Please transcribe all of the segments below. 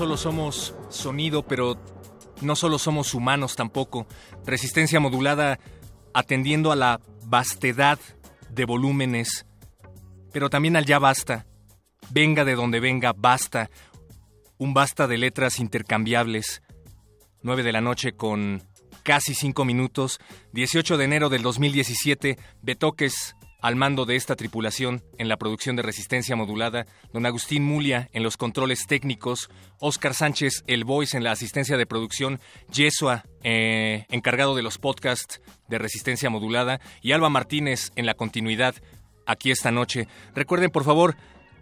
Solo somos sonido, pero no solo somos humanos tampoco. Resistencia modulada atendiendo a la vastedad de volúmenes, pero también al ya basta. Venga de donde venga, basta. Un basta de letras intercambiables. 9 de la noche con casi 5 minutos. 18 de enero del 2017. Betoques al mando de esta tripulación en la producción de Resistencia Modulada, don Agustín Mulia en los controles técnicos, Oscar Sánchez, el voice en la asistencia de producción, Yesua, eh, encargado de los podcasts de Resistencia Modulada, y Alba Martínez en la continuidad aquí esta noche. Recuerden, por favor,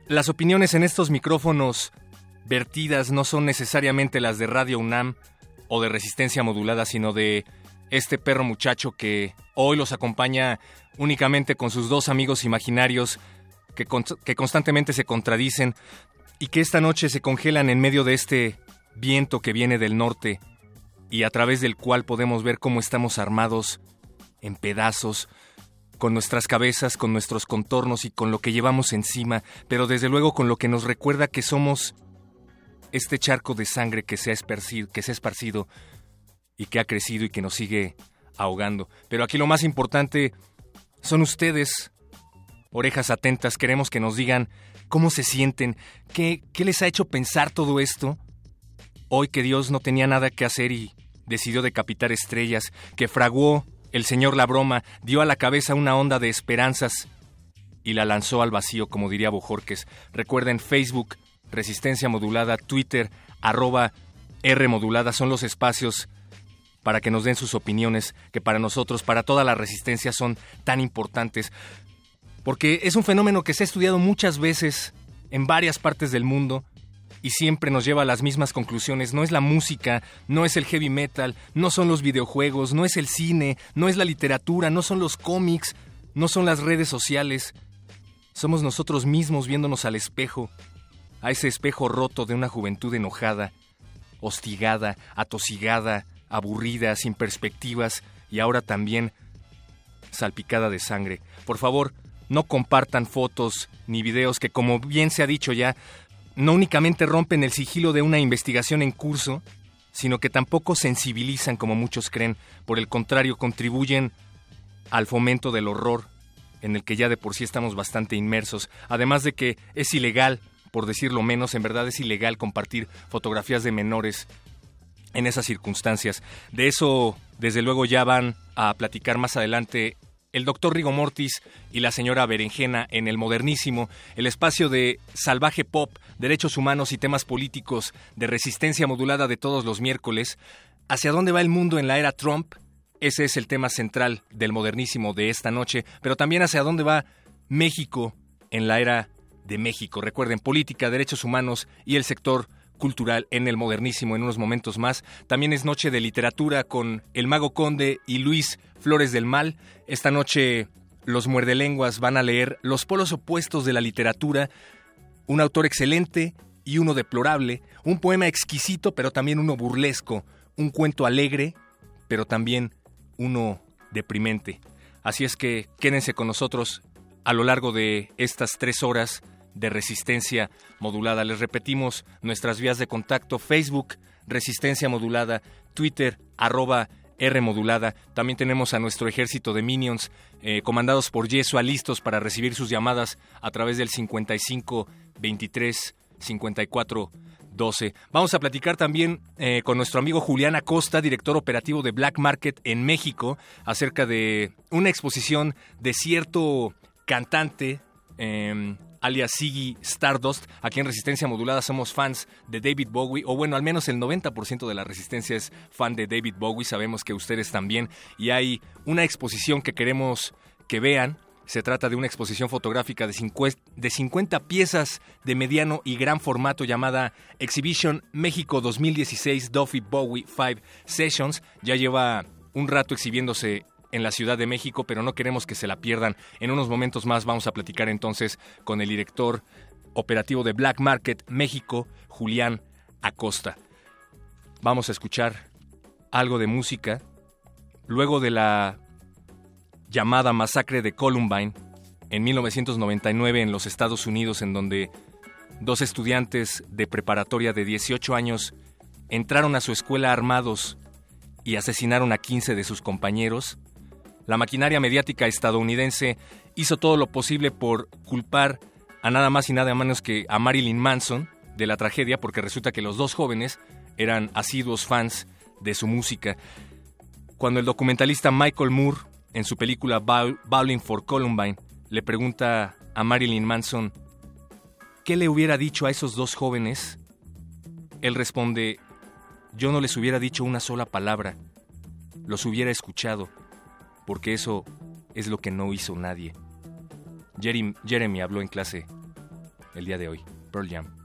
las opiniones en estos micrófonos vertidas no son necesariamente las de Radio UNAM o de Resistencia Modulada, sino de este perro muchacho que hoy los acompaña únicamente con sus dos amigos imaginarios que, que, constantemente se contradicen y que esta noche se congelan en medio de este viento que viene del norte y a través del cual podemos ver cómo estamos armados en pedazos, con nuestras cabezas, con nuestros contornos y con lo que llevamos encima, pero desde luego con lo que nos recuerda que somos este charco de sangre que se ha esparcido, que se ha esparcido y que ha crecido y que nos sigue ahogando. Pero aquí lo más importante son ustedes, orejas atentas, queremos que nos digan cómo se sienten, qué, qué les ha hecho pensar todo esto. Hoy que Dios no tenía nada que hacer y decidió decapitar estrellas, que fraguó el señor la broma, dio a la cabeza una onda de esperanzas y la lanzó al vacío, como diría Bojorques. Recuerden Facebook, Resistencia Modulada, Twitter, arroba R Modulada, son los espacios para que nos den sus opiniones, que para nosotros, para toda la resistencia son tan importantes. Porque es un fenómeno que se ha estudiado muchas veces en varias partes del mundo y siempre nos lleva a las mismas conclusiones. No es la música, no es el heavy metal, no son los videojuegos, no es el cine, no es la literatura, no son los cómics, no son las redes sociales. Somos nosotros mismos viéndonos al espejo, a ese espejo roto de una juventud enojada, hostigada, atosigada, aburrida, sin perspectivas y ahora también salpicada de sangre. Por favor, no compartan fotos ni videos que, como bien se ha dicho ya, no únicamente rompen el sigilo de una investigación en curso, sino que tampoco sensibilizan como muchos creen, por el contrario, contribuyen al fomento del horror en el que ya de por sí estamos bastante inmersos, además de que es ilegal, por decirlo menos, en verdad es ilegal compartir fotografías de menores en esas circunstancias. De eso, desde luego, ya van a platicar más adelante el doctor Rigo Mortis y la señora Berenjena en el modernísimo, el espacio de salvaje pop, derechos humanos y temas políticos de resistencia modulada de todos los miércoles. ¿Hacia dónde va el mundo en la era Trump? Ese es el tema central del modernísimo de esta noche, pero también hacia dónde va México en la era de México. Recuerden, política, derechos humanos y el sector cultural en el modernísimo en unos momentos más. También es noche de literatura con El Mago Conde y Luis Flores del Mal. Esta noche los muerdelenguas van a leer Los polos opuestos de la literatura, un autor excelente y uno deplorable, un poema exquisito pero también uno burlesco, un cuento alegre pero también uno deprimente. Así es que quédense con nosotros a lo largo de estas tres horas de resistencia modulada. Les repetimos nuestras vías de contacto, Facebook, Resistencia Modulada, Twitter, arroba R modulada. También tenemos a nuestro ejército de minions eh, comandados por Yesua listos para recibir sus llamadas a través del 55 23 5412. Vamos a platicar también eh, con nuestro amigo Julián Acosta, director operativo de Black Market en México, acerca de una exposición de cierto cantante. Eh, alias Siggy Stardust. Aquí en Resistencia Modulada somos fans de David Bowie, o bueno, al menos el 90% de la Resistencia es fan de David Bowie, sabemos que ustedes también, y hay una exposición que queremos que vean. Se trata de una exposición fotográfica de 50 piezas de mediano y gran formato llamada Exhibition México 2016 Duffy Bowie 5 Sessions. Ya lleva un rato exhibiéndose en la Ciudad de México, pero no queremos que se la pierdan. En unos momentos más vamos a platicar entonces con el director operativo de Black Market México, Julián Acosta. Vamos a escuchar algo de música. Luego de la llamada masacre de Columbine en 1999 en los Estados Unidos, en donde dos estudiantes de preparatoria de 18 años entraron a su escuela armados y asesinaron a 15 de sus compañeros, la maquinaria mediática estadounidense hizo todo lo posible por culpar a nada más y nada menos que a Marilyn Manson de la tragedia, porque resulta que los dos jóvenes eran asiduos fans de su música. Cuando el documentalista Michael Moore, en su película Bowling for Columbine, le pregunta a Marilyn Manson qué le hubiera dicho a esos dos jóvenes, él responde, yo no les hubiera dicho una sola palabra, los hubiera escuchado porque eso es lo que no hizo nadie. Jeremy, habló en clase el día de hoy, Pearl Jam.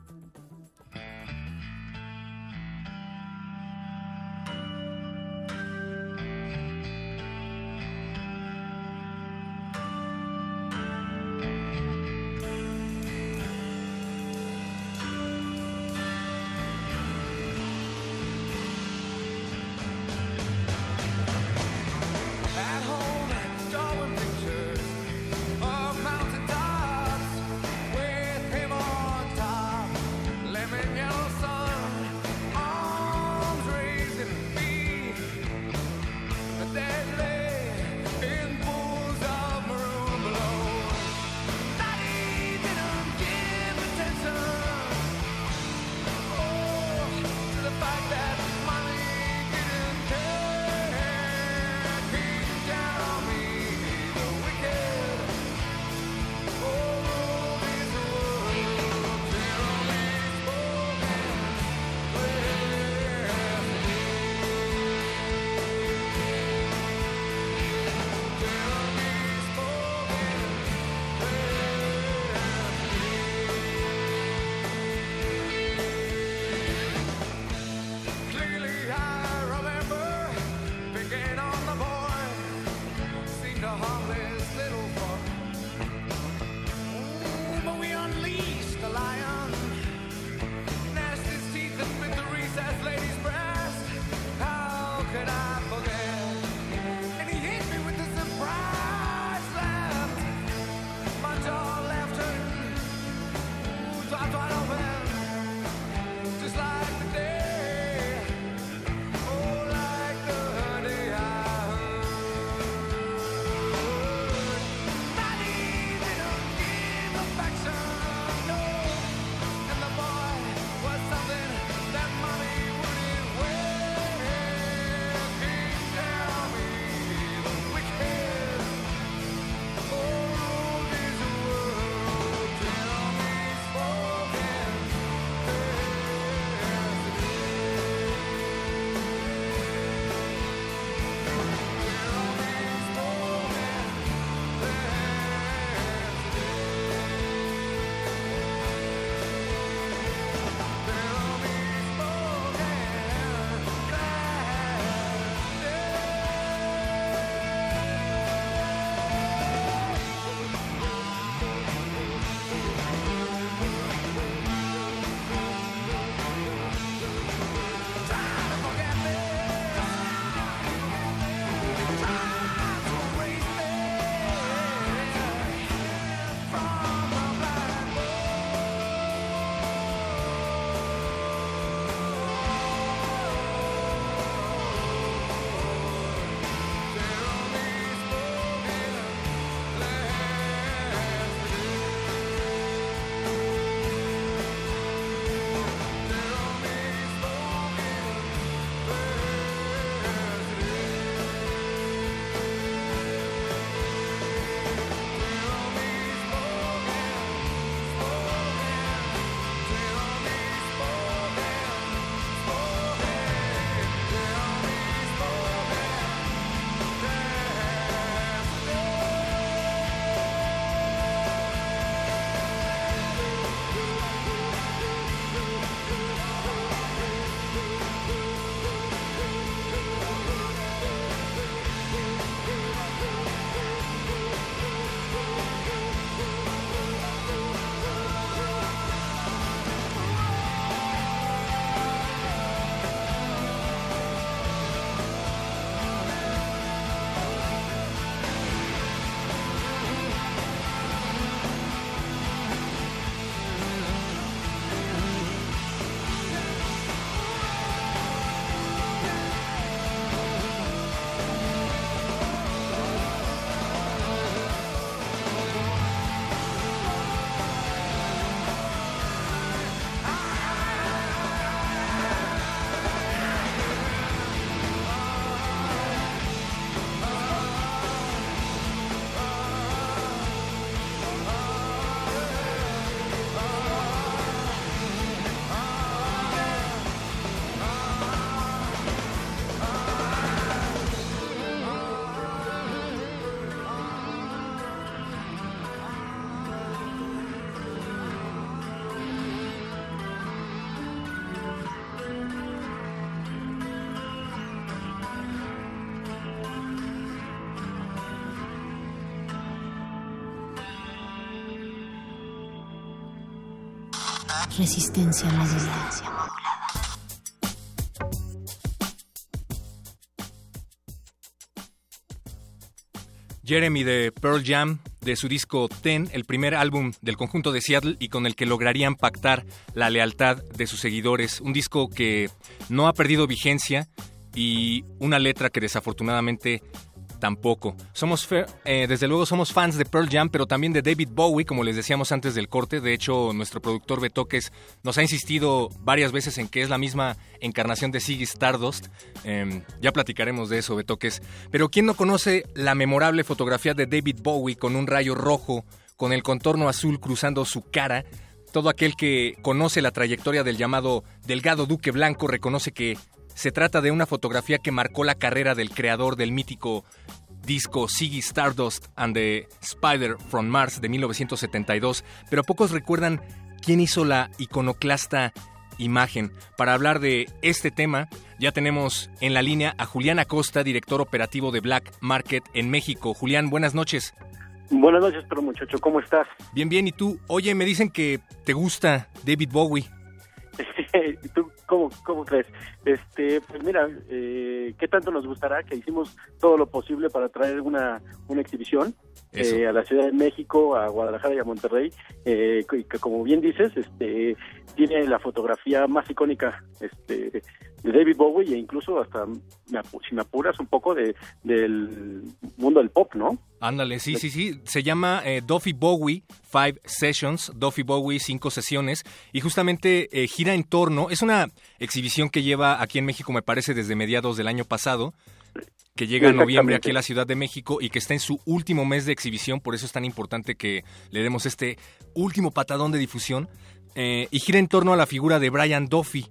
Resistencia modulada. Jeremy de Pearl Jam, de su disco Ten, el primer álbum del conjunto de Seattle y con el que lograrían pactar la lealtad de sus seguidores. Un disco que no ha perdido vigencia y una letra que desafortunadamente tampoco. Somos, eh, desde luego, somos fans de Pearl Jam, pero también de David Bowie, como les decíamos antes del corte. De hecho, nuestro productor Betoques nos ha insistido varias veces en que es la misma encarnación de Ziggy Stardust. Em, ya platicaremos de eso, Betoques. Pero ¿quién no conoce la memorable fotografía de David Bowie con un rayo rojo, con el contorno azul cruzando su cara? Todo aquel que conoce la trayectoria del llamado Delgado Duque Blanco reconoce que se trata de una fotografía que marcó la carrera del creador del mítico disco Ziggy Stardust and the Spider from Mars de 1972, pero pocos recuerdan quién hizo la iconoclasta imagen. Para hablar de este tema, ya tenemos en la línea a Julián Acosta, director operativo de Black Market en México. Julián, buenas noches. Buenas noches, pero muchacho, ¿cómo estás? Bien, bien, ¿y tú? Oye, me dicen que te gusta David Bowie. ¿Tú cómo, cómo crees? Este, pues mira, eh, ¿qué tanto nos gustará que hicimos todo lo posible para traer una, una exhibición eh, a la Ciudad de México, a Guadalajara y a Monterrey? Eh, que, como bien dices, este, tiene la fotografía más icónica este, de David Bowie e incluso hasta, si me apuras, un poco de, del mundo del pop, ¿no? Ándale, sí, sí, sí. Se llama eh, Duffy Bowie Five Sessions, Duffy Bowie Cinco Sesiones, y justamente eh, gira en torno, es una exhibición que lleva aquí en México, me parece, desde mediados del año pasado, que llega en noviembre aquí a la Ciudad de México y que está en su último mes de exhibición, por eso es tan importante que le demos este último patadón de difusión, eh, y gira en torno a la figura de Brian Duffy,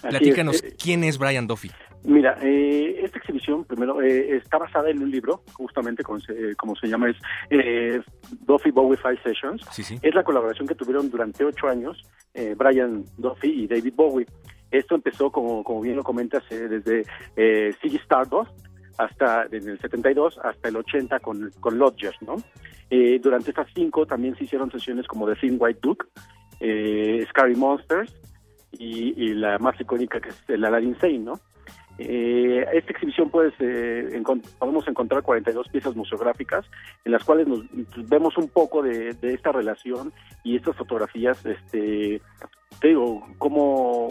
Platícanos, eh, ¿quién es Brian Duffy? Mira, eh, esta exhibición, primero, eh, está basada en un libro, justamente como se, como se llama, es Duffy Bowie Five Sessions. Es la colaboración que tuvieron durante ocho años Brian Duffy y David Bowie. Esto empezó, como, como bien lo comentas, desde eh, Ziggy Stardust hasta desde el 72 hasta el 80 con, con Lodgers, ¿no? durante estas cinco también se hicieron sesiones como The Thin White Duke, Scary Monsters, y, la más icónica que es el Aladdin Sane, ¿no? Eh, esta exhibición pues eh, podemos encontrar 42 piezas museográficas en las cuales nos, vemos un poco de, esta relación y estas fotografías, este, te digo, como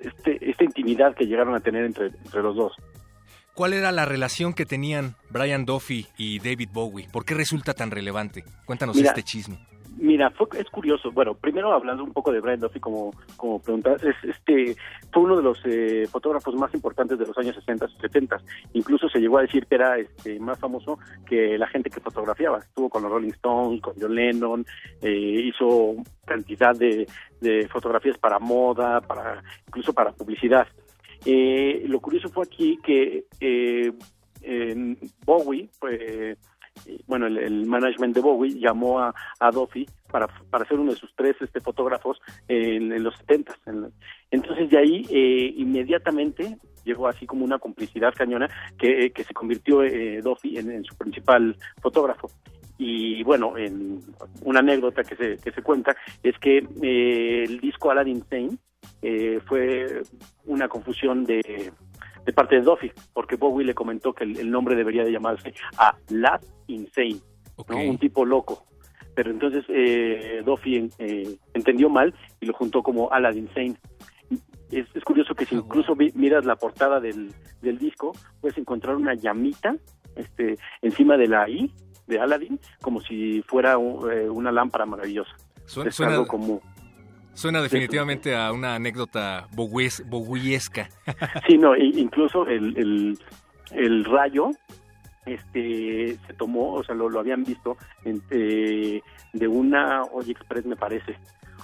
este, esta intimidad que llegaron a tener entre, entre los dos. ¿Cuál era la relación que tenían Brian Duffy y David Bowie? ¿Por qué resulta tan relevante? Cuéntanos este chisme. Mira, fue, es curioso. Bueno, primero hablando un poco de Brian Duffy, como, como preguntas, es, este, fue uno de los eh, fotógrafos más importantes de los años 60 y 70. Incluso se llegó a decir que era este, más famoso que la gente que fotografiaba. Estuvo con los Rolling Stones, con John Lennon, eh, hizo cantidad de, de fotografías para moda, para incluso para publicidad. Eh, lo curioso fue aquí que eh, Bowie, pues, bueno, el, management de Bowie llamó a, a Duffy para, para ser uno de sus tres este, fotógrafos en, los 70. entonces de ahí eh, inmediatamente llegó así como una complicidad cañona que, que se convirtió eh, Duffy en, su principal fotógrafo. Y bueno, en una anécdota que se, que se cuenta es que eh, el disco Aladdin Sane eh, fue una confusión de de parte de Duffy, porque Bowie le comentó que el, nombre debería de llamarse a Lad Insane, un tipo loco. Pero entonces eh, Duffy eh, entendió mal y lo juntó como Aladdin Insane. Es, curioso que si incluso miras la portada del, del disco, puedes encontrar una llamita este, encima de la I de Aladdin, como si fuera eh, una lámpara maravillosa. es algo como Suena definitivamente a una anécdota bowiesca. sí, no, incluso el, el, rayo este se tomó, o sea, lo, lo habían visto eh, de una Oye Express, me parece.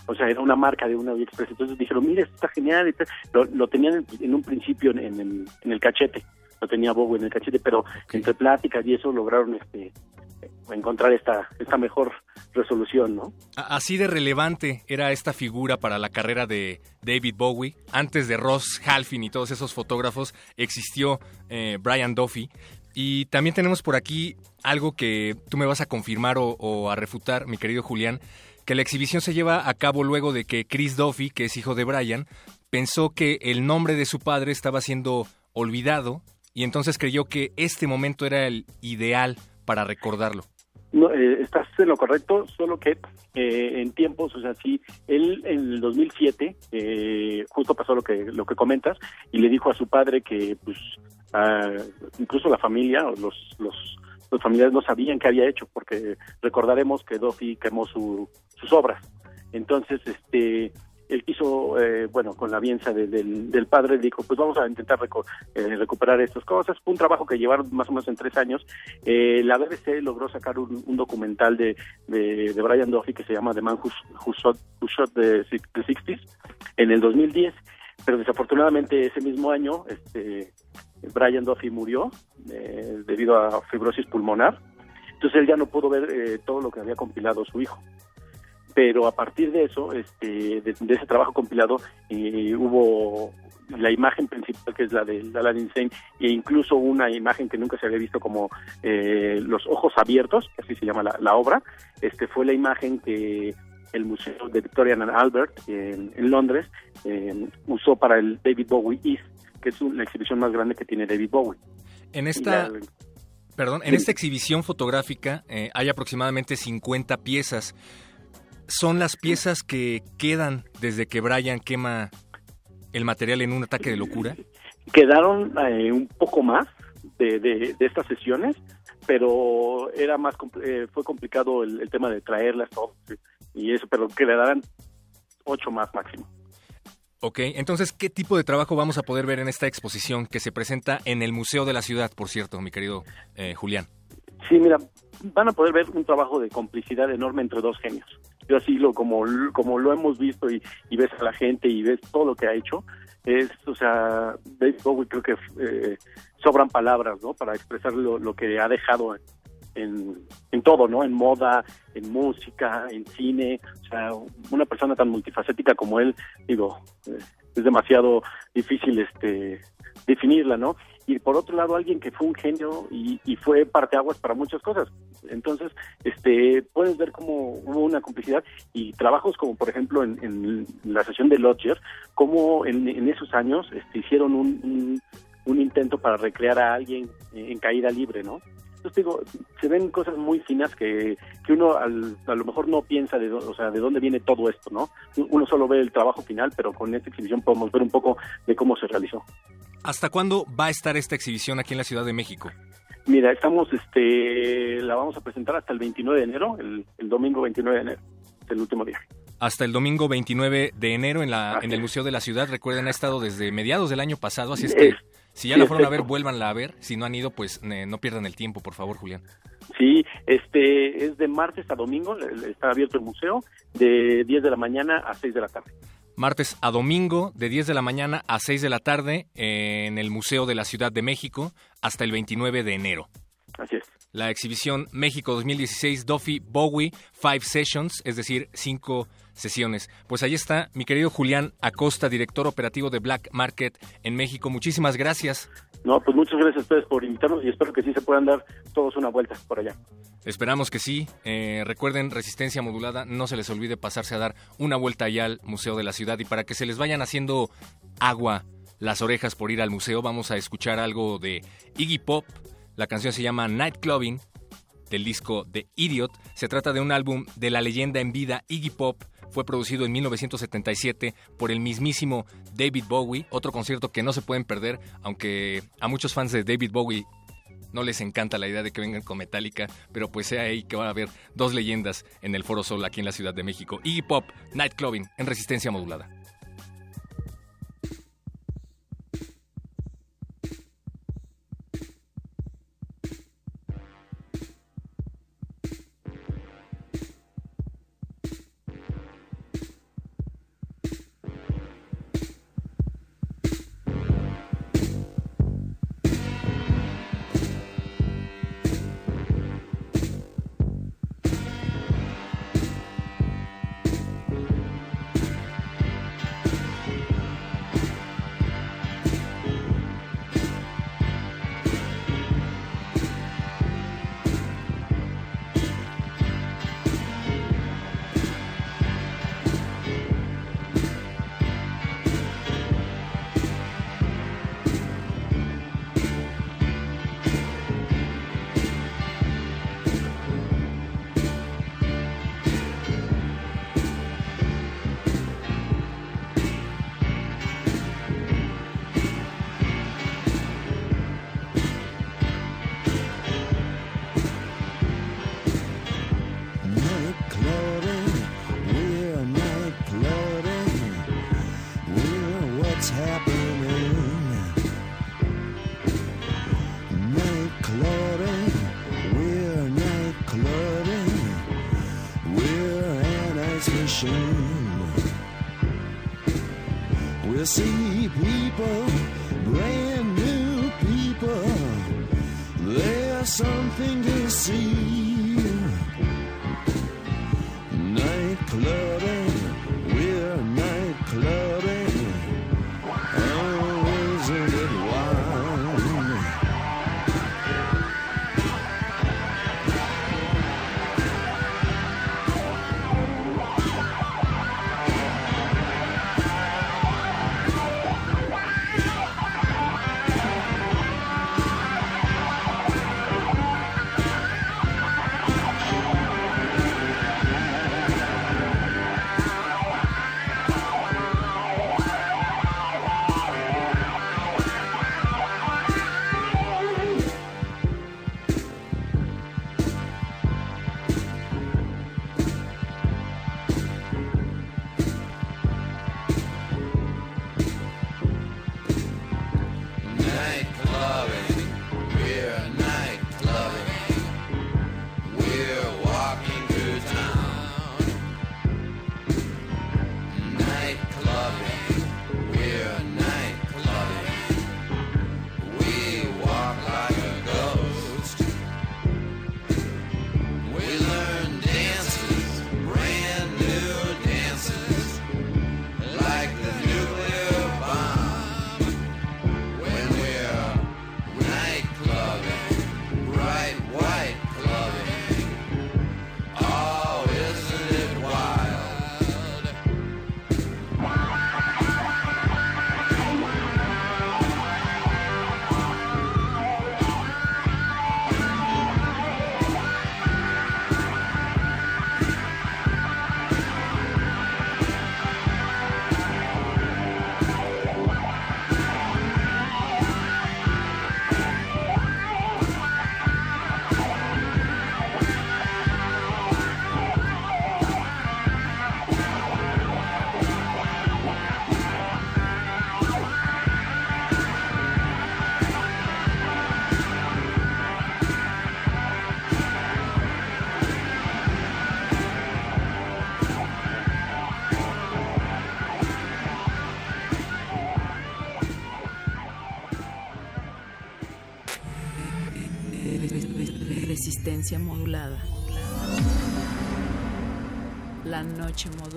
O sea, era una marca de una Oye Express. Entonces dijeron, mire, esto está genial. Lo, lo tenían en, un principio en, el, en el cachete. Lo tenía Bowie en el cachete, pero entre pláticas y eso lograron este encontrar esta, esta mejor resolución, ¿no? Así de relevante era esta figura para la carrera de David Bowie. Antes de Ross Halfin y todos esos fotógrafos existió eh, Brian Duffy. Y también tenemos por aquí algo que tú me vas a confirmar o, a refutar, mi querido Julián, que la exhibición se lleva a cabo luego de que Chris Duffy, que es hijo de Brian, pensó que el nombre de su padre estaba siendo olvidado y entonces creyó que este momento era el ideal para recordarlo. Eh, estás en lo correcto, solo que eh, en tiempos, o sea, sí, él en el 2007 eh, justo pasó lo que lo que comentas y le dijo a su padre que, pues, incluso la familia los los familiares no sabían qué había hecho porque recordaremos que Duffy quemó su, sus obras. Entonces, este, él quiso, eh, bueno, con la vienza del padre, dijo, pues vamos a intentar eh, recuperar estas cosas. Fue un trabajo que llevaron más o menos en tres años. Eh, la BBC logró sacar un, documental de, de, Brian Duffy que se llama The Man Who, Shot, the, the 60s en el 2010, pero desafortunadamente ese mismo año este, Brian Duffy murió debido a fibrosis pulmonar. Entonces él ya no pudo ver todo lo que había compilado su hijo pero a partir de eso, este, de, ese trabajo compilado, eh, hubo la imagen principal que es la de Aladdin Sane e incluso una imagen que nunca se había visto como eh, los ojos abiertos, así se llama la, obra, este fue la imagen que el Museo de Victoria and Albert en, Londres eh, usó para el David Bowie East, que es la exhibición más grande que tiene David Bowie. En esta, perdón, en esta exhibición fotográfica hay aproximadamente 50 piezas son las piezas que quedan desde que Brian quema el material en un ataque de locura? Quedaron eh, un poco más de, de, estas sesiones, pero era más eh, fue complicado el, tema de traerlas todas y eso, pero quedarán ocho más máximo. Ok, entonces, ¿qué tipo de trabajo vamos a poder ver en esta exposición que se presenta en el Museo de la Ciudad, por cierto, mi querido eh, Julián? Sí, mira, van a poder ver un trabajo de complicidad enorme entre dos genios yo así lo como como lo hemos visto y, ves a la gente y ves todo lo que ha hecho es o sea David Bowie creo que eh, sobran palabras no para expresar lo, que ha dejado en, en todo no en moda en música en cine o sea una persona tan multifacética como él digo eh, es demasiado difícil este definirla no y por otro lado alguien que fue un genio y, y fue parteaguas para muchas cosas. Entonces, este, puedes ver cómo hubo una complicidad y trabajos como por ejemplo en, la sesión de Lodger, cómo en, esos años este, hicieron un, un, intento para recrear a alguien en caída libre, ¿no? Entonces digo, se ven cosas muy finas que, que uno a lo mejor no piensa de, o sea, de dónde viene todo esto, ¿no? Uno solo ve el trabajo final, pero con esta exhibición podemos ver un poco de cómo se realizó. ¿Hasta cuándo va a estar esta exhibición aquí en la Ciudad de México? Mira, estamos, este, la vamos a presentar hasta el 29 de enero, el, domingo 29 de enero, el último día. Hasta el domingo 29 de enero en, la, en el Museo de la Ciudad. Recuerden, ha estado desde mediados del año pasado, así es que si ya la fueron a ver, vuélvanla a ver. Si no han ido, pues no pierdan el tiempo, por favor, Julián. Sí, este es de martes a domingo, está abierto el museo, de 10 de la mañana a 6 de la tarde martes a domingo de 10 de la mañana a 6 de la tarde en el Museo de la Ciudad de México hasta el 29 de enero. Así es. La exhibición México 2016 Duffy Bowie Five Sessions, es decir, cinco sesiones. Pues ahí está mi querido Julián Acosta, director operativo de Black Market en México. Muchísimas gracias. No, pues muchas gracias a ustedes por invitarnos y espero que sí se puedan dar todos una vuelta por allá. Esperamos que sí. Eh, recuerden, resistencia modulada, no se les olvide pasarse a dar una vuelta allá al Museo de la Ciudad y para que se les vayan haciendo agua las orejas por ir al museo, vamos a escuchar algo de Iggy Pop. La canción se llama Night Clubbing del disco The Idiot. Se trata de un álbum de la leyenda en vida Iggy Pop fue producido en 1977 por el mismísimo David Bowie, otro concierto que no se pueden perder, aunque a muchos fans de David Bowie no les encanta la idea de que vengan con Metallica, pero pues sea ahí que van a haber dos leyendas en el Foro Sol aquí en la Ciudad de México. Iggy Pop, Nightclubbing, en resistencia modulada.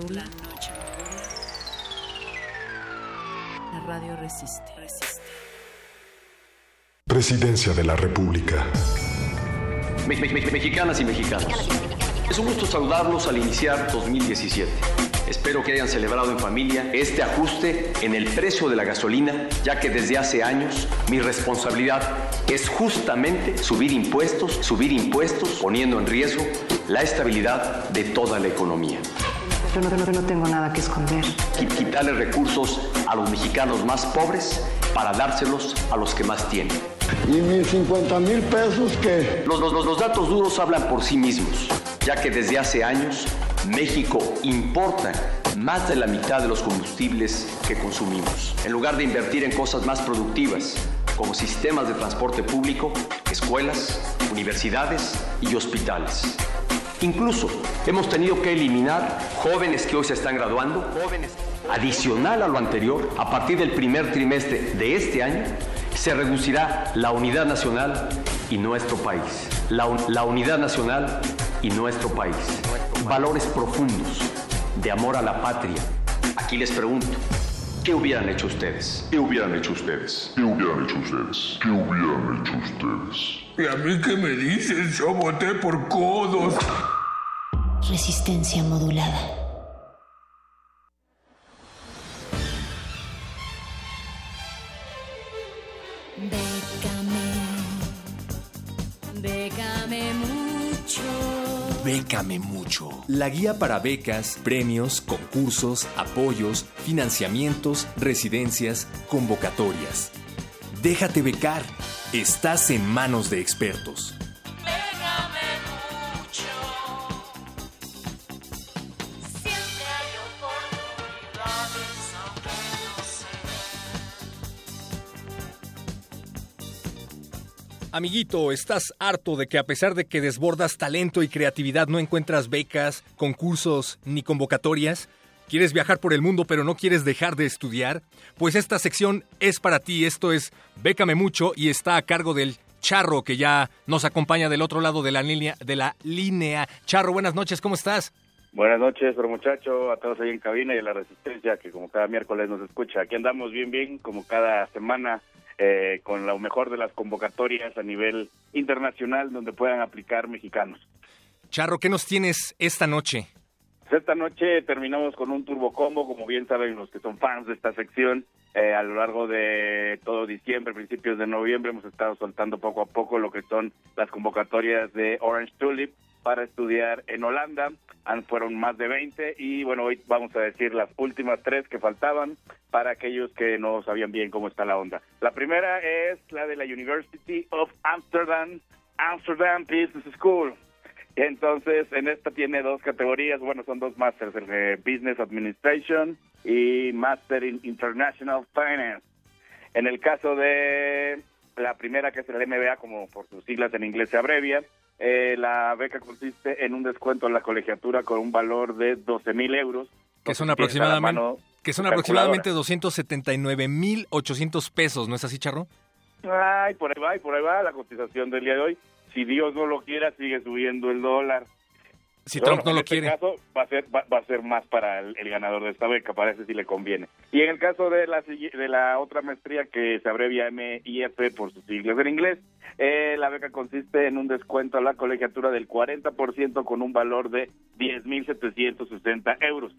Noche modula. La radio resiste. Presidencia de la República. Me- me- me- Mexicanas y mexicanos. Es un gusto saludarlos al iniciar 2017. Espero que hayan celebrado en familia este ajuste en el precio de la gasolina, ya que desde hace años mi responsabilidad es justamente subir impuestos, subir impuestos, poniendo en riesgo la estabilidad de toda la economía. Yo no, no tengo nada que esconder. Qui- Quitarle recursos a los mexicanos más pobres para dárselos a los que más tienen. ¿Y mis 50 mil pesos qué? Los, los- los datos duros hablan por sí mismos, ya que desde hace años México importa más de la mitad de los combustibles que consumimos. En lugar de invertir en cosas más productivas, como sistemas de transporte público, escuelas, universidades y hospitales. Incluso hemos tenido que eliminar jóvenes que hoy se están graduando, jóvenes. Adicional a lo anterior, a partir del primer trimestre de este año, se reducirá la unidad nacional y nuestro país. La, un- la unidad nacional y nuestro país. Valores profundos de amor a la patria. Aquí les pregunto, ¿qué hubieran hecho ustedes? ¿Qué hubieran hecho ustedes? ¿Qué hubieran hecho ustedes? ¿Qué hubieran hecho ustedes? ¿Y a mí qué me dices? Yo voté por codos. Resistencia modulada. Bécame, bécame mucho. Bécame mucho. La guía para becas, premios, concursos, apoyos, financiamientos, residencias, convocatorias. Déjate becar. Estás en manos de expertos. Amiguito, ¿estás harto de que a pesar de que desbordas talento y creatividad no encuentras becas, concursos ni convocatorias? ¿Quieres viajar por el mundo pero no quieres dejar de estudiar? Pues esta sección es para ti. Esto es Bécame mucho y está a cargo del Charro que ya nos acompaña del otro lado de la línea. De la línea. Charro, buenas noches, ¿cómo estás? Buenas noches, pero muchacho, a todos ahí en cabina y a la Resistencia, que como cada miércoles nos escucha. Aquí andamos bien, bien, como cada semana, eh, con lo mejor de las convocatorias a nivel internacional donde puedan aplicar mexicanos. Charro, ¿qué nos tienes esta noche? Pues esta noche terminamos con un turbo combo, como bien saben los que son fans de esta sección. eh, a lo largo de todo diciembre, principios de noviembre, hemos estado soltando poco a poco lo que son las convocatorias de Orange Tulip para estudiar en Holanda. Fueron más de 20 y bueno, hoy vamos a decir las últimas tres que faltaban para aquellos que no sabían bien cómo está la onda. La primera es la de la University of Amsterdam, Amsterdam Business School. Entonces, en esta tiene dos categorías, bueno, son dos másters, el de Business Administration y Master in International Finance. En el caso de la primera, que es el MBA, como por sus siglas en inglés se abrevia, eh, la beca consiste en un descuento en la colegiatura con un valor de 12 mil euros. Que son aproximadamente, que son aproximadamente 279.800 pesos, ¿no es así, Charro? Ay, por ahí va, y por ahí va la cotización del día de hoy. Si Dios no lo quiera, sigue subiendo el dólar. Si Pero Trump no lo este quiere. caso va a ser va, va a ser más para el, el ganador de esta beca, parece si le conviene. Y en el caso de la de la otra maestría que se abrevia MIF por sus siglas en inglés, eh, la beca consiste en un descuento a la colegiatura del 40% con un valor de 10.760 euros.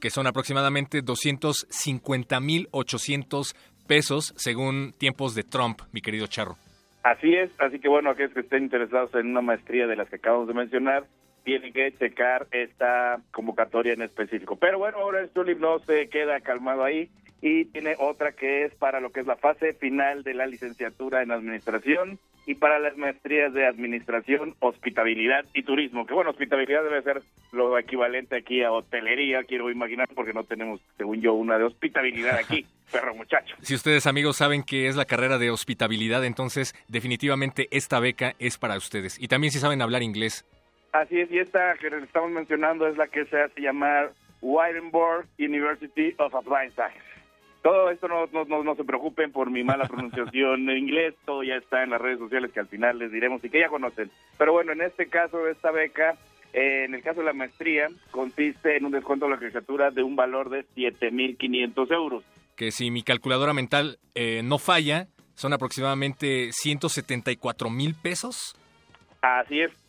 que son aproximadamente 250.800 pesos según tiempos de Trump, mi querido Charro. Así es, así que bueno, aquellos que estén interesados en una maestría de las que acabamos de mencionar, tienen que checar esta convocatoria en específico. Pero bueno, ahora el Tulip no se queda calmado ahí y tiene otra que es para lo que es la fase final de la licenciatura en administración y para las maestrías de administración, hospitabilidad y turismo. Que bueno, hospitabilidad debe ser lo equivalente aquí a hotelería, quiero imaginar, porque no tenemos, según yo, una de hospitabilidad aquí, perro muchacho. Si ustedes amigos saben que es la carrera de hospitabilidad, entonces definitivamente esta beca es para ustedes. Y también si saben hablar inglés. Así es, y esta que les estamos mencionando es la que se hace llamar Wittenberg University of Applied Science. Todo esto no, no, no, no se preocupen por mi mala pronunciación en inglés, todo ya está en las redes sociales que al final les diremos y que ya conocen. Pero bueno, en este caso de esta beca, eh, en el caso de la maestría, consiste en un descuento de la licenciatura de un valor de 7.500 euros. Que si mi calculadora mental eh, no falla, son aproximadamente 174 mil pesos. Así es.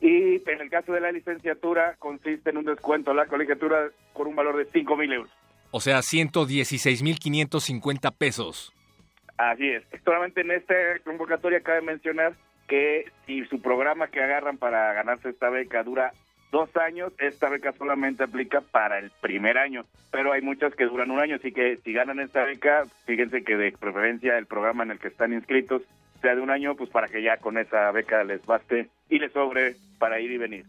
Y en el caso de la licenciatura, consiste en un descuento a la colegiatura con un valor de 5.000 euros. O sea, 116 mil 550 pesos. Así es. Solamente en esta convocatoria cabe mencionar que si su programa que agarran para ganarse esta beca dura dos años, esta beca solamente aplica para el primer año, pero hay muchas que duran un año, así que si ganan esta beca, fíjense que de preferencia el programa en el que están inscritos sea de un año, pues para que ya con esa beca les baste y les sobre para ir y venir.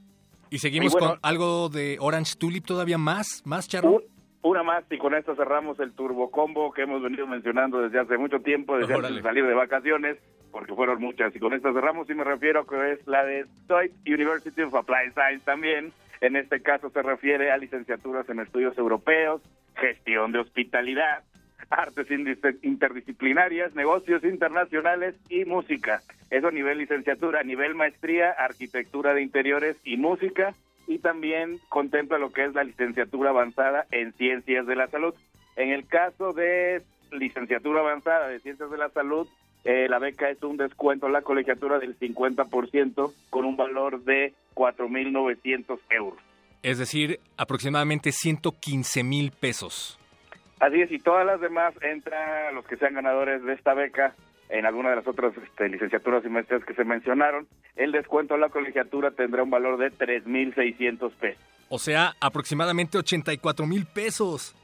Y seguimos Y bueno- con algo de Orange Tulip todavía más, más Charro. Un- Una más y con esto cerramos el turbo combo que hemos venido mencionando desde hace mucho tiempo, desde antes de salir de vacaciones, porque fueron muchas. Y con esto cerramos y me refiero que es la de Stoit University of Applied Science también. En este caso se refiere a licenciaturas en estudios europeos, gestión de hospitalidad, artes interdisciplinarias, negocios internacionales y música. Eso a nivel licenciatura, a nivel maestría, arquitectura de interiores y música y también contempla lo que es la licenciatura avanzada en ciencias de la salud. En el caso de licenciatura avanzada de ciencias de la salud, eh, la beca es un descuento a la colegiatura del 50% con un valor de 4.900 euros. Es decir, aproximadamente 115 mil pesos. Así es, y todas las demás entran los que sean ganadores de esta beca en alguna de las otras este, licenciaturas y maestrías que se mencionaron. El descuento a la colegiatura tendrá un valor de 3.600 pesos. O sea, aproximadamente 84 mil pesos.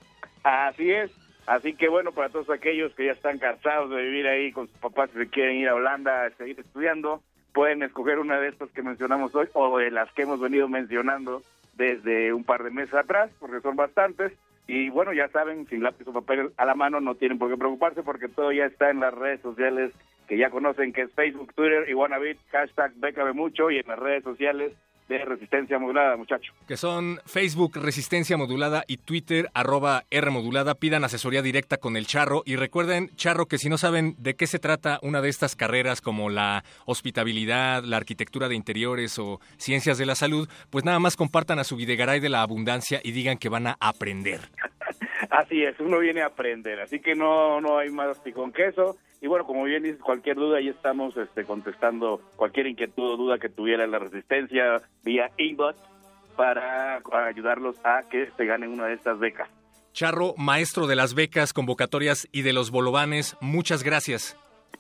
Así es. Así que bueno, para todos aquellos que ya están cansados de vivir ahí con sus papás y se quieren ir a Holanda a seguir estudiando, pueden escoger una de estas que mencionamos hoy o de las que hemos venido mencionando desde un par de meses atrás, porque son bastantes. Y bueno, ya saben, sin lápiz o papel a la mano no tienen por qué preocuparse porque todo ya está en las redes sociales que ya conocen, que es Facebook, Twitter y Wannabe, hashtag Bécame Mucho y en las redes sociales de Resistencia Modulada, muchacho. Que son Facebook Resistencia Modulada y Twitter arroba R Modulada. Pidan asesoría directa con el Charro. Y recuerden, Charro, que si no saben de qué se trata una de estas carreras como la hospitabilidad, la arquitectura de interiores o ciencias de la salud, pues nada más compartan a su Videgaray de la abundancia y digan que van a aprender. Así es, uno viene a aprender, así que no, no hay más que eso. Y bueno, como bien dices, cualquier duda, ahí estamos este, contestando cualquier inquietud o duda que tuviera la resistencia vía inbox para, para ayudarlos a que se ganen una de estas becas. Charro, maestro de las becas, convocatorias y de los bolovanes, muchas gracias.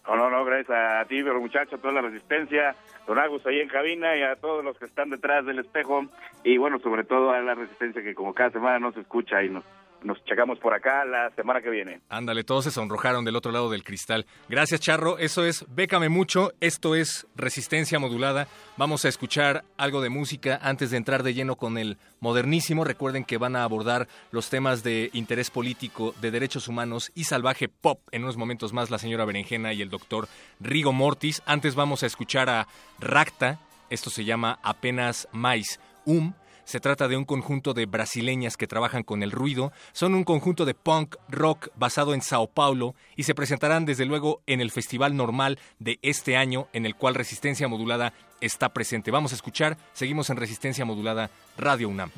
No, no, no, gracias a ti, pero muchacho, a toda la resistencia, Don Agus ahí en cabina y a todos los que están detrás del espejo y bueno, sobre todo a la resistencia que como cada semana nos escucha y nos, nos checamos por acá la semana que viene. Ándale, todos se sonrojaron del otro lado del cristal. Gracias, Charro. Eso es Bécame Mucho. Esto es Resistencia Modulada. Vamos a escuchar algo de música antes de entrar de lleno con el modernísimo. Recuerden que van a abordar los temas de interés político, de derechos humanos y salvaje pop. En unos momentos más, la señora Berenjena y el doctor Rigo Mortis. Antes vamos a escuchar a Racta. Esto se llama Apenas Mais. Um. Se trata de un conjunto de brasileñas que trabajan con el ruido. Son un conjunto de punk rock basado en Sao Paulo y se presentarán desde luego en el Festival Normal de este año en el cual Resistencia Modulada está presente. Vamos a escuchar, seguimos en Resistencia Modulada Radio UNAM.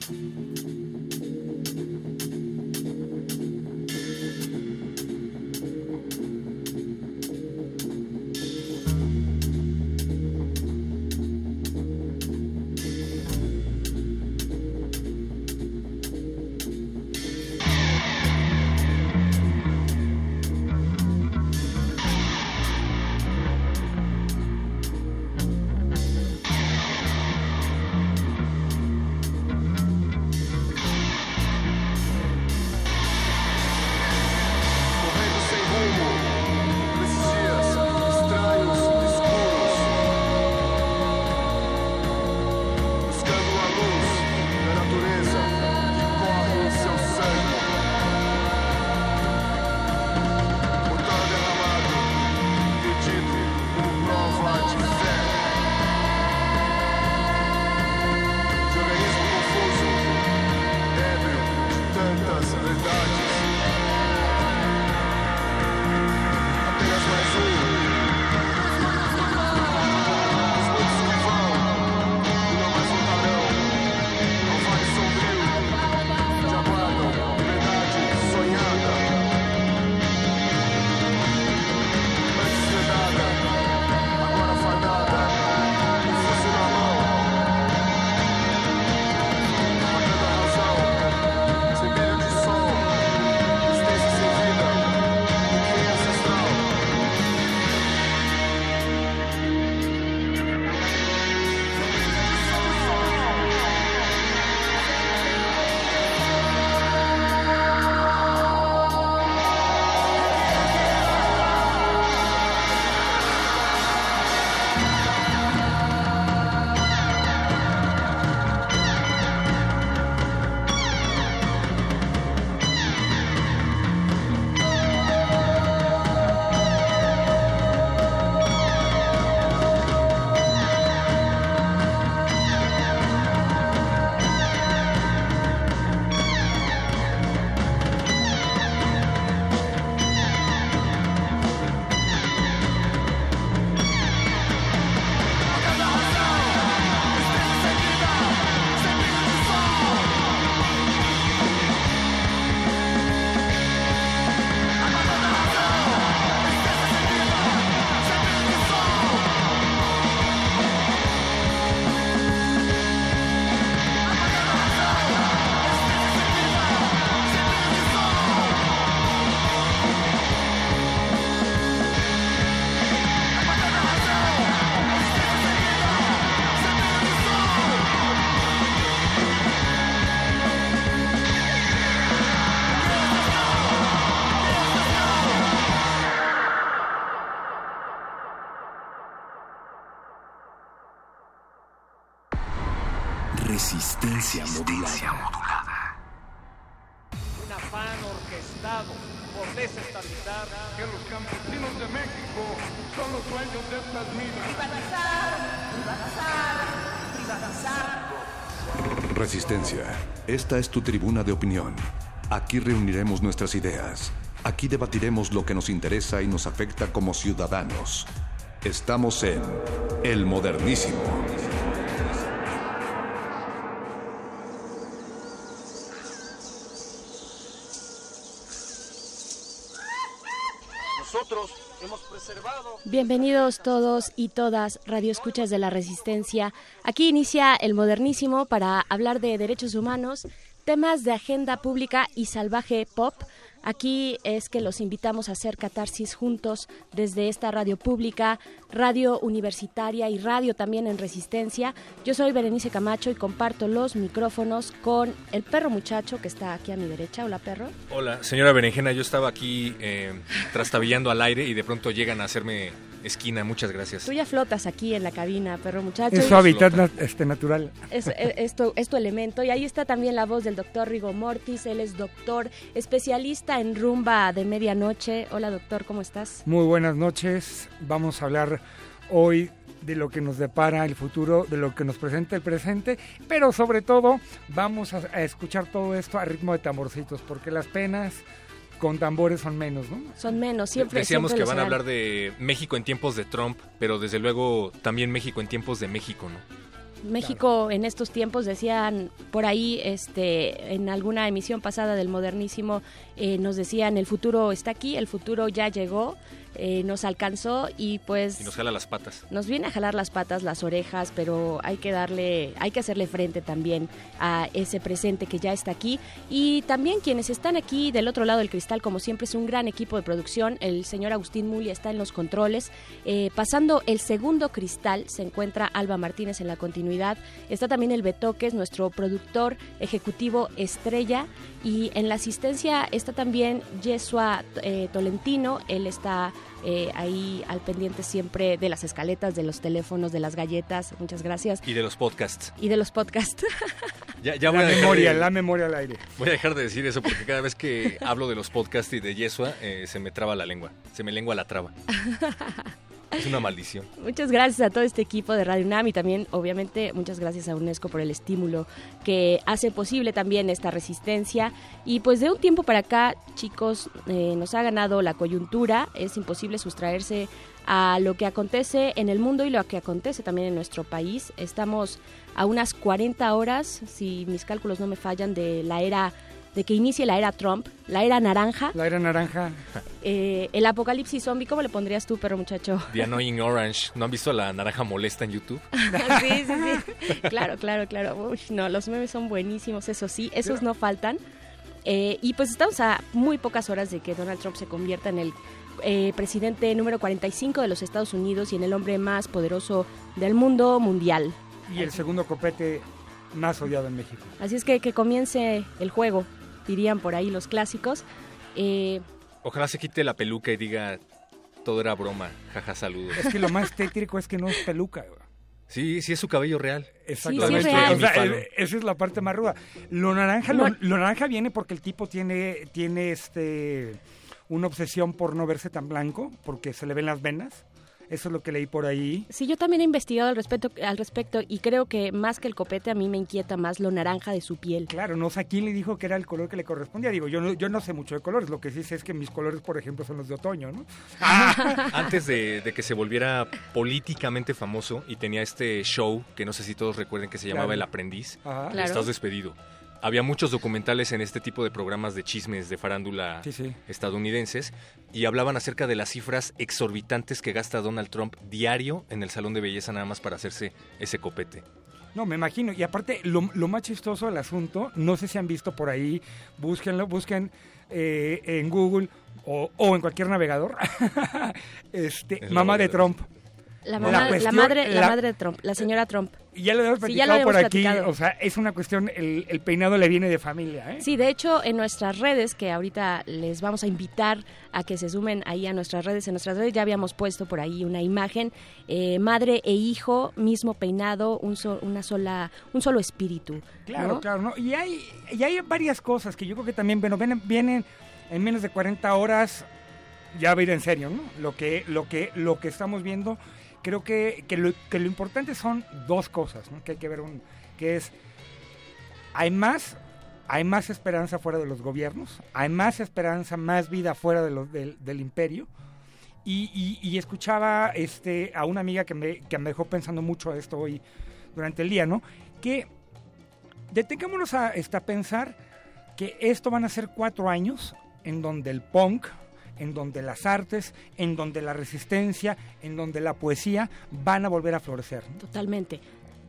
Resistencia modulada. Un afán orquestal amenazado por desestabilizar. Que los campesinos de México son los dueños de estas minas. Privatizar, privatizar, privatizar. Resistencia. Esta es tu tribuna de opinión. Aquí reuniremos nuestras ideas. Aquí debatiremos lo que nos interesa y nos afecta como ciudadanos. Estamos en El Modernísimo. Bienvenidos todos y todas radioescuchas de la Resistencia. Aquí inicia el modernísimo para hablar de derechos humanos, temas de agenda pública y salvaje pop. Aquí es que los invitamos a hacer catarsis juntos desde esta radio pública, radio universitaria y radio también en Resistencia. Yo soy Berenice Camacho y comparto los micrófonos con el perro muchacho que está aquí a mi derecha. Hola perro. Hola, señora Berenjena, yo estaba aquí eh, trastabillando al aire y de pronto llegan a hacerme esquina. Muchas gracias. Tú ya flotas aquí en la cabina, perro muchacho. Es su hábitat nat- este, natural. Es, es- es tu, es tu elemento. Y ahí está también la voz del doctor Rigo Mortis. Él es doctor, especialista en rumba de medianoche. Hola doctor, ¿cómo estás? Muy buenas noches. Vamos a hablar hoy de lo que nos depara el futuro, de lo que nos presenta el presente, pero sobre todo vamos a, a escuchar todo esto a ritmo de tamborcitos, porque las penas con tambores son menos, ¿no? Son menos, siempre. Decíamos siempre que van a hablar de México en tiempos de Trump, pero desde luego también México en tiempos de México, ¿no? México en estos tiempos decían por ahí este en alguna emisión pasada del modernísimo eh, nos decían el futuro está aquí el futuro ya llegó eh, nos alcanzó y pues Y nos jala las patas. nos viene a jalar las patas, las orejas, pero hay que darle, hay que hacerle frente también a ese presente que ya está aquí. Y también quienes están aquí del otro lado del cristal, como siempre, es un gran equipo de producción. El señor Agustín Muli está en los controles. Eh, pasando el segundo cristal se encuentra Alba Martínez en la continuidad. Está también el Betoques, nuestro productor ejecutivo estrella. Y en la asistencia está también Yesua eh, Tolentino. Él está eh, ahí al pendiente siempre de las escaletas, de los teléfonos, de las galletas. Muchas gracias. Y de los podcasts. Y de los podcasts. Ya, ya voy la a memoria, de- la memoria al aire. Voy a dejar de decir eso porque cada vez que hablo de los podcasts y de Yesua, eh, se me traba la lengua. Se me lengua la traba. Es una maldición. Muchas gracias a todo este equipo de Radio UNAM y también, obviamente, muchas gracias a UNESCO por el estímulo que hace posible también esta resistencia. Y pues de un tiempo para acá, chicos, eh, nos ha ganado la coyuntura. Es imposible sustraerse a lo que acontece en el mundo y lo que acontece también en nuestro país. Estamos a unas 40 horas, si mis cálculos no me fallan, de la era de que inicie la era Trump, la era naranja, La era naranja. eh, el apocalipsis zombie, ¿cómo le pondrías tú, perro muchacho? The Annoying Orange. ¿No han visto la naranja molesta en YouTube? sí, sí, sí. Claro, claro, claro. Uy, no, los memes son buenísimos, eso sí, esos no faltan. Eh, y pues estamos a muy pocas horas de que Donald Trump se convierta en el eh, presidente número 45 de los Estados Unidos y en el hombre más poderoso del mundo mundial. Y el segundo copete más odiado en México. Así es que que comience el juego, dirían por ahí los clásicos. Eh, Ojalá se quite la peluca y diga todo era broma. Jaja, saludos. Es que lo más tétrico es que no es peluca. Sí, sí es su cabello real. Exactamente. Sí, sí es real. O sea, Bifalo. esa es la parte más ruda. Lo naranja, No. lo, lo naranja viene porque el tipo tiene, tiene este una obsesión por no verse tan blanco, porque se le ven las venas. Eso es lo que leí por ahí. Sí, yo también he investigado al respecto, al respecto y creo que más que el copete a mí me inquieta más lo naranja de su piel. Claro, no sé a quién le dijo que era el color que le correspondía. Digo, yo no, yo no sé mucho de colores. Lo que sí sé es que mis colores, por ejemplo, son los de otoño, ¿no? Antes de, de que se volviera políticamente famoso y tenía este show que no sé si todos recuerden que se llamaba Claro. El Aprendiz, Ajá. Claro. Estás despedido. Había muchos documentales en este tipo de programas de chismes de farándula Sí, sí. estadounidenses y hablaban acerca de las cifras exorbitantes que gasta Donald Trump diario en el salón de belleza nada más para hacerse ese copete. No, me imagino. Y aparte, lo, lo más chistoso del asunto, no sé si han visto por ahí, búsquenlo, busquen eh, en Google o, o en cualquier navegador. este, mamá de. Trump. La mamá- la cuestión- madre, la la- madre de Trump, la señora Trump. Ya lo hemos Sí, platicado lo por aquí. platicado. O sea, es una cuestión, el, el peinado le viene de familia, ¿eh? Sí, de hecho, en nuestras redes, que ahorita les vamos a invitar a que se sumen ahí a nuestras redes, en nuestras redes ya habíamos puesto por ahí una imagen, eh, madre e hijo, mismo peinado, un, so- una sola, un solo espíritu. Claro, ¿no? claro, ¿no? Y hay, y hay varias cosas que yo creo que también, bueno, vienen, vienen en menos de 40 horas ya va a ir en serio, ¿no? Lo que, lo que, lo que estamos viendo, creo que, que, lo, que lo importante son dos cosas, ¿no? Que hay que ver, un, que es, hay más, hay más esperanza fuera de los gobiernos, hay más esperanza, más vida fuera de los, del, imperio, y, y, escuchaba este, a una amiga que me, que me dejó pensando mucho esto hoy durante el día, ¿no? Que detengámonos a, este, a pensar que esto van a ser cuatro años en donde el punk, en donde las artes, en donde la resistencia, en donde la poesía van a volver a florecer. Totalmente.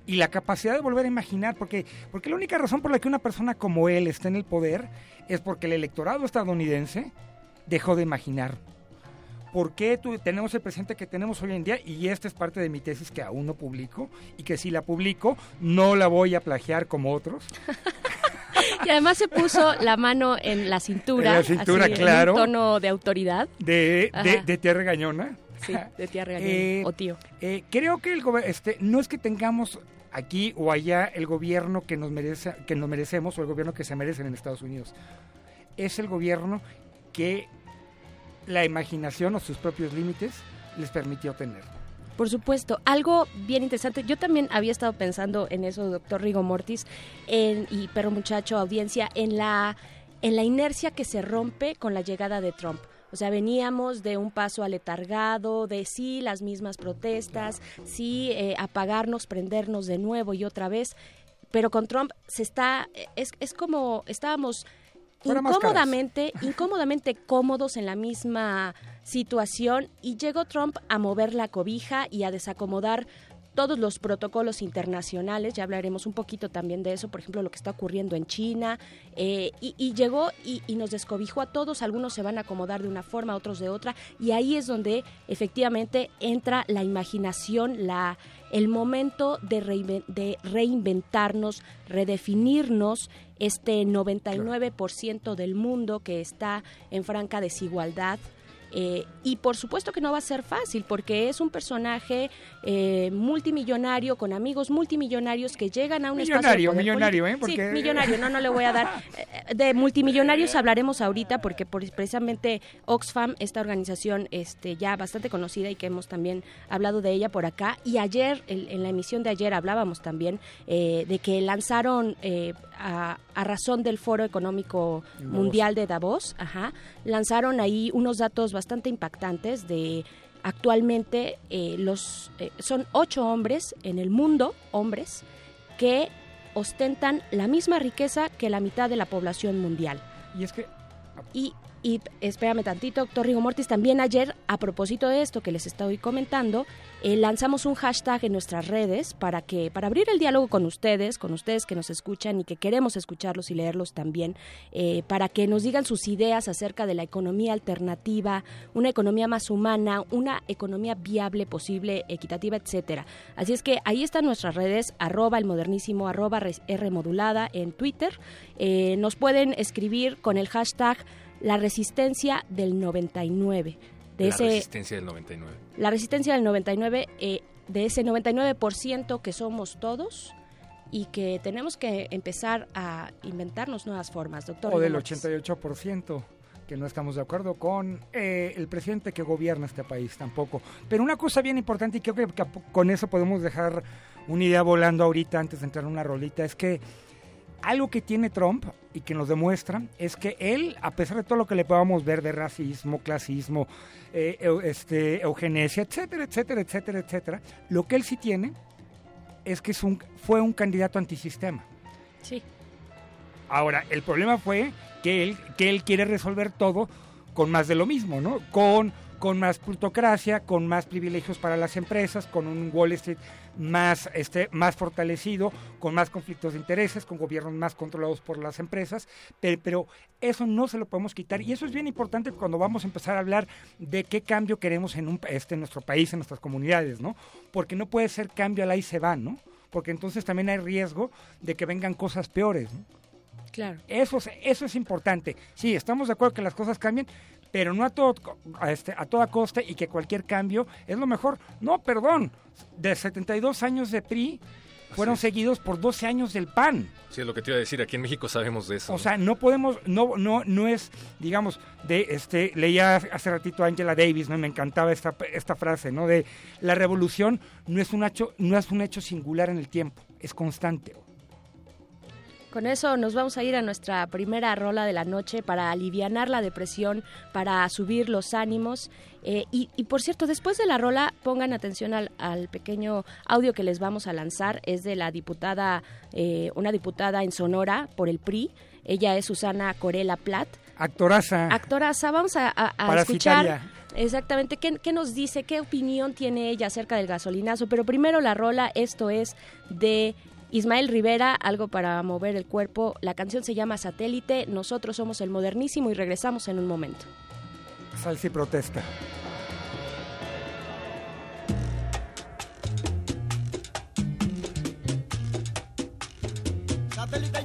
Y la capacidad de volver a imaginar, porque, porque la única razón por la que una persona como él está en el poder es porque el electorado estadounidense dejó de imaginar. ¿Por qué tú, tenemos el presente que tenemos hoy en día? Y esta es parte de mi tesis que aún no publico y que si la publico no la voy a plagiar como otros. y además se puso la mano en la cintura. En la cintura, así, claro. En un tono de autoridad. De, de, de tía regañona. Sí, de tía regañona. Eh, o tío. Eh, creo que el este, no es que tengamos aquí o allá el gobierno que nos, merece, que nos merecemos o el gobierno que se merecen en Estados Unidos. Es el gobierno que la imaginación o sus propios límites les permitió tener. Por supuesto, algo bien interesante. Yo también había estado pensando en eso, doctor Rigo Mortis, en, y perro muchacho, audiencia, en la, en la inercia que se rompe con la llegada de Trump. O sea, veníamos de un paso aletargado, de sí, las mismas protestas, sí, eh, apagarnos, prendernos de nuevo y otra vez. Pero con Trump se está, es, es como, estábamos incómodamente, incómodamente cómodos en la misma situación y llegó Trump a mover la cobija y a desacomodar todos los protocolos internacionales, ya hablaremos un poquito también de eso, por ejemplo, lo que está ocurriendo en China, eh, y, y, llegó y, y, nos descobijó a todos, algunos se van a acomodar de una forma, otros de otra, y ahí es donde efectivamente entra la imaginación, la, el momento de, de reinventarnos, redefinirnos, este 99% del mundo que está en franca desigualdad, eh, y por supuesto que no va a ser fácil porque es un personaje eh, multimillonario con amigos multimillonarios que llegan a un millonario, espacio de millonario, ¿eh? Porque... Sí, millonario, no, no le voy a dar. De multimillonarios hablaremos ahorita porque por, precisamente Oxfam, esta organización este, ya bastante conocida y que hemos también hablado de ella por acá, y ayer, el, en la emisión de ayer hablábamos también eh, de que lanzaron eh, a, a, razón del Foro Económico. Mundial de Davos, ajá, lanzaron ahí unos datos bastante impactantes de actualmente eh, los eh, son ocho hombres en el mundo hombres que ostentan la misma riqueza que la mitad de la población mundial. Y es que y y espérame tantito, doctor Rigo Mortis, también ayer, a propósito de esto que les estoy comentando, eh, lanzamos un hashtag en nuestras redes para que, para abrir el diálogo con ustedes, con ustedes que nos escuchan y que queremos escucharlos y leerlos también, eh, para que nos digan sus ideas acerca de la economía alternativa, una economía más humana, una economía viable, posible, equitativa, etcétera. Así es que ahí están nuestras redes, arroba el modernísimo, arroba R modulada en Twitter. Eh, nos pueden escribir con el hashtag la resistencia del 99. De la ese, resistencia del 99. La resistencia del 99, eh, de ese 99% que somos todos y que tenemos que empezar a inventarnos nuevas formas, doctor. O del 88% que no estamos de acuerdo con eh, el presidente que gobierna este país tampoco. Pero una cosa bien importante y creo que, que con eso podemos dejar una idea volando ahorita antes de entrar en una rolita, es que algo que tiene Trump y que nos demuestra es que él, a pesar de todo lo que le podamos ver de racismo, clasismo, eh, este, eugenesia, etcétera, etcétera, etcétera, etcétera, lo que él sí tiene es que es un, fue un candidato antisistema. Sí. Ahora, el problema fue que él, que él quiere resolver todo con más de lo mismo, ¿no? Con con más plutocracia, con más privilegios para las empresas, con un Wall Street más, este, más fortalecido, con más conflictos de intereses, con gobiernos más controlados por las empresas, pero, pero, eso no se lo podemos quitar y eso es bien importante cuando vamos a empezar a hablar de qué cambio queremos en, un, este, en nuestro país, en nuestras comunidades, ¿no? Porque no puede ser cambio al ahí se va, ¿no? Porque entonces también hay riesgo de que vengan cosas peores, ¿no? Claro. Eso, eso es importante. Sí, estamos de acuerdo que las cosas cambien, pero no a, todo, a, este, a toda costa y que cualquier cambio es lo mejor. No, perdón, de 72 años de PRI, fueron seguidos por 12 años del PAN. Sí, es lo que te iba a decir. Aquí en México sabemos de eso. O ¿no? sea, no podemos, no, no, no es, digamos, de este, leía hace ratito a Angela Davis, ¿no? Me encantaba esta, esta frase, ¿no? De la revolución no es un hecho, no es un hecho singular en el tiempo, es constante. Con eso nos vamos a ir a nuestra primera rola de la noche para alivianar la depresión, para subir los ánimos. Eh, y, y, por cierto, después de la rola, pongan atención al, al, pequeño audio que les vamos a lanzar. Es de la diputada, eh, una diputada en Sonora por el PRI. Ella es Susana Corella Platt. Actoraza. Actoraza. Vamos a, a, a escuchar. Exactamente, ¿Qué, ¿qué, nos dice? ¿Qué opinión tiene ella acerca del gasolinazo? Pero primero la rola, esto es de Ismael Rivera, algo para mover el cuerpo. La canción se llama Satélite. Nosotros somos el modernísimo y regresamos en un momento. Salsa y protesta. Satélite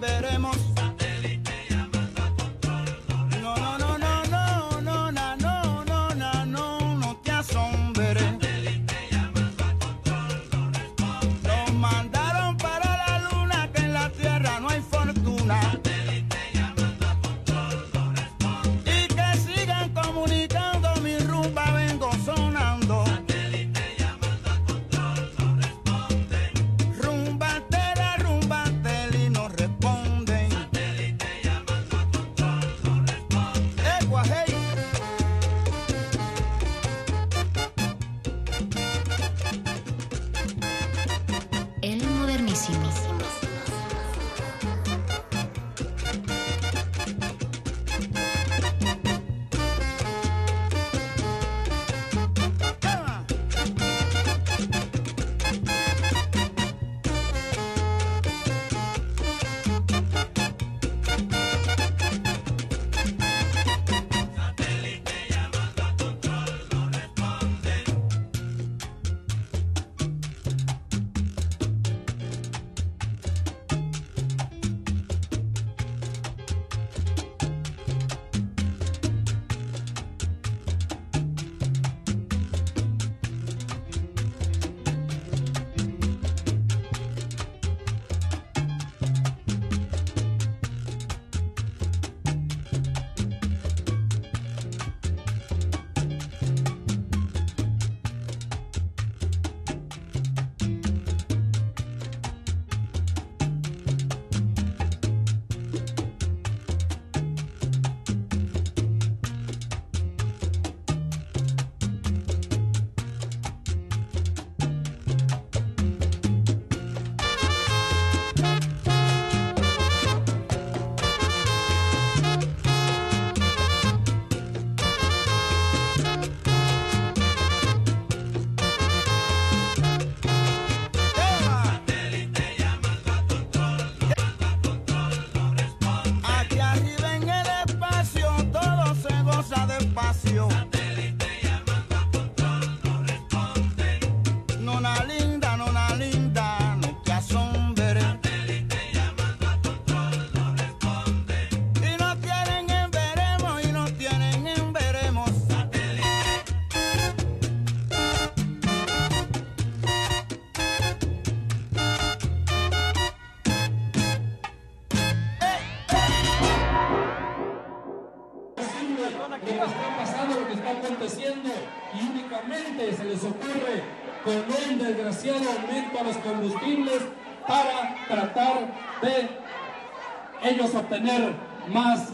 con un desgraciado aumento a los combustibles para tratar de ellos obtener más,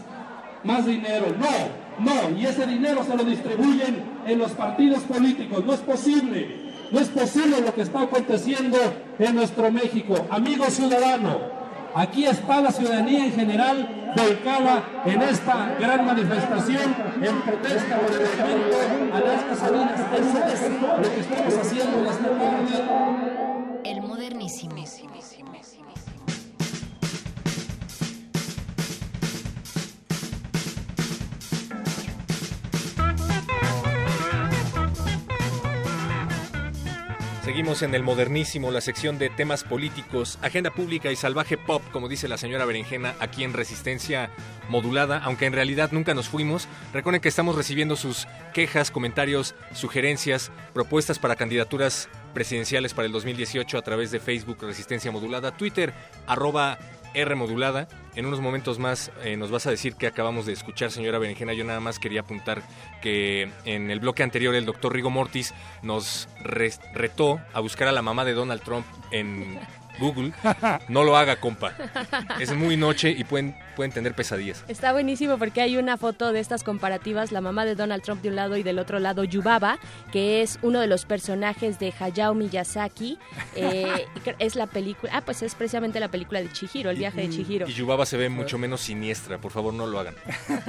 más dinero. No, no, y ese dinero se lo distribuyen en los partidos políticos. No es posible, no es posible lo que está aconteciendo en nuestro México. Amigo ciudadano, aquí está la ciudadanía en general volcada en esta gran manifestación en protesta por el aumento a las Salinas. Eso es lo que estamos haciendo en esta En el modernísimo, la sección de temas políticos, agenda pública y salvaje pop, como dice la señora Berenjena, aquí en Resistencia Modulada, aunque en realidad nunca nos fuimos. Recuerden que estamos recibiendo sus quejas, comentarios, sugerencias, propuestas para candidaturas presidenciales para el 2018 a través de Facebook Resistencia Modulada, Twitter arroba R modulada. En unos momentos más eh, nos vas a decir que acabamos de escuchar, señora Berenjena. Yo nada más quería apuntar que en el bloque anterior el doctor Rigo Mortis nos re- retó a buscar a la mamá de Donald Trump en Google. No lo haga, compa. Es muy noche y pueden, pueden tener pesadillas. Está buenísimo porque hay una foto de estas comparativas, la mamá de Donald Trump de un lado y del otro lado Yubaba, que es uno de los personajes de Hayao Miyazaki. Eh, es la película, ah, pues es precisamente la película de Chihiro, el viaje de Chihiro. Y Yubaba se ve mucho menos siniestra. Por favor, no lo hagan.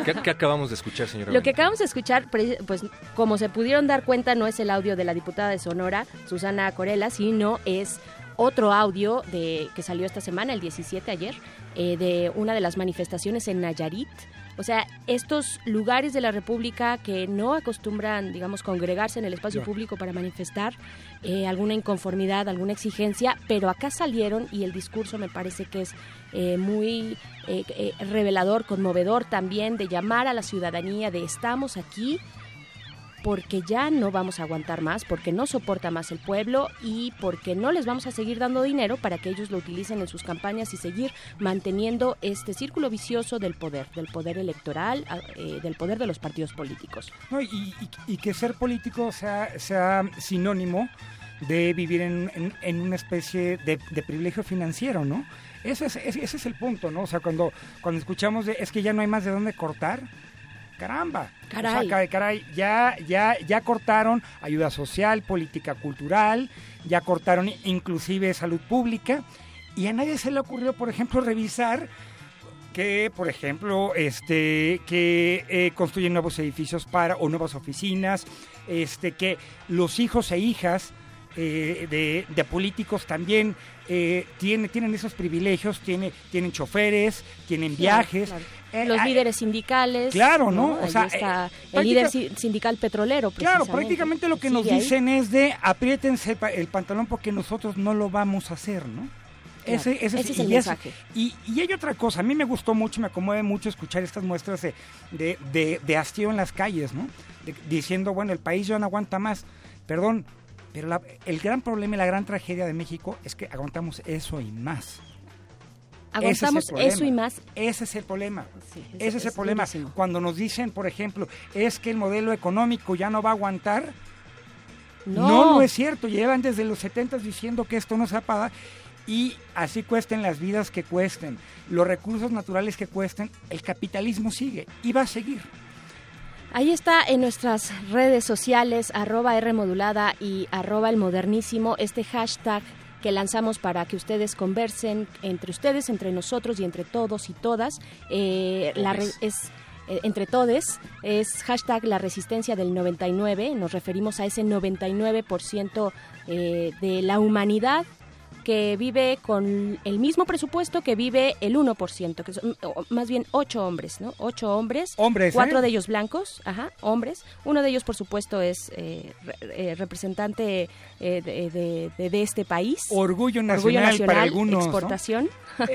¿Qué, qué acabamos de escuchar, señora Lo que acabamos de escuchar, pre- pues como se pudieron dar cuenta, no es el audio de la diputada de Sonora, Susana Corella, sino es otro audio de que salió esta semana, el 17 ayer, eh, de una de las manifestaciones en Nayarit. O sea, estos lugares de la República que no acostumbran, digamos, congregarse en el espacio público para manifestar eh, alguna inconformidad, alguna exigencia, pero acá salieron y el discurso me parece que es eh, muy revelador, conmovedor también, de llamar a la ciudadanía de estamos aquí porque ya no vamos a aguantar más, porque no soporta más el pueblo y porque no les vamos a seguir dando dinero para que ellos lo utilicen en sus campañas y seguir manteniendo este círculo vicioso del poder, del poder electoral, a- eh, del poder de los partidos políticos. No, y, y- y que ser político sea, sea sinónimo de vivir en, en- una especie de, privilegio financiero, ¿no? Ese es, ese es el punto, ¿no? O sea, cuando, cuando escuchamos de, es que ya no hay más de dónde cortar, caramba. Caray. O sea, caray, ya, ya, ya cortaron ayuda social, política cultural, ya cortaron inclusive salud pública, y a nadie se le ocurrió, por ejemplo, revisar que, por ejemplo, este, que eh, construyen nuevos edificios para o nuevas oficinas, este, que los hijos e hijas eh, de, de políticos también eh, tienen, tienen esos privilegios, tiene, tienen choferes, tienen viajes. Claro, Eh, Los líderes sindicales. Claro, ¿no? O sea, está eh, el líder sindical petrolero. Claro, prácticamente lo que nos ahí. dicen es de apriétense el, pa- el pantalón porque nosotros no lo vamos a hacer, ¿no? Claro, ese es y el mensaje. Y, y hay otra cosa, a mí me gustó mucho, me conmueve mucho escuchar estas muestras de, de, de- de hastío en las calles, ¿no? De- diciendo, bueno, el país ya no aguanta más. Perdón, pero la- el gran problema y la gran tragedia de México es que aguantamos eso y más. Aguantamos es eso y más. Ese es el problema. es- Ese es el es problema. durísimo. Cuando nos dicen, por ejemplo, es que el modelo económico ya no va a aguantar, No. no, no es cierto. Llevan desde los 70 diciendo que esto no se va a pagar. Y así cuesten las vidas que cuesten, los recursos naturales que cuesten, el capitalismo sigue y va a seguir. Ahí está en nuestras redes sociales, arroba R modulada y arroba el modernísimo, este hashtag que lanzamos para que ustedes conversen entre ustedes, entre nosotros y entre todos y todas. Eh, la re- es eh, entre todes, es hashtag la resistencia del 99, nos referimos a ese 99% eh, de la humanidad que vive con el mismo presupuesto que vive el 1%, que son o, más bien ocho hombres, ¿no? Ocho hombres, Hombres, cuatro ¿eh? de ellos blancos, ajá, hombres. Uno de ellos, por supuesto, es eh, re- eh, representante de, de- de- de este país. Orgullo nacional para algunos, ¿no? Exportación.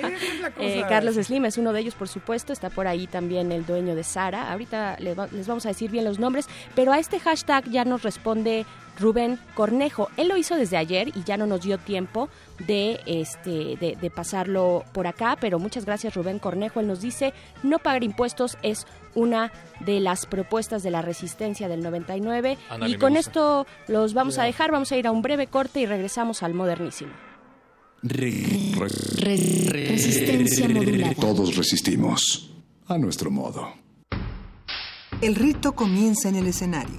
Eh, Carlos Slim es uno de ellos, por supuesto. Está por ahí también el dueño de Sara. Ahorita les, va- les vamos a decir bien los nombres, pero a este hashtag ya nos responde Rubén Cornejo. Él lo hizo desde ayer y ya no nos dio tiempo de, este, de, de pasarlo por acá, pero muchas gracias Rubén Cornejo. Él nos dice, no pagar impuestos es una de las propuestas de la resistencia del 99 Ándale, y con esto los vamos a dejar, vamos a ir a un breve corte y regresamos al modernísimo. Resistencia modulada. Todos resistimos. A nuestro modo. El rito comienza en el escenario.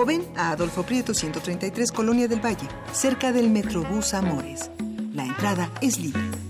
o ven a Adolfo Prieto 133 Colonia del Valle, cerca del Metrobús Amores. La entrada es libre.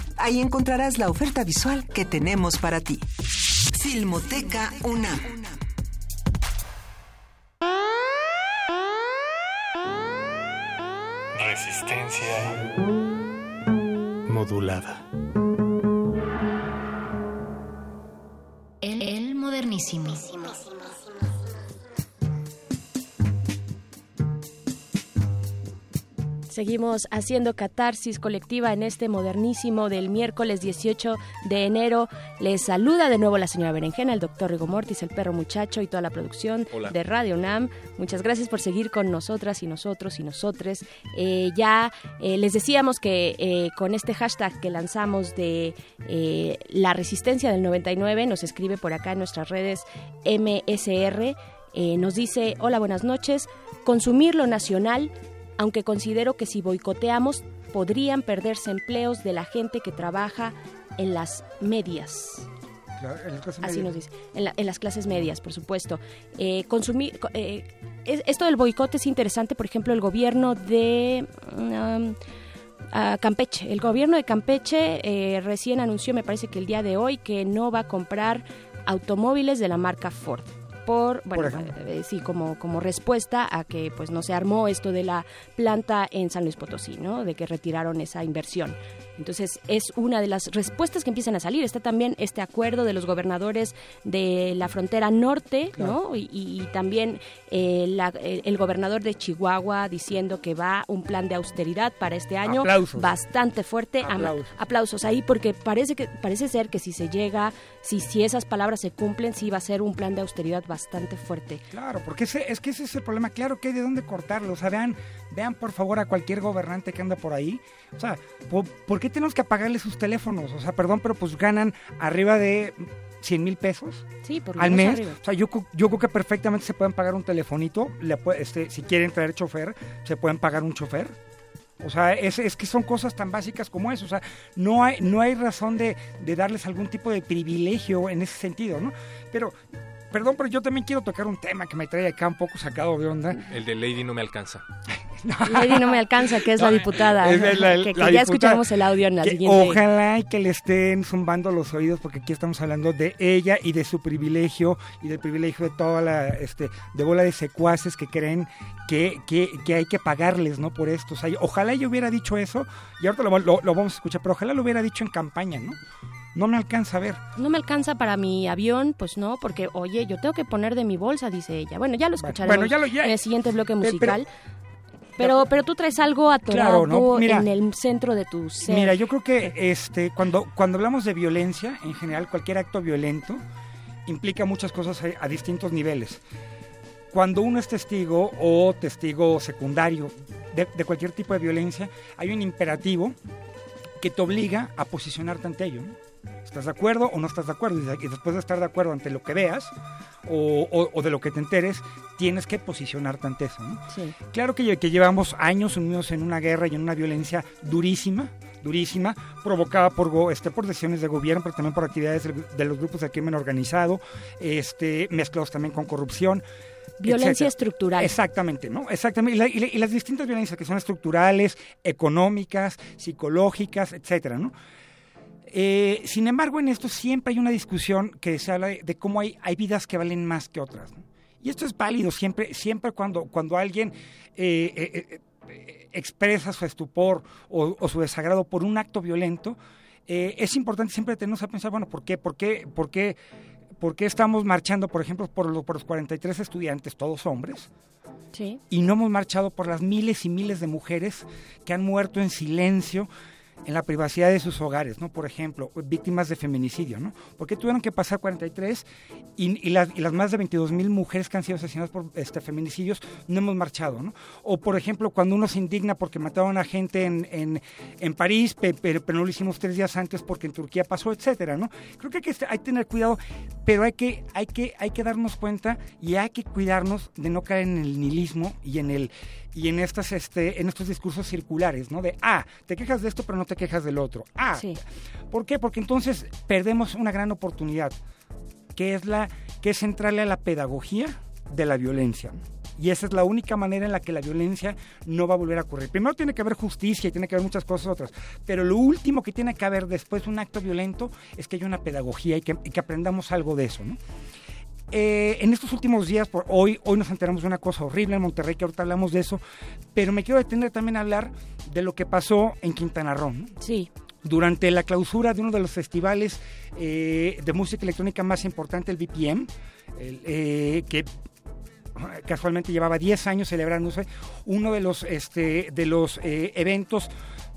Ahí encontrarás la oferta visual que tenemos para ti. Filmoteca UNAM. Resistencia modulada. El, el modernísimo. Seguimos haciendo catarsis colectiva en este modernísimo del miércoles 18 de enero. Les saluda de nuevo la señora Berenjena, el doctor Rigo Mortis, el perro muchacho y toda la producción Hola. de Radio UNAM. Muchas gracias por seguir con nosotras y nosotros y nosotres. Eh, ya eh, les decíamos que eh, con este hashtag que lanzamos de la resistencia del 99, nos escribe por acá en nuestras redes MSR. eh, nos dice, hola, buenas noches. Consumir lo nacional aunque considero que si boicoteamos podrían perderse empleos de la gente que trabaja en las medias. En las clases Así medias. nos dice, en, la- en las clases medias, por supuesto. Eh, consumir, co- eh, es- esto del boicot es interesante, por ejemplo, el gobierno de um, Campeche. El gobierno de Campeche eh, recién anunció, me parece que el día de hoy, que no va a comprar automóviles de la marca Ford. Por, bueno, Por ejemplo. eh, sí, como, como respuesta a que pues no se armó esto de la planta en San Luis Potosí, ¿no? De que retiraron esa inversión. Entonces es una de las respuestas que empiezan a salir. Está también este acuerdo de los gobernadores de la frontera norte, ¿no? Y, también eh, la- el, gobernador de Chihuahua diciendo que va un plan de austeridad para este año Aplausos. bastante fuerte. Aplausos. aplausos ahí porque parece que parece ser que si se llega, si si esas palabras se cumplen, sí va a ser un plan de austeridad bastante fuerte. Claro, porque ese, es que ese es el problema. Claro que hay de dónde cortarlo. O sea, vean, vean por favor a cualquier gobernante que anda por ahí. O sea, ¿por, por qué tenemos que apagarle sus teléfonos? O sea, perdón, pero pues ganan arriba de 100 mil pesos Sí, por al mes. arriba. O sea, yo, yo creo que perfectamente se pueden pagar un telefonito. Le este, si quieren traer chofer, se pueden pagar un chofer. O sea, es, es que son cosas tan básicas como eso. O sea, no hay, no hay razón de, de darles algún tipo de privilegio en ese sentido, ¿no? Pero, perdón, pero yo también quiero tocar un tema que me trae acá un poco sacado de onda. El de Lady no me alcanza. Lady no me alcanza, que es la diputada. Es la- que que la ya diputada. escucharemos el audio en la Que siguiente. Ojalá y que le estén zumbando los oídos porque aquí estamos hablando de ella y de su privilegio y del privilegio de toda la este de bola de secuaces que creen que, que, que hay que pagarles no por esto. O sea, ojalá yo hubiera dicho eso y ahorita lo, lo- lo vamos a escuchar, pero ojalá lo hubiera dicho en campaña, ¿no? No me alcanza a ver. No me alcanza para mi avión, pues no, porque oye, yo tengo que poner de mi bolsa, dice ella. Bueno, ya lo escucharemos bueno, ya lo- ya- en el siguiente bloque pero- musical. Pero, pero tú traes algo atorado Claro, ¿no? Mira- en el centro de tu ser. Mira, yo creo que este cuando cuando hablamos de violencia, en general cualquier acto violento implica muchas cosas a, a distintos niveles. Cuando uno es testigo o testigo secundario de, de cualquier tipo de violencia, hay un imperativo que te obliga a posicionarte ante ello. ¿no? ¿Estás de acuerdo o no estás de acuerdo? Y después de estar de acuerdo ante lo que veas o, o- o de lo que te enteres, tienes que posicionarte ante eso. ¿no? Sí. Claro que, que llevamos años unidos en una guerra y en una violencia durísima, durísima, provocada por, este, por decisiones de gobierno, pero también por actividades de los grupos de crimen organizado, este, mezclados también con corrupción. Violencia etcétera. estructural. Exactamente, ¿no? Exactamente. Y, la- y la- y las distintas violencias que son estructurales, económicas, psicológicas, etcétera, ¿no? Eh, sin embargo, en esto siempre hay una discusión que se habla de, de cómo hay, hay vidas que valen más que otras. ¿no? Y esto es válido siempre, siempre cuando, cuando alguien eh, eh, eh, expresa su estupor o, o su desagrado por un acto violento, es importante siempre tenernos a pensar, bueno, ¿por qué? ¿Por qué? ¿Por qué? ¿Por qué estamos marchando, por ejemplo, por, lo- por los 43 estudiantes, todos hombres? Sí. y no hemos marchado por las miles y miles de mujeres que han muerto en silencio en la privacidad de sus hogares, ¿no? Por ejemplo, víctimas de feminicidio, ¿no? Porque tuvieron que pasar 43 y, y las, y las más de 22 mil mujeres que han sido asesinadas por este, feminicidios no hemos marchado, ¿no? O, por ejemplo, cuando uno se indigna porque mataron a gente en, en, en París, pe- pe- pero, no lo hicimos tres días antes porque en Turquía pasó, etcétera, ¿no? Creo que hay que, hay que tener cuidado, pero hay que, hay, que, hay que darnos cuenta y hay que cuidarnos de no caer en el nihilismo y en el y en estas este en estos discursos circulares, ¿no? De ah, te quejas de esto pero no te quejas del otro. Ah, ¿por qué? Porque entonces perdemos una gran oportunidad, que es la que es entrarle a la pedagogía de la violencia. Y esa es la única manera en la que la violencia no va a volver a ocurrir. Primero tiene que haber justicia y tiene que haber muchas cosas otras. Pero lo último que tiene que haber después de un acto violento es que haya una pedagogía y que, y que aprendamos algo de eso. ¿no? Eh, en estos últimos días, por hoy, hoy nos enteramos de una cosa horrible en Monterrey, que ahorita hablamos de eso, pero me quiero detener también a hablar de lo que pasó en Quintana Roo. ¿no? Sí. Durante la clausura de uno de los festivales eh, de música electrónica más importante, el BPM, el, eh, que casualmente llevaba 10 años celebrándose, uno de los, este, de los eh, eventos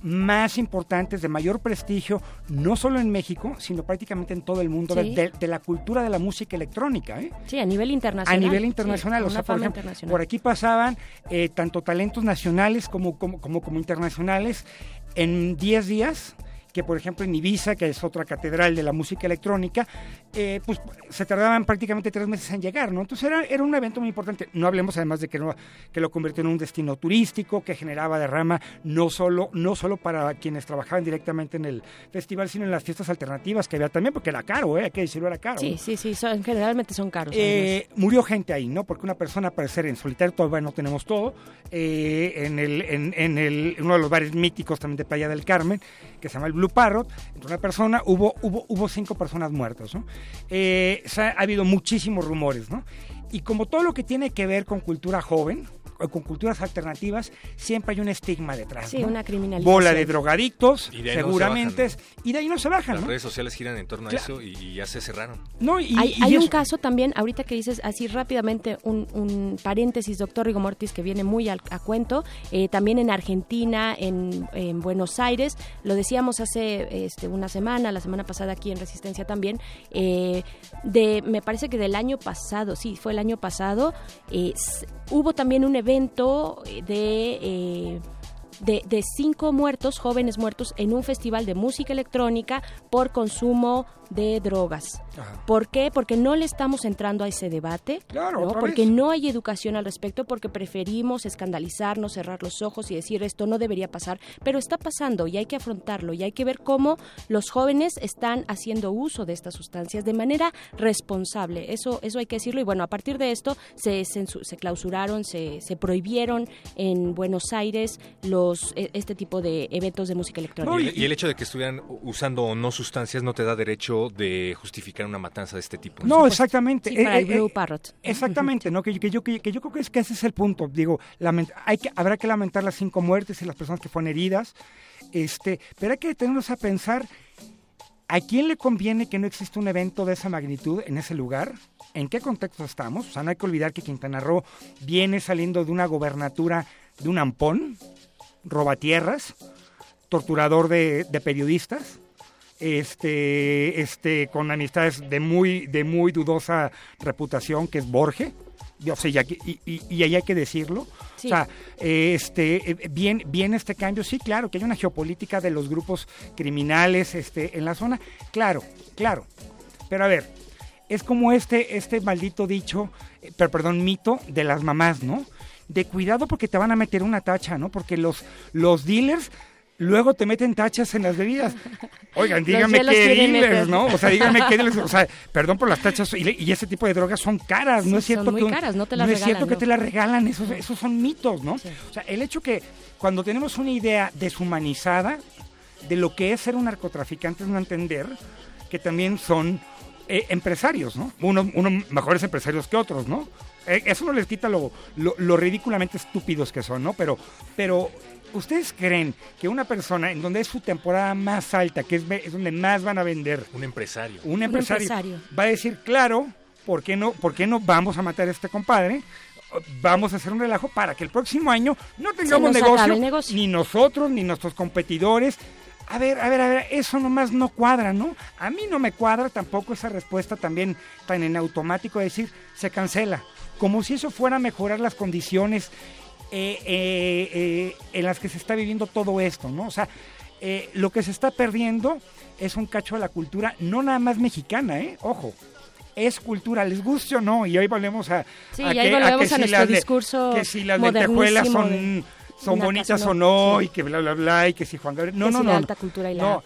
más importantes, de mayor prestigio, no solo en México, sino prácticamente en todo el mundo, Sí. de, de la cultura de la música electrónica. ¿eh? Sí, a nivel internacional. A nivel internacional, o sea, por ejemplo, por aquí pasaban eh, tanto talentos nacionales como, como, como, como internacionales en 10 días que por ejemplo en Ibiza, que es otra catedral de la música electrónica, eh, pues se tardaban prácticamente tres meses en llegar, ¿no? Entonces era, era un evento muy importante. No hablemos además de que, no, que lo convirtió en un destino turístico, que generaba derrama no solo, no solo para quienes trabajaban directamente en el festival, sino en las fiestas alternativas que había también, porque era caro, ¿eh? Hay que decirlo, era caro. Sí, ¿no? sí, sí, son, generalmente son caros. Eh, murió gente ahí, ¿no? Porque una persona, al parecer, en solitario todavía no tenemos todo. eh, en, el, en, en el, en uno de los bares míticos también de Playa del Carmen, que se llama el Blue Parrot, entre una persona, hubo, hubo, hubo cinco personas muertas, ¿no? Eh, ha habido muchísimos rumores, ¿no? Y como todo lo que tiene que ver con cultura joven, con culturas alternativas, siempre hay un estigma detrás. Sí, ¿no? una criminalización. Bola de drogadictos, Y de ahí no se seguramente, bajan, y de ahí no se bajan, Las ¿no? redes sociales giran en torno a Claro. eso y, y ya se cerraron. No, y, hay y hay un caso también, ahorita que dices así rápidamente, un, un paréntesis, doctor Rigo Mortis, que viene muy al- a cuento, eh, también en Argentina, en, en Buenos Aires, lo decíamos hace este, una semana, la semana pasada aquí en Resistencia también, eh, de, me parece que del año pasado, sí, fue el año pasado, eh, hubo también un evento de... eh, de, de cinco muertos, jóvenes muertos, en un festival de música electrónica por consumo de drogas. ¿Por qué? Porque no le estamos entrando a ese debate, Claro, ¿no? porque vez. no hay educación al respecto, porque preferimos escandalizarnos, cerrar los ojos y decir esto no debería pasar, pero está pasando y hay que afrontarlo y hay que ver cómo los jóvenes están haciendo uso de estas sustancias de manera responsable. Eso, eso hay que decirlo y bueno, a partir de esto se, censu- se clausuraron, se, se prohibieron en Buenos Aires los e- este tipo de eventos de música electrónica. Y y el hecho de que estuvieran usando o no sustancias no te da derecho de justificar una matanza de este tipo. No, exactamente. Sí, para Eh, el eh, Blue eh, Parrot. Exactamente, ¿no? Que, que yo, que, que yo creo que, es, que ese es el punto. Digo, lament- hay que, habrá que lamentar las cinco muertes y las personas que fueron heridas, este, pero hay que detenernos a pensar a quién le conviene que no exista un evento de esa magnitud en ese lugar, en qué contexto estamos. O sea, no hay que olvidar que Quintana Roo viene saliendo de una gobernatura de un ampón, robatierras, torturador de, de periodistas, este, este, con amistades de muy, de muy dudosa reputación, que es Borge. Yo sé, y, y, y- y ahí hay que decirlo. Sí. O sea, este, eh, bien, bien este cambio, sí, claro, que hay una geopolítica de los grupos criminales este, en la zona, claro, claro. Pero a ver, es como este, este maldito dicho, eh, per- perdón, mito de las mamás, ¿no? De cuidado porque te van a meter una tacha, ¿no? Porque los, los dealers luego te meten tachas en las bebidas. Oigan, díganme qué dealers. ¿no? O sea, díganme qué dealers, o sea, perdón por las tachas y, y ese tipo de drogas son caras, no es cierto son muy que caras, no te las es cierto regalan, que ¿no? te las regalan, esos, esos son mitos, ¿no? O sea, el hecho que cuando tenemos una idea deshumanizada de lo que es ser un narcotraficante es no entender que también son eh, empresarios, ¿no? Unos, unos mejores empresarios que otros, ¿no? Eh, eso no les quita lo, lo- lo ridículamente estúpidos que son, ¿no? Pero, pero ¿ustedes creen que una persona en donde es su temporada más alta, que es, donde más van a vender, Un empresario. un empresario, empresario. va a decir, claro, ¿por qué no, por qué no vamos a matar a este compadre? Vamos a hacer un relajo para que el próximo año no tengamos negocio, ni nosotros, ni nuestros competidores. A ver, a ver, a ver, eso nomás no cuadra, ¿no? A mí no me cuadra tampoco esa respuesta también tan en automático de decir, se cancela. Como si eso fuera a mejorar las condiciones eh, eh, eh, en las que se está viviendo todo esto, ¿no? O sea, eh, lo que se está perdiendo es un cacho de la cultura, no nada más mexicana, ¿eh? Ojo, es cultura, les guste o no, y hoy volvemos a, Sí, a y ahí que, si a nuestro las discurso que si las lentejuelas son, bonitas o no, no, sí. y que bla, bla, bla, y que si Juan Gabriel... No, Que no, si no. la no. alta cultura y la No,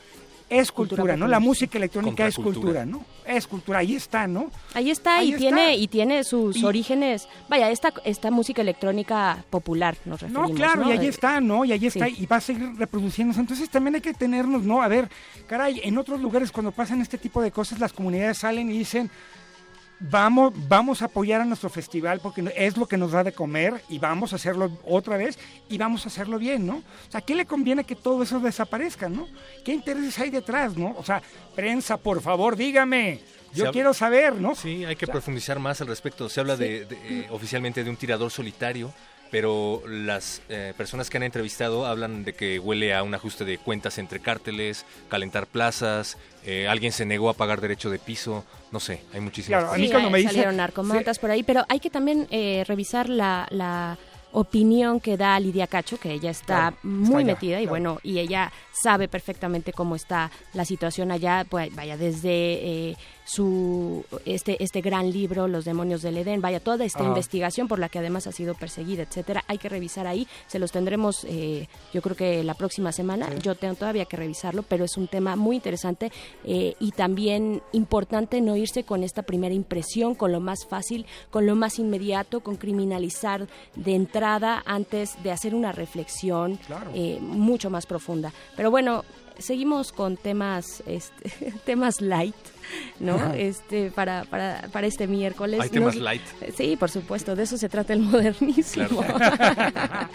es cultura cultura, ¿no? La música electrónica es cultura, ¿no? Es cultura, ahí está, ¿no? Ahí está Ahí y está. tiene y tiene sus Y- orígenes. Vaya, esta esta música electrónica popular nos referimos. No, claro, y ahí Eh, está, ¿no? Y ahí está, sí. y va a seguir reproduciéndose. Entonces también hay que tenernos, ¿no? A ver, caray, en otros lugares cuando pasan este tipo de cosas, las comunidades salen y dicen, vamos, vamos a apoyar a nuestro festival porque es lo que nos da de comer y vamos a hacerlo otra vez y vamos a hacerlo bien, ¿no? O sea, ¿a qué le conviene que todo eso desaparezca, ¿no? ¿Qué intereses hay detrás, no? O sea, prensa, por favor, dígame. Yo quiero saber, ¿no? Sí, hay que profundizar más al respecto. Se habla de, de, eh, oficialmente de un tirador solitario, pero las eh, personas que han entrevistado hablan de que huele a un ajuste de cuentas entre cárteles, calentar plazas, eh, alguien se negó a pagar derecho de piso, no sé, hay muchísimas Claro, a cosas. mí Sí, cuando me dice- salieron narcomantas por ahí, pero hay que también eh, revisar la, la opinión que da Lidia Cacho, que ella está Claro, muy está allá, metida y claro. bueno, y ella sabe perfectamente cómo está la situación allá, pues vaya desde eh, su este este gran libro Los demonios del Edén, vaya toda esta Ajá. investigación por la que además ha sido perseguida, etcétera, hay que revisar ahí, se los tendremos eh, yo creo que la próxima semana, yo tengo todavía que revisarlo, pero es un tema muy interesante eh, y también importante no irse con esta primera impresión, con lo más fácil, con lo más inmediato, con criminalizar de entrada antes de hacer una reflexión Claro. eh, mucho más profunda. Pero bueno, seguimos con temas este, temas light, ¿no? Ajá. Este para, para, para este miércoles. Hay temas Nos- light. Sí, por supuesto, de eso se trata el modernísimo. Claro.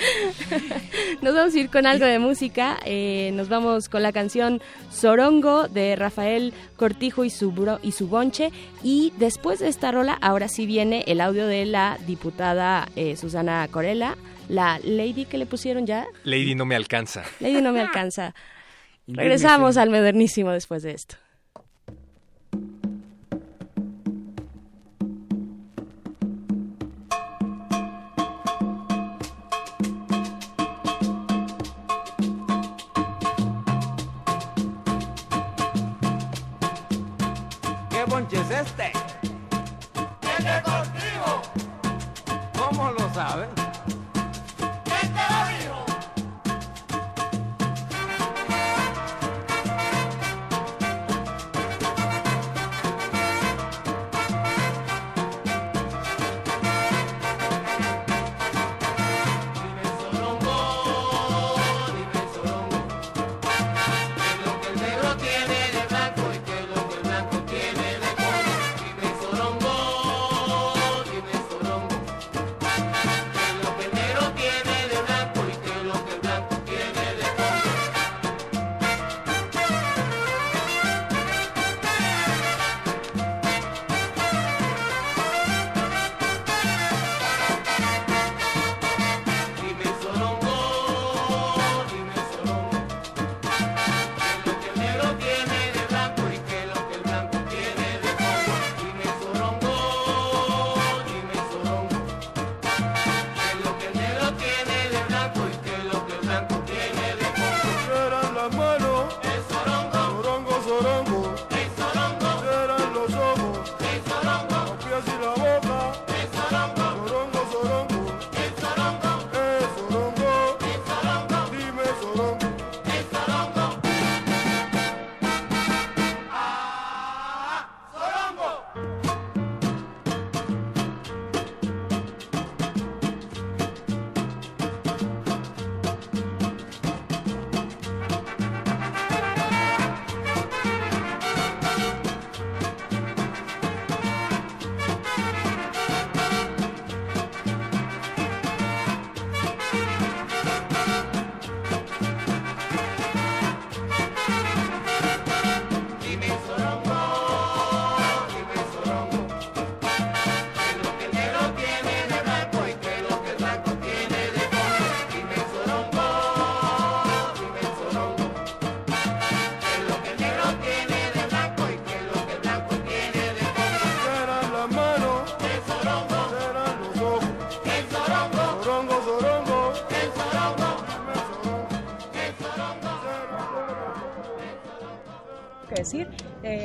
nos vamos a ir con algo de música. eh, nos vamos con la canción Sorongo de Rafael Cortijo y su, bro- y su bonche. Y después de esta rola, ahora sí viene el audio de la diputada eh, Susana Corella, la lady que le pusieron ya. Lady no me alcanza. Lady no me alcanza. Regresamos al modernísimo después de esto.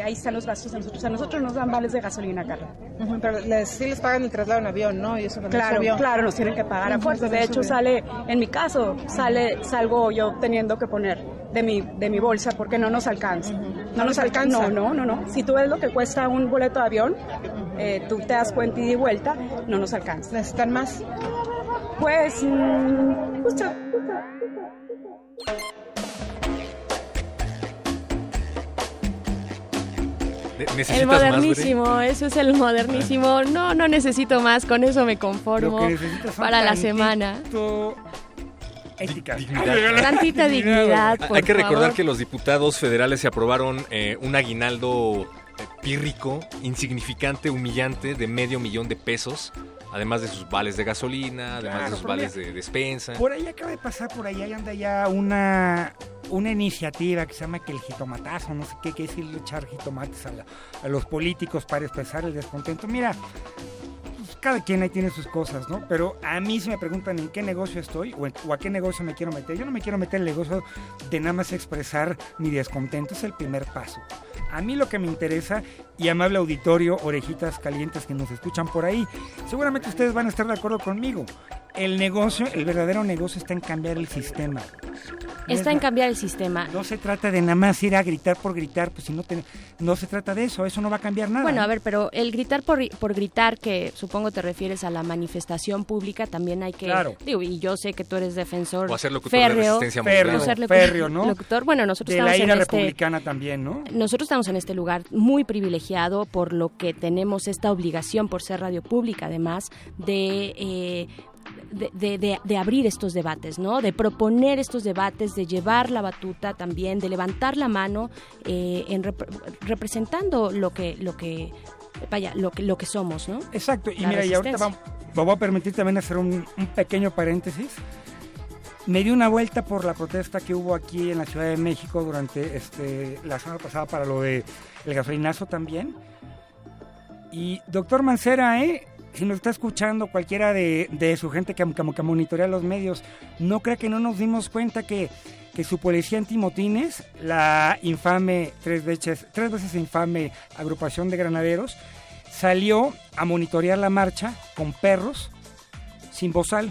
Ahí están los gastos de nosotros. A nosotros nos dan vales de gasolina, Carla. Pero les, sí les pagan el traslado en avión, ¿no? Y eso Claro, avión. claro, nos tienen que pagar a fuerza. De hecho, sale, en mi caso, sale, salgo yo teniendo que poner de mi, de mi bolsa porque no nos alcanza. ¿No nos alcanza? No, no, no, no. Si tú ves lo que cuesta un boleto de avión, eh, tú te das cuenta y de vuelta, no nos alcanza. ¿Necesitan más? Pues, mm, justo, El modernísimo, eso es el modernísimo. No, no necesito más, con eso me conformo para la semana. Ética. Tantita dignidad, Hay que recordar favor. que los diputados federales se aprobaron eh, un aguinaldo eh, pírrico, insignificante, humillante, de medio millón de pesos, además de sus vales de gasolina, además de sus vales mira, de despensa. Por ahí acaba de pasar, por ahí anda ya una, una iniciativa que se llama que el jitomatazo, no sé qué, que es ir a echar jitomates a, la- a los políticos para expresar el descontento. Mira, cada quien ahí tiene sus cosas, ¿no? Pero a mí si me preguntan en qué negocio estoy o, en- o a qué negocio me quiero meter, yo no me quiero meter en el negocio de nada más expresar mi descontento, es el primer paso. A mí lo que me interesa, y amable auditorio, orejitas calientes que nos escuchan por ahí, seguramente ustedes van a estar de acuerdo conmigo. El negocio, el verdadero negocio está en cambiar el sistema. Está es en cambiar el sistema. No se trata de nada más ir a gritar por gritar, pues si no te, no se trata de eso, eso no va a cambiar nada. Bueno, a ver, pero el gritar por, por gritar, que supongo te refieres a la manifestación pública, también hay que... Claro. Digo, y yo sé que tú eres defensor O hacer locutor de férreo. resistencia Férreo, férreo, ¿no? locutor. Bueno, nosotros de la estamos ira en este... republicana también, ¿no? Nosotros estamos en este lugar muy privilegiado por lo que tenemos esta obligación por ser radio pública, además de, eh, de, de- de- de abrir estos debates, ¿no? De proponer estos debates, de llevar la batuta también, de levantar la mano eh, en rep- representando lo que lo que vaya lo que lo que somos, ¿no? Exacto, y La mira, y ahorita vamos, me voy a permitir también hacer un, un pequeño paréntesis. Me di una vuelta por la protesta que hubo aquí en la Ciudad de México durante este, la semana pasada para lo de el gasolinazo también. Y doctor Mancera, ¿eh? si nos está escuchando cualquiera de, de su gente que, que, que monitorea los medios, no crea que no nos dimos cuenta que, que su policía antimotines, la infame, tres veces, infame agrupación de granaderos, salió a monitorear la marcha con perros sin bozal.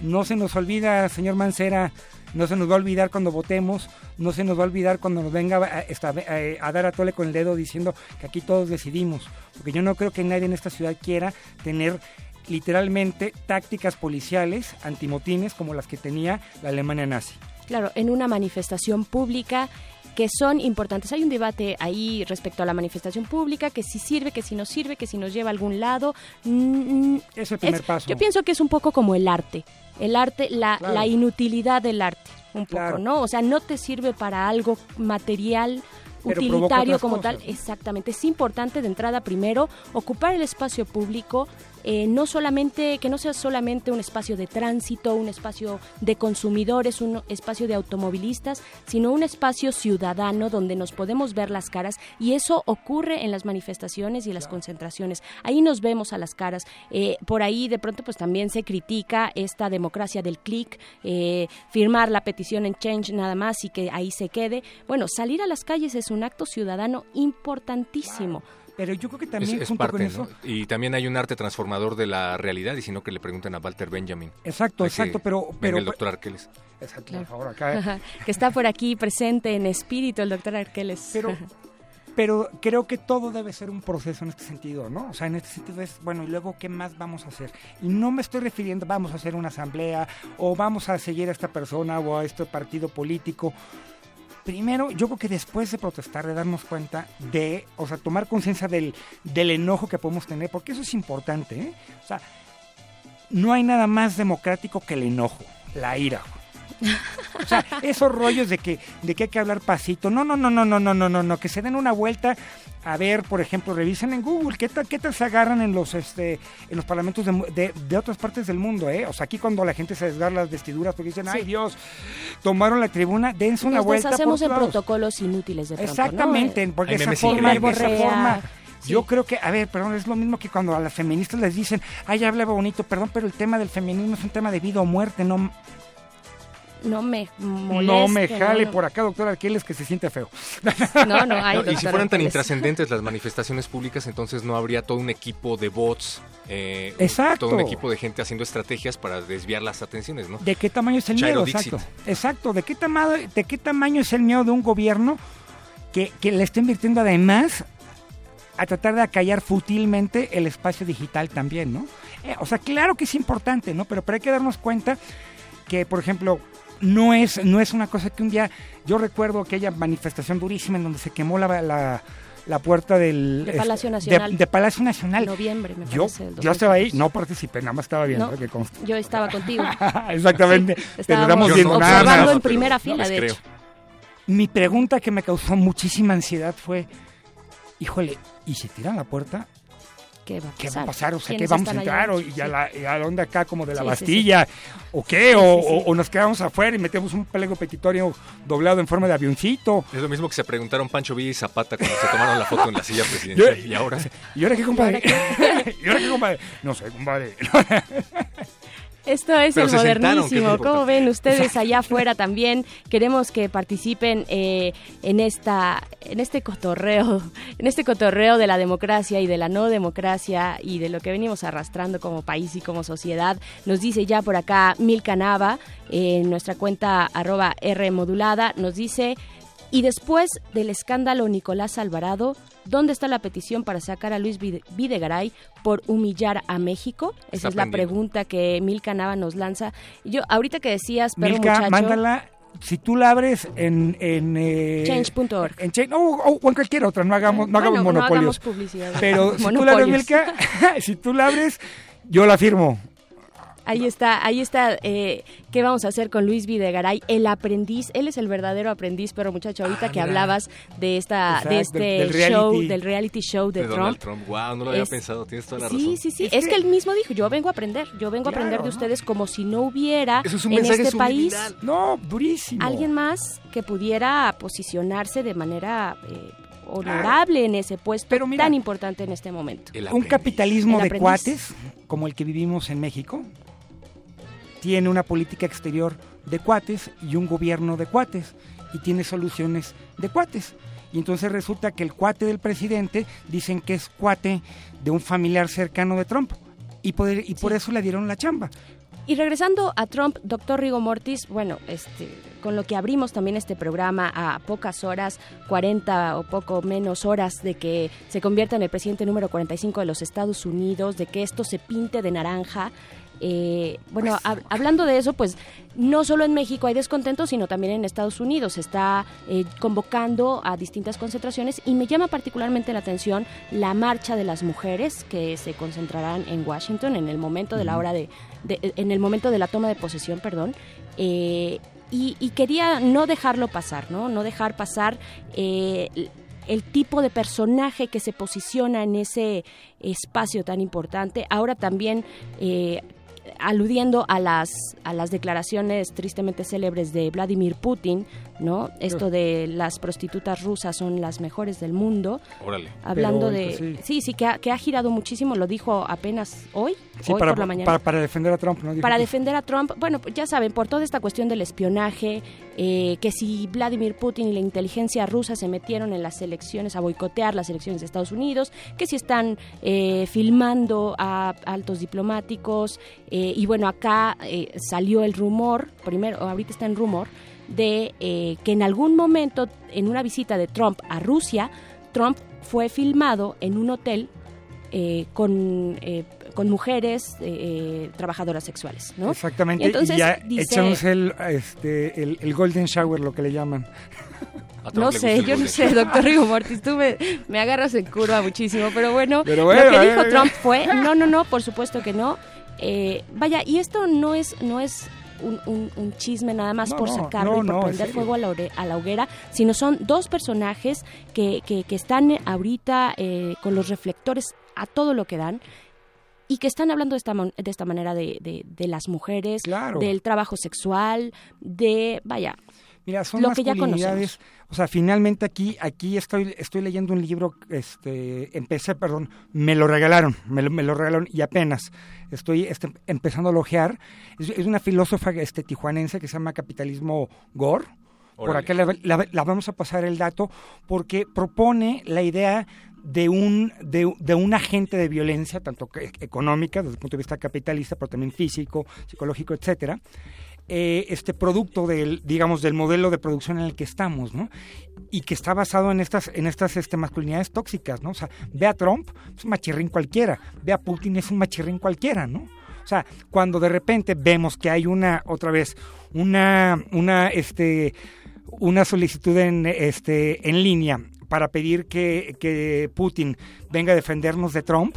No se nos olvida, señor Mancera, no se nos va a olvidar cuando votemos, no se nos va a olvidar cuando nos venga a, a- a dar a tole con el dedo diciendo que aquí todos decidimos. Porque yo no creo que nadie en esta ciudad quiera tener literalmente tácticas policiales antimotines como las que tenía la Alemania nazi. Claro, en una manifestación pública que son importantes. Hay un debate ahí respecto a la manifestación pública, que si sirve, que si no sirve, que si nos lleva a algún lado. Mm, Es el primer paso. Yo pienso que es un poco como el arte. El arte, la, Claro. la inutilidad del arte, un poco, Claro. ¿no? O sea, no te sirve para algo material utilitario como cosas. tal. Exactamente. Es importante de entrada primero ocupar el espacio público, eh, no solamente, que no sea solamente un espacio de tránsito, un espacio de consumidores, un espacio de automovilistas, sino un espacio ciudadano donde nos podemos ver las caras y eso ocurre en las manifestaciones y las concentraciones. Ahí nos vemos a las caras. Eh, por ahí de pronto pues también se critica esta democracia del clic, eh, firmar la petición en Change nada más y que ahí se quede. Bueno, salir a las calles es un acto ciudadano importantísimo. Pero yo creo que Es, también es junto parte, con eso... ¿no? Y también hay un arte transformador de la realidad, y si no que le pregunten a Walter Benjamin. Exacto, Hay exacto, pero- pero- el doctor Arqueles. Exacto, por favor, acá. que está por aquí presente en espíritu el doctor Arqueles. Pero, pero creo que todo debe ser un proceso en este sentido, ¿no? O sea, en este sentido es, bueno, ¿y luego qué más vamos a hacer? Y no me estoy refiriendo, vamos a hacer una asamblea o vamos a seguir a esta persona o a este partido político. Primero, yo creo que después de protestar, de darnos cuenta de, o sea, tomar conciencia del, del enojo que podemos tener, porque eso es importante, ¿eh? O sea, no hay nada más democrático que el enojo, la ira. O sea, esos rollos de que, de que hay que hablar pasito. No, no, no, no, no, no, no, no, no. Que se den una vuelta a ver, por ejemplo, revisen en Google qué tal, qué tal se agarran en los, este, en los parlamentos de, de- de otras partes del mundo, ¿eh? O sea, aquí cuando la gente se desgarra las vestiduras porque dicen, ay Dios, tomaron la tribuna, dense una Nos vuelta. deshacemos por en lados". protocolos inútiles de pronto, Exactamente, ¿no? porque esa forma, increíbles. esa yo creo que, a ver, perdón, es lo mismo que cuando a las feministas les dicen, ay, hablaba bonito, perdón, pero el tema del feminismo es un tema de vida o muerte, no, No me moleste. no me jale no. por acá, doctor Arqueles, que se siente feo. No, no, hay No, y si fueran tan Arqueles. intrascendentes las manifestaciones públicas, entonces no habría todo un equipo de bots, eh, Exacto. todo un equipo de gente haciendo estrategias para desviar las atenciones, ¿no? ¿De qué tamaño es el Chairo miedo? Dixit. Exacto. Exacto. ¿De qué, tamaño, ¿De qué tamaño es el miedo de un gobierno que, que le está invirtiendo además a tratar de acallar fútilmente el espacio digital también, ¿no? Eh, o sea, claro que es importante, ¿no? Pero, pero hay que darnos cuenta que, por ejemplo, no es, no es una cosa que un día... Yo recuerdo aquella manifestación durísima en donde se quemó la... la la puerta del De este, Palacio Nacional. de, Palacio Nacional Noviembre, me yo parece, del yo estaba ahí 2014. no participé nada más estaba viendo No, que yo estaba contigo. Exactamente. Sí, Pero estábamos estamos viendo nada observando más. en primera No fila, les de creo. hecho. Mi pregunta que me causó muchísima ansiedad fue, híjole, ¿y si tiran la puerta? ¿Qué va a ¿Qué pasar? va a pasar? O sea, ¿qué ¿Quiénes vamos a allá entrar? O, y, a la, y a la onda acá como de la Sí, sí, Bastilla? ¿O qué? Sí, o, sí, sí. o- o nos quedamos afuera y metemos un pliego petitorio doblado en forma de avioncito. Es lo mismo que se preguntaron Pancho Villa y Zapata cuando se tomaron la foto en la silla presidencial. y ahora, ¿Y ahora qué, compadre? ¿Y ahora qué, compadre? No sé, compadre. Esto es Pero el es modernísimo. ¿Cómo ven ustedes allá afuera también? Queremos que participen eh, en esta, en este cotorreo, en este cotorreo de la democracia y de la no democracia y de lo que venimos arrastrando como país y como sociedad. Nos dice ya por acá Milka Nava, en nuestra cuenta arroba R modulada, nos dice y después del escándalo Nicolás Alvarado, ¿dónde está la petición para sacar a Luis Vide- Videgaray por humillar a México? Esa Está es la pregunta que Milka Nava nos lanza. Yo, ahorita que decías, perro Milka, muchacho, mándala. Si tú la abres en... en eh, Change.org. En Change, o, o- o en cualquier otra, no hagamos, no hagamos Bueno, no monopolios. hagamos publicidad. Pero si tú la abres. Milka, si tú la abres, yo la firmo. Ahí está, ahí está. eh, ¿Qué vamos a hacer con Luis Videgaray? El aprendiz, él es el verdadero aprendiz, pero muchacho, ahorita Ah, que mira. hablabas de esta, Exacto, de del- este del reality. show, del reality show de, de Trump. Donald Trump. Wow, no lo había Es- pensado, tienes toda la Sí, razón. sí, sí. Es, que... él mismo dijo, yo vengo a aprender, yo vengo a aprender de ustedes como si no hubiera Eso es un en mensaje este país. No, durísimo. alguien más que pudiera posicionarse de manera eh, honorable en ese puesto tan importante en este momento. Un capitalismo de cuates, como el que vivimos en México, tiene una política exterior de cuates y un gobierno de cuates y tiene soluciones de cuates. Y entonces resulta que el cuate del presidente dicen que es cuate de un familiar cercano de Trump y, poder, y por eso le dieron la chamba. Y regresando a Trump, doctor Rigo Mortis, bueno, este, con lo que abrimos también este programa a pocas horas, 40 o poco menos horas de que se convierta en el presidente número 45 de los Estados Unidos, de que esto se pinte de naranja. Eh, bueno, hab- hablando de eso, pues no solo en México hay descontento, sino también en Estados Unidos. Se está eh, convocando a distintas concentraciones y me llama particularmente la atención la marcha de las mujeres que se concentrarán en Washington en el momento de la hora de, de- en el momento de la toma de posesión, perdón. Eh, y, y quería no dejarlo pasar, ¿no? No dejar pasar el- el tipo de personaje que se posiciona en ese espacio tan importante. Ahora también eh, aludiendo a las a las declaraciones tristemente célebres de Vladimir Putin, ¿no? Esto de las prostitutas rusas son las mejores del mundo. Órale. Hablando Pero, de sí, sí que ha, que ha girado muchísimo, lo dijo apenas hoy, Sí, hoy para, por la mañana para, para defender a Trump, ¿no? Dijo para que- defender a Trump, bueno, pues ya saben, por toda esta cuestión del espionaje, eh, que si Vladimir Putin y la inteligencia rusa se metieron en las elecciones, a boicotear las elecciones de Estados Unidos, que si están eh, filmando a altos diplomáticos, eh, y bueno, acá eh, salió el rumor, primero, ahorita está en rumor, de eh, que en algún momento, en una visita de Trump a Rusia, Trump fue filmado en un hotel eh, con, eh, con mujeres eh, trabajadoras sexuales, ¿no? Exactamente, Y entonces y ya dice- echándose el, este, el, el golden shower, lo que le llaman. No sé, yo no sé, doctor Rigo Mortis, tú me, me agarras en curva muchísimo, pero bueno, Pero bueno, lo que dijo. Trump fue, no, no, no, por supuesto que no. Eh, vaya, y esto no es, no es un, un- un chisme nada más No, por sacarlo no, y por prender fuego a la, a la hoguera, sino son dos personajes que, que, que están ahorita eh, con los reflectores a todo lo que dan y que están hablando de esta, mon- de esta manera de, de, de las mujeres, Claro. del trabajo sexual, de, vaya, Mira, son lo que ya conocemos. O sea, finalmente aquí, aquí estoy, estoy leyendo un libro, este, empecé, perdón, me lo regalaron, me lo, me lo regalaron y apenas estoy este, empezando a lojear. Es, es una filósofa este, tijuanense que se llama Capitalismo Gore. Por acá la, la- la vamos a pasar el dato porque propone la idea de un, de, de un agente de violencia, tanto económica, desde el punto de vista capitalista, pero también físico, psicológico, etcétera, eh, este producto del, digamos, del modelo de producción en el que estamos, ¿no? Y que está basado en estas, en estas este, masculinidades tóxicas, ¿no? O sea, ve a Trump, es un machirrín cualquiera, ve a Putin, es un machirrín cualquiera, ¿no? O sea, cuando de repente vemos que hay una, otra vez, una, una, este, una solicitud en, este, en línea para pedir que, que Putin venga a defendernos de Trump,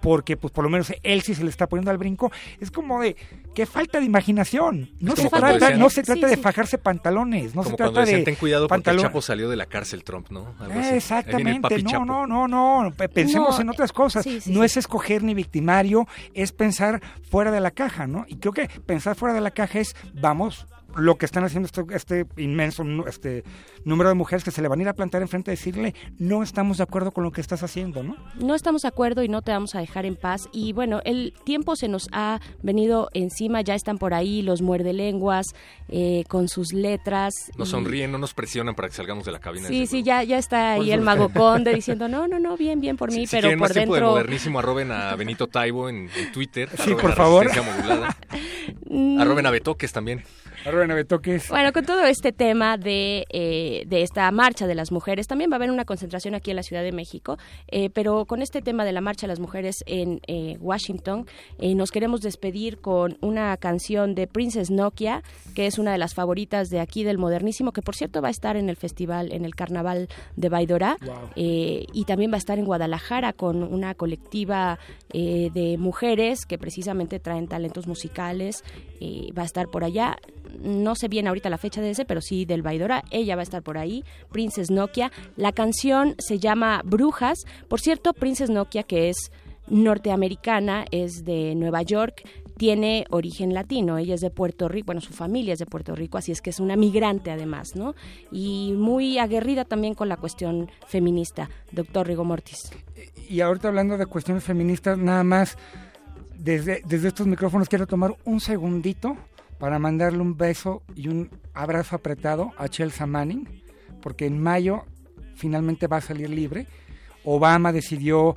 porque pues por lo menos él sí se le está poniendo al brinco, es como de qué falta de imaginación. No se cuando trata, decían- no se trata Sí, de fajarse pantalones, no Como se cuando trata decían, de ten cuidado porque el pantalón- Chapo salió de la cárcel Trump, ¿no? Algo así. Exactamente, no, Chapo. no, no, no, pe- pensemos No, en otras cosas. sí, sí, no sí. es escoger ni victimario, es pensar fuera de la caja, ¿no? Y creo que pensar fuera de la caja es, vamos, lo que están haciendo este, este inmenso este número de mujeres que se le van a ir a plantar enfrente y decirle, no estamos de acuerdo con lo que estás haciendo, ¿no? no estamos de acuerdo y no te vamos a dejar en paz. Y bueno, el tiempo se nos ha venido encima, ya están por ahí los muerde lenguas eh, con sus letras. Nos y- sonríen, no nos presionan para que salgamos de la cabina. Sí, sí, ya, ya está ahí el mago conde diciendo, no, no, no, bien, bien por mí, Si, si pero quieren por más tiempo de dentro... modernísimo, arroben a Benito Taibo en, en Twitter. Sí, por a favor. Modulada. Mm, arroben a Betoques también. Betoques. Bueno, con todo este tema de, eh, de esta marcha de las mujeres, también va a haber una concentración aquí en la Ciudad de México, eh, pero con este tema de la marcha de las mujeres en eh, Washington, nos queremos despedir con una canción de Princess Nokia, que es una de las favoritas de aquí del modernísimo, que por cierto va a estar en el festival, en el carnaval de Baidorá, eh, y también va a estar en Guadalajara con una colectiva de mujeres que precisamente traen talentos musicales, eh, va a estar por allá no sé bien ahorita la fecha de ese, pero sí del Baidora. Ella va a estar por ahí, Princess Nokia. La canción se llama Brujas. Por cierto, Princess Nokia, que es norteamericana, es de Nueva York, tiene origen latino. Ella es de Puerto Rico, bueno, su familia es de Puerto Rico, así es que es una migrante además, ¿no? Y muy aguerrida también con la cuestión feminista, doctor Rigo Mortis. Y ahorita hablando de cuestiones feministas, nada más, desde, desde estos micrófonos quiero tomar un segundito para mandarle un beso y un abrazo apretado a Chelsea Manning, porque en mayo finalmente va a salir libre. Obama decidió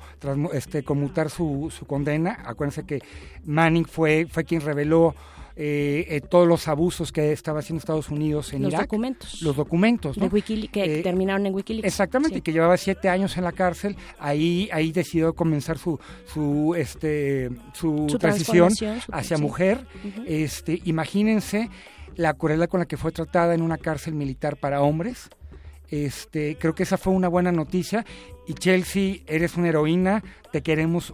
este, conmutar su, su condena. Acuérdense que Manning fue, fue quien reveló eh, eh, todos los abusos que estaba haciendo Estados Unidos en Los Irak. documentos. Los documentos. ¿no? Que Eh, terminaron en Wikileaks. Exactamente, Sí. que llevaba siete años en la cárcel, ahí, ahí decidió comenzar su, su, este, su, Su transición su- hacia sí. mujer. Este, imagínense la crueldad con la que fue tratada en una cárcel militar para hombres. Este, creo que esa fue una buena noticia. Y Chelsea, eres una heroína, te queremos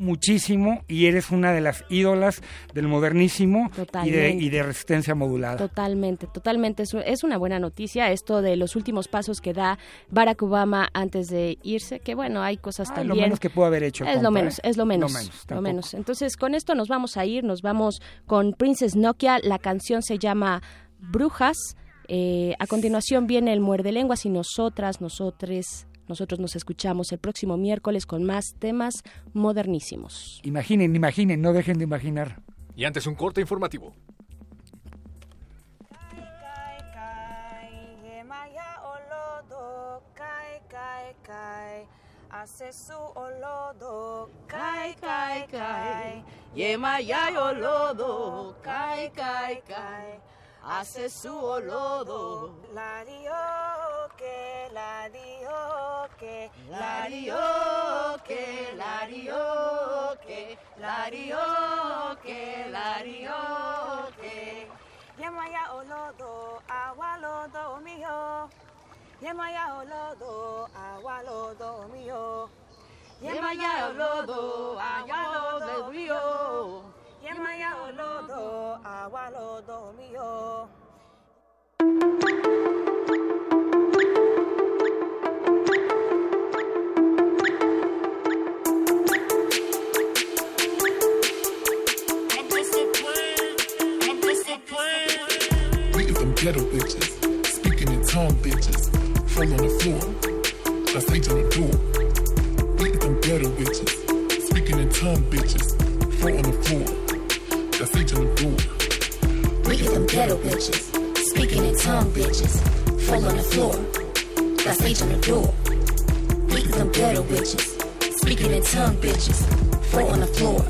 muchísimo y eres una de las ídolas del modernísimo y de, y de resistencia modulada. Totalmente, totalmente. Es, es una buena noticia esto de los últimos pasos que da Barack Obama antes de irse, que bueno, hay cosas Ah, también. lo menos que pudo haber hecho. Es lo menos, es lo menos. Lo menos, lo menos. Entonces, con esto nos vamos a ir, nos vamos con Princess Nokia. La canción se llama Brujas. Eh, a continuación viene el Muerde Lenguas y nosotras, nosotres, nosotros nos escuchamos el próximo miércoles con más temas modernísimos. Imaginen, imaginen, no dejen de imaginar. Y antes un corte informativo. Yemaya olodo, kai kai kai. Asesu olodo, kai kai kai. Yemaya olodo, kai kai kai. Asesu olodo. La dio que, la dio larioque, larioque, larioque, larioque, larioque. Yemaya olodo, agualodo mío. Yemaya olodo, agualodo mío. Yemaya olodo, agualodo mío. Yemaya olodo, agualodo mío. Ghetto bitches, speaking in tongue bitches, fall on the floor, that's age on the door. Get them ghetto bitches, speaking in tongue bitches, fall on the floor, that's age on the door. Get them ghetto bitches, speaking in tongue bitches, fall on the floor. That's H on the door. Get them ghetto bitches, speaking in tongue bitches, fall on the floor.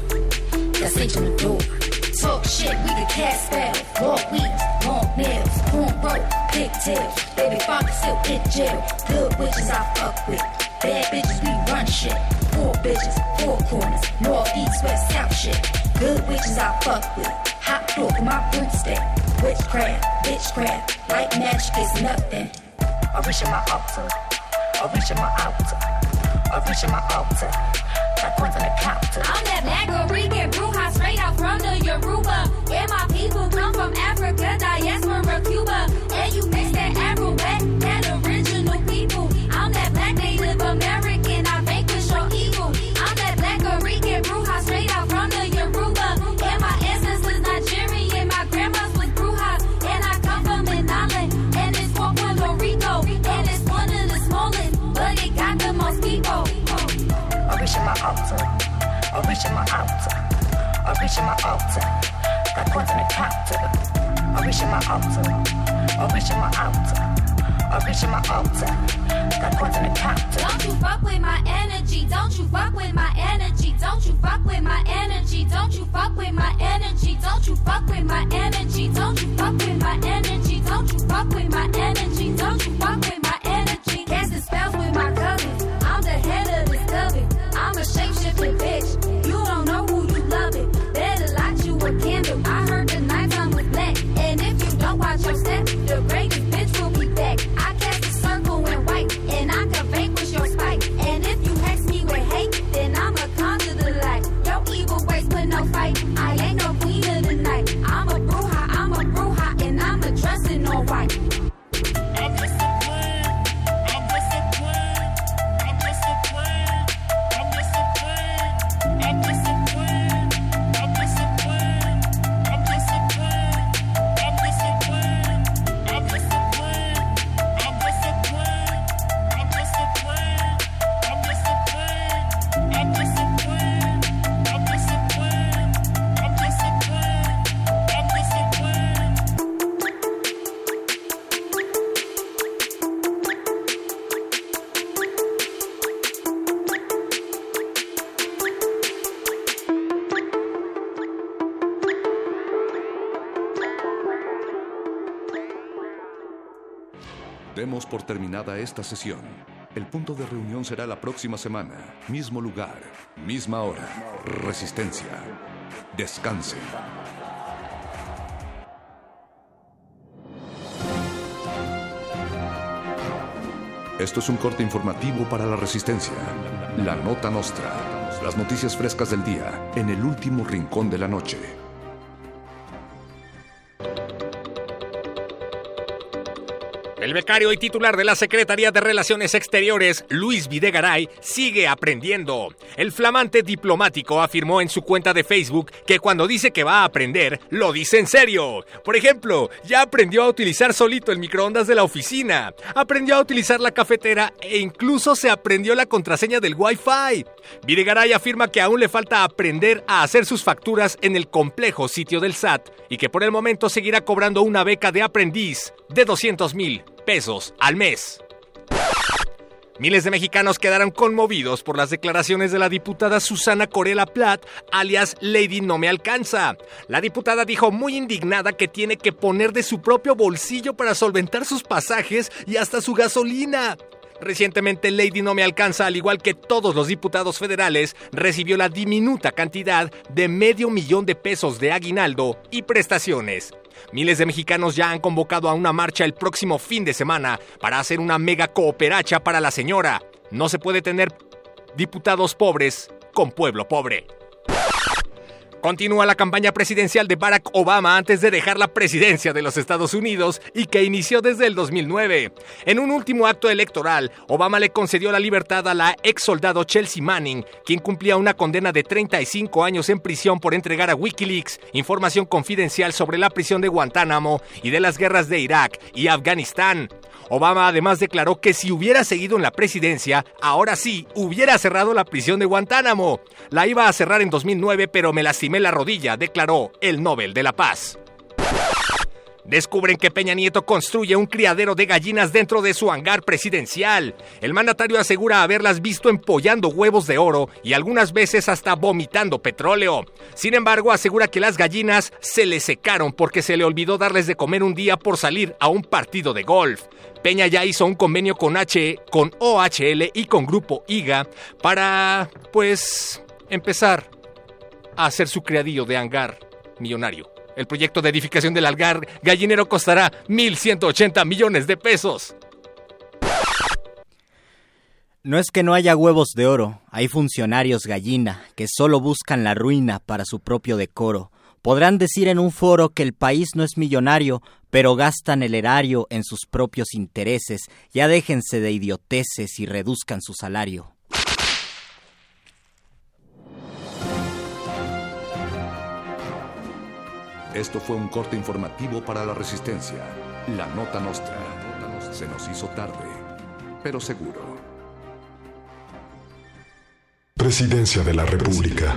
That's H on the door. Talk shit, we can cast spell, walk weeds, long nails, cornrow, pigtails, baby father still in jail. Good witches I fuck with, bad bitches we run shit. Four bitches, four corners, north, east, west, south shit. Good witches I fuck with, hot dog in my broomstick. Witchcraft, bitchcraft, white magic is nothing. I reach in my altar, I reach in my altar, I reach in my altar. On the counter. I'm that black Rican bruja straight out from the Yoruba. And my people come from Africa, diaspora, Cuba. And you mix reach my altar. Got coins on the counter. I reach in my altar. I reach in my altar. I reach in my altar. Got coins on the counter. Don't you fuck with my energy. Don't you fuck with my energy. Don't you fuck with my energy. Don't you fuck with my energy. Don't you fuck with my energy. Don't you fuck with my energy. Don't you fuck with my energy. Don't you fuck with my energy. Casting spells with my cousins. I'm the head of por terminada esta sesión. El punto de reunión será la próxima semana. Mismo lugar, misma hora. Resistencia. Descanse. Esto es un corte informativo para la Resistencia. La Nota Nostra. Las noticias frescas del día en el último rincón de la noche. El becario y titular de la Secretaría de Relaciones Exteriores, Luis Videgaray, sigue aprendiendo. El flamante diplomático afirmó en su cuenta de Facebook que cuando dice que va a aprender, lo dice en serio. Por ejemplo, ya aprendió a utilizar solito el microondas de la oficina, aprendió a utilizar la cafetera e incluso se aprendió la contraseña del Wi-Fi. Videgaray afirma que aún le falta aprender a hacer sus facturas en el complejo sitio del SAT y que por el momento seguirá cobrando una beca de aprendiz de 200 mil pesos al mes. Miles de mexicanos quedaron conmovidos por las declaraciones de la diputada Susana Corella Platt, alias Lady No Me Alcanza. La diputada dijo muy indignada que tiene que poner de su propio bolsillo para solventar sus pasajes y hasta su gasolina. Recientemente Lady No Me Alcanza, al igual que todos los diputados federales, recibió la diminuta cantidad de medio millón de pesos de aguinaldo y prestaciones. Miles de mexicanos ya han convocado a una marcha el próximo fin de semana para hacer una mega cooperacha para la señora. No se puede tener diputados pobres con pueblo pobre. Continúa la campaña presidencial de Barack Obama antes de dejar la presidencia de los Estados Unidos y que inició desde el 2009. En un último acto electoral, Obama le concedió la libertad a la ex soldado Chelsea Manning, quien cumplía una condena de 35 años en prisión por entregar a Wikileaks información confidencial sobre la prisión de Guantánamo y de las guerras de Irak y Afganistán. Obama además declaró que si hubiera seguido en la presidencia, ahora sí hubiera cerrado la prisión de Guantánamo. La iba a cerrar en 2009, pero me lastimé la rodilla, declaró el Nobel de la Paz. Descubren que Peña Nieto construye un criadero de gallinas dentro de su hangar presidencial. El mandatario asegura haberlas visto empollando huevos de oro y algunas veces hasta vomitando petróleo. Sin embargo, asegura que las gallinas se le secaron porque se le olvidó darles de comer un día por salir a un partido de golf. Peña ya hizo un convenio con H, con OHL y con Grupo IGA para, pues, empezar a hacer su criadillo de hangar millonario. El proyecto de edificación del hangar gallinero costará 1.180 millones de pesos. No es que no haya huevos de oro, hay funcionarios gallina que solo buscan la ruina para su propio decoro. Podrán decir en un foro que el país no es millonario, pero gastan el erario en sus propios intereses. Ya déjense de idioteces y reduzcan su salario. Esto fue un corte informativo para la Resistencia. La Nota Nostra. Se nos hizo tarde, pero seguro. Presidencia de la República.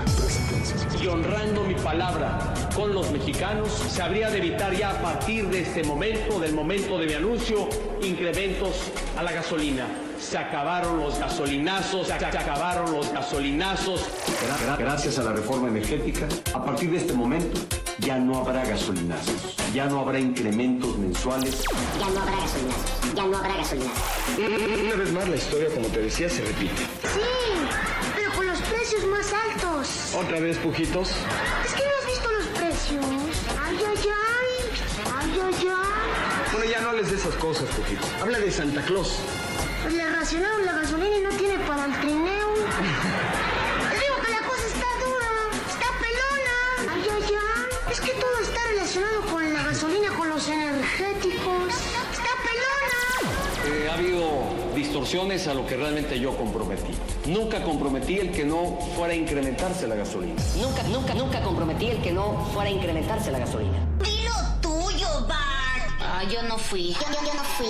Y honrando mi palabra con los mexicanos, se habría de evitar ya a partir de este momento, del momento de mi anuncio, incrementos a la gasolina. Se acabaron los gasolinazos, se acabaron los gasolinazos. Gracias a la reforma energética, a partir de este momento ya no habrá gasolinazos, ya no habrá incrementos mensuales. Ya no habrá gasolinazos, ya no habrá gasolinazos. Una vez más la historia, como te decía, se repite. Sí, pero con los precios más altos. Otra vez, pujitos. Es que no Ay, ay, ay. Ay, ay, ay. Bueno, ya no hables de esas cosas, pujitos. Habla de Santa Claus. Pues le racionaron la gasolina y no tiene para el trineo. Te digo que la cosa está dura, está pelona. Ay, ay, ay. Es que todo está relacionado con la gasolina, con los energéticos. Está pelona. Eh, ha habido distorsiones a lo que realmente yo comprometí. Nunca comprometí el que no fuera a incrementarse la gasolina. Nunca, nunca, nunca comprometí el que no fuera a incrementarse la gasolina. Dilo. Ah, yo no fui. Yo, yo, yo no fui.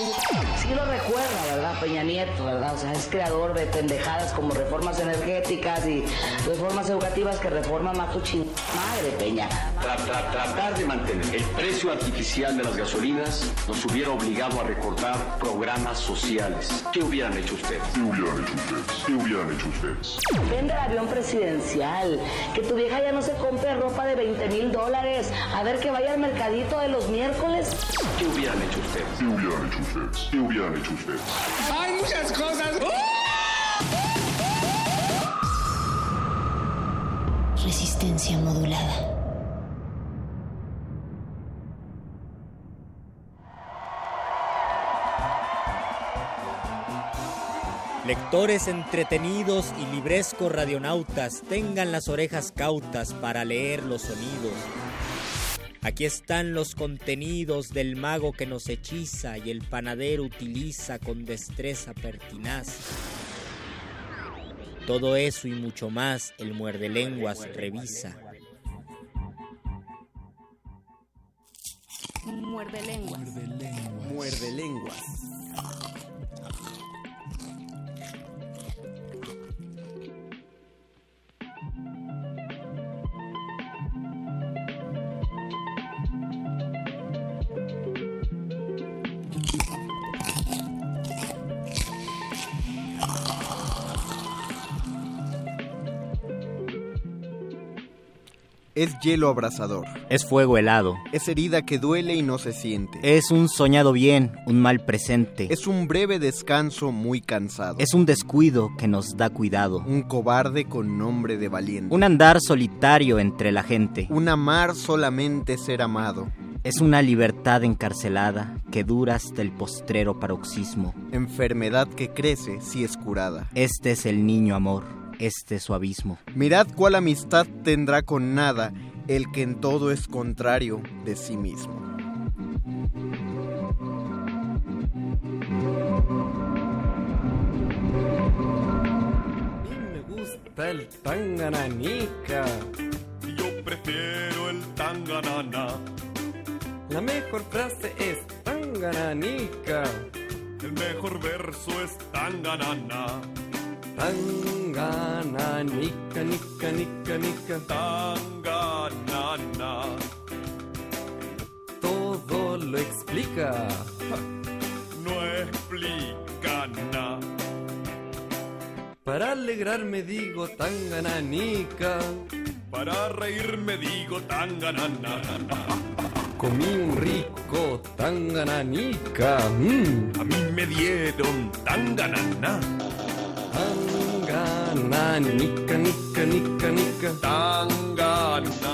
Sí lo recuerda, ¿verdad? Peña Nieto, ¿verdad? O sea, es creador de pendejadas como reformas energéticas y reformas educativas que reforma Macuchin. Madre, Peña. Tra- tra- tratar de mantener el precio artificial de las gasolinas nos hubiera obligado a recortar programas sociales. ¿Qué hubieran hecho ustedes? ¿Qué hubieran hecho ustedes? ¿Qué hubieran hecho ustedes? Vende el avión presidencial. Que tu vieja ya no se compre ropa de 20 mil dólares. A ver que vaya al mercadito de los miércoles. ¿Qué hubieran hubieran hecho ustedes? ¿Qué hubieran hecho ustedes? ¿Qué hubieran hecho ustedes? Hay muchas cosas. Resistencia modulada. Lectores entretenidos y librescos radionautas, tengan las orejas cautas para leer los sonidos. Aquí están los contenidos del mago que nos hechiza y el panadero utiliza con destreza pertinaz. Todo eso y mucho más el muerde lenguas revisa. Muerde lenguas. Muerde lenguas. Es hielo abrasador. Es fuego helado. Es herida que duele y no se siente. Es un soñado bien, un mal presente. Es un breve descanso muy cansado. Es un descuido que nos da cuidado. Un cobarde con nombre de valiente. Un andar solitario entre la gente. Un amar solamente ser amado. Es una libertad encarcelada que dura hasta el postrero paroxismo. Enfermedad que crece si es curada. Este es el niño amor, este es su abismo. Mirad cuál amistad tendrá con nada el que en todo es contrario de sí mismo. me gusta el tangananica. Yo prefiero el tanganana. La mejor frase es tangananica. El mejor verso es tanganana. Tangananica, nica, nica, nica. Tanganana. Todo lo explica. No explica nada. Para alegrarme digo tangananica. Para reírme digo tanganana. Comí un rico tangananica. Mm. A mí me dieron tanganana. Tangananica, nica, nica, nica. Tanganana.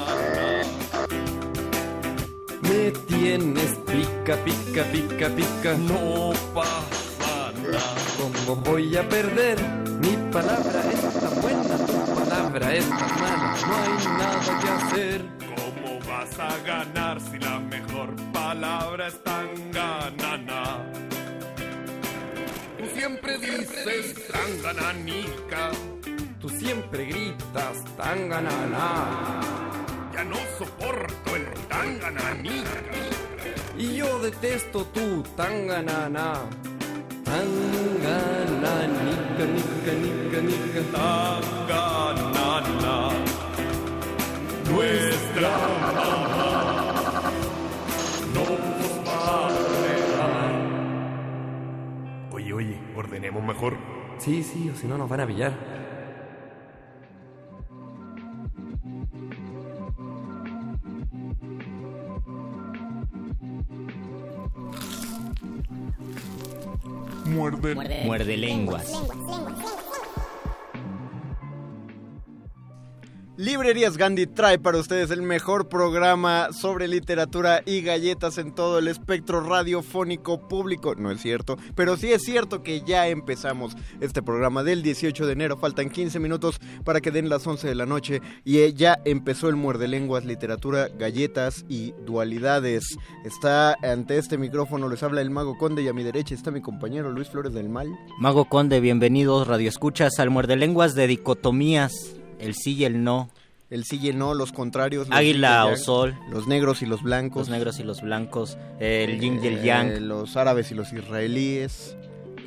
Me tienes pica, pica, pica, pica. No pasa nada. ¿Cómo voy a perder? Mi palabra es tan buena, tu palabra es tan mala. No hay nada que hacer. ¿Cómo vas a ganar si la mejor palabra es tanganana? Tú siempre dices tangananica. Siempre gritas tanganana. Ya no soporto el tangananica. Y yo detesto tu tanganana. Tangananica, nica, nica, nica. Tanganana. Nuestra mamá nos va a regar. Oye, oye, ordenemos mejor. Sí, sí, o si no nos van a pillar. Muerde. Muerde lenguas. Librerías Gandhi trae para ustedes el mejor programa sobre literatura y galletas en todo el espectro radiofónico público. No es cierto, pero sí es cierto que ya empezamos este programa del 18 de enero. Faltan 15 minutos para que den las 11 de la noche y eh, ya empezó el muerde lenguas, literatura, galletas y dualidades. Está ante este micrófono, les habla el Mago Conde y a mi derecha está mi compañero Luis Flores del Mal. Mago Conde, bienvenidos, radioescuchas al muerde lenguas de dicotomías, el sí y el no. El sí y el no, los contrarios. los Águila o yang, sol. Los negros y los blancos. Los negros y los blancos, el yin y el yang. Eh, los árabes y los israelíes.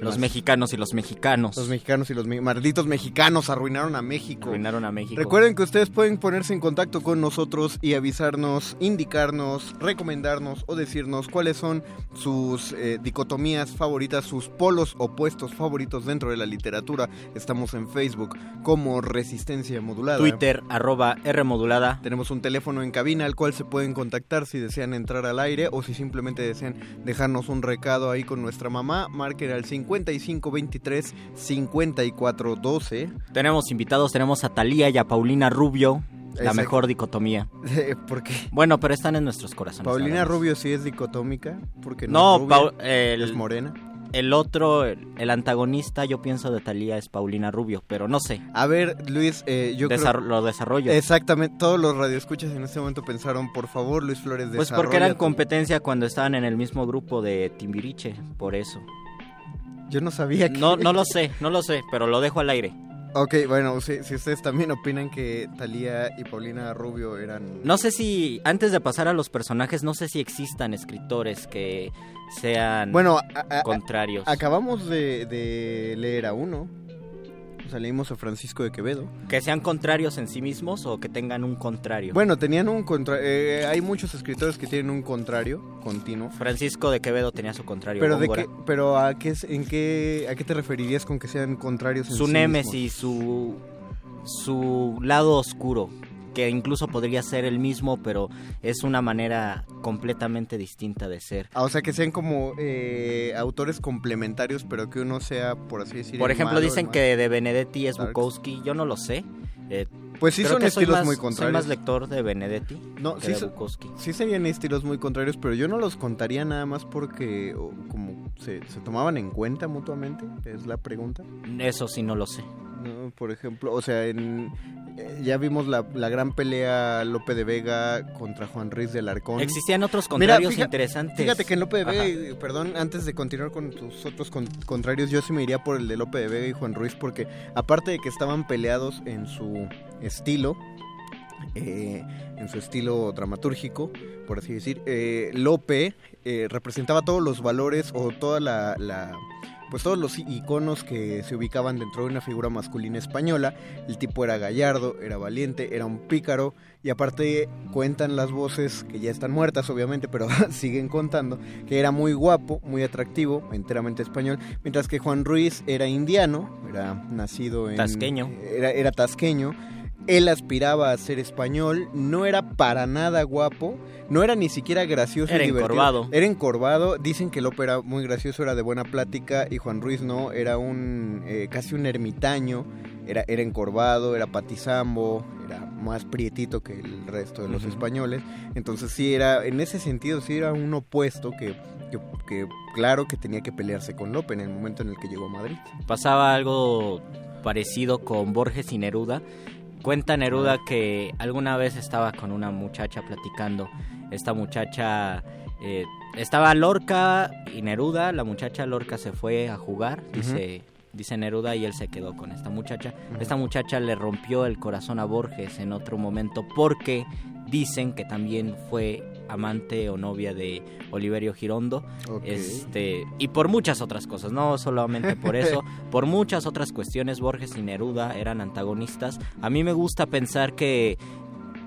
Los más? mexicanos y los mexicanos. Los mexicanos y los me- malditos mexicanos arruinaron a México. Arruinaron a México. Recuerden que ustedes pueden ponerse en contacto con nosotros y avisarnos, indicarnos, recomendarnos o decirnos cuáles son sus eh, dicotomías favoritas, sus polos opuestos favoritos dentro de la literatura. Estamos en Facebook como Resistencia Modulada. Twitter, arroba R modulada. Tenemos un teléfono en cabina al cual se pueden contactar si desean entrar al aire o si simplemente desean dejarnos un recado ahí con nuestra mamá. Marquen al 5523 5412. Tenemos invitados, tenemos a Talía y a Paulina Rubio. La Exacto. mejor dicotomía. ¿Por qué? Bueno, pero están en nuestros corazones. Paulina. Rubio sí es dicotómica, porque No, no, el- es morena. El otro, el, el antagonista, yo pienso de Talía es Paulina Rubio, pero no sé. A ver, Luis, eh, yo Desar- creo... Lo desarrollo. Exactamente, todos los radioescuchas en este momento pensaron, por favor, Luis Flores, Pues porque eran competencia cuando estaban en el mismo grupo de Timbiriche, por eso. Yo no sabía que... No, no lo sé, no lo sé, pero lo dejo al aire. Ok, bueno, si, si ustedes también opinan que Talía y Paulina Rubio eran... No sé si, antes de pasar a los personajes, no sé si existan escritores que sean Bueno, a- a- contrarios. Acabamos de, de leer a uno. Sea, leímos a Francisco de Quevedo. que sean contrarios en sí mismos o que tengan un contrario. Bueno, tenían un contra... eh, hay muchos escritores que tienen un contrario continuo. Francisco de Quevedo tenía su contrario. Pero de qué, pero a qué en qué a qué te referirías con que sean contrarios en su sí némesis, su su lado oscuro, que incluso podría ser el mismo, pero es una manera completamente distinta de ser. Ah, o sea, que sean como eh, autores complementarios, pero que uno sea, por así decir, Por ejemplo, malo, dicen que de Benedetti es. Bukowski, yo no lo sé. Eh, Pues sí creo son que soy estilos más- muy Soy contrarios. más lector de Benedetti No, que sí, de Bukowski. sí serían estilos muy contrarios, pero yo no los contaría nada más porque o, como se, se tomaban en cuenta mutuamente, es la pregunta. Eso sí no lo sé. ¿No? Por ejemplo, o sea, en, eh, ya vimos la, la gran pelea Lope de Vega contra Juan Ruiz de Alarcón. Existían otros Mira, contrarios interesantes. Fíjate que en Lope de Vega, Ajá. y- perdón, antes de continuar con tus otros con- contrarios, yo sí me iría por el de Lope de Vega y Juan Ruiz, porque aparte de que estaban peleados en su estilo, eh, en su estilo dramatúrgico, por así decir, eh, Lope eh, representaba todos los valores o toda la, la- pues todos los iconos que se ubicaban dentro de una figura masculina española. El tipo era gallardo, era valiente, era un pícaro y aparte cuentan las voces que ya están muertas obviamente, pero siguen contando que era muy guapo, muy atractivo, enteramente español, mientras que Juan Ruiz era indiano, era nacido en Tasqueño. era, era tasqueño. Él aspiraba a ser español, no era para nada guapo, no era ni siquiera gracioso Era y divertido. encorvado. Era encorvado, dicen que Lope era muy gracioso, era de buena plática y Juan Ruiz no, era un eh, casi un ermitaño, era, era encorvado, era patizambo, era más prietito que el resto de los españoles. Entonces sí era, en ese sentido sí era un opuesto que, que, que claro que tenía que pelearse con Lope en el momento en el que llegó a Madrid. Pasaba algo parecido con Borges y Neruda. Cuenta Neruda que alguna vez estaba con una muchacha platicando. Esta muchacha eh, estaba Lorca y Neruda. La muchacha Lorca se fue a jugar, dice, dice Neruda, y él se quedó con esta muchacha. Esta muchacha le rompió el corazón a Borges en otro momento porque dicen que también fue amante o novia de Oliverio Girondo. Este, y por muchas otras cosas, no solamente por eso, por muchas otras cuestiones Borges y Neruda eran antagonistas. A mí me gusta pensar que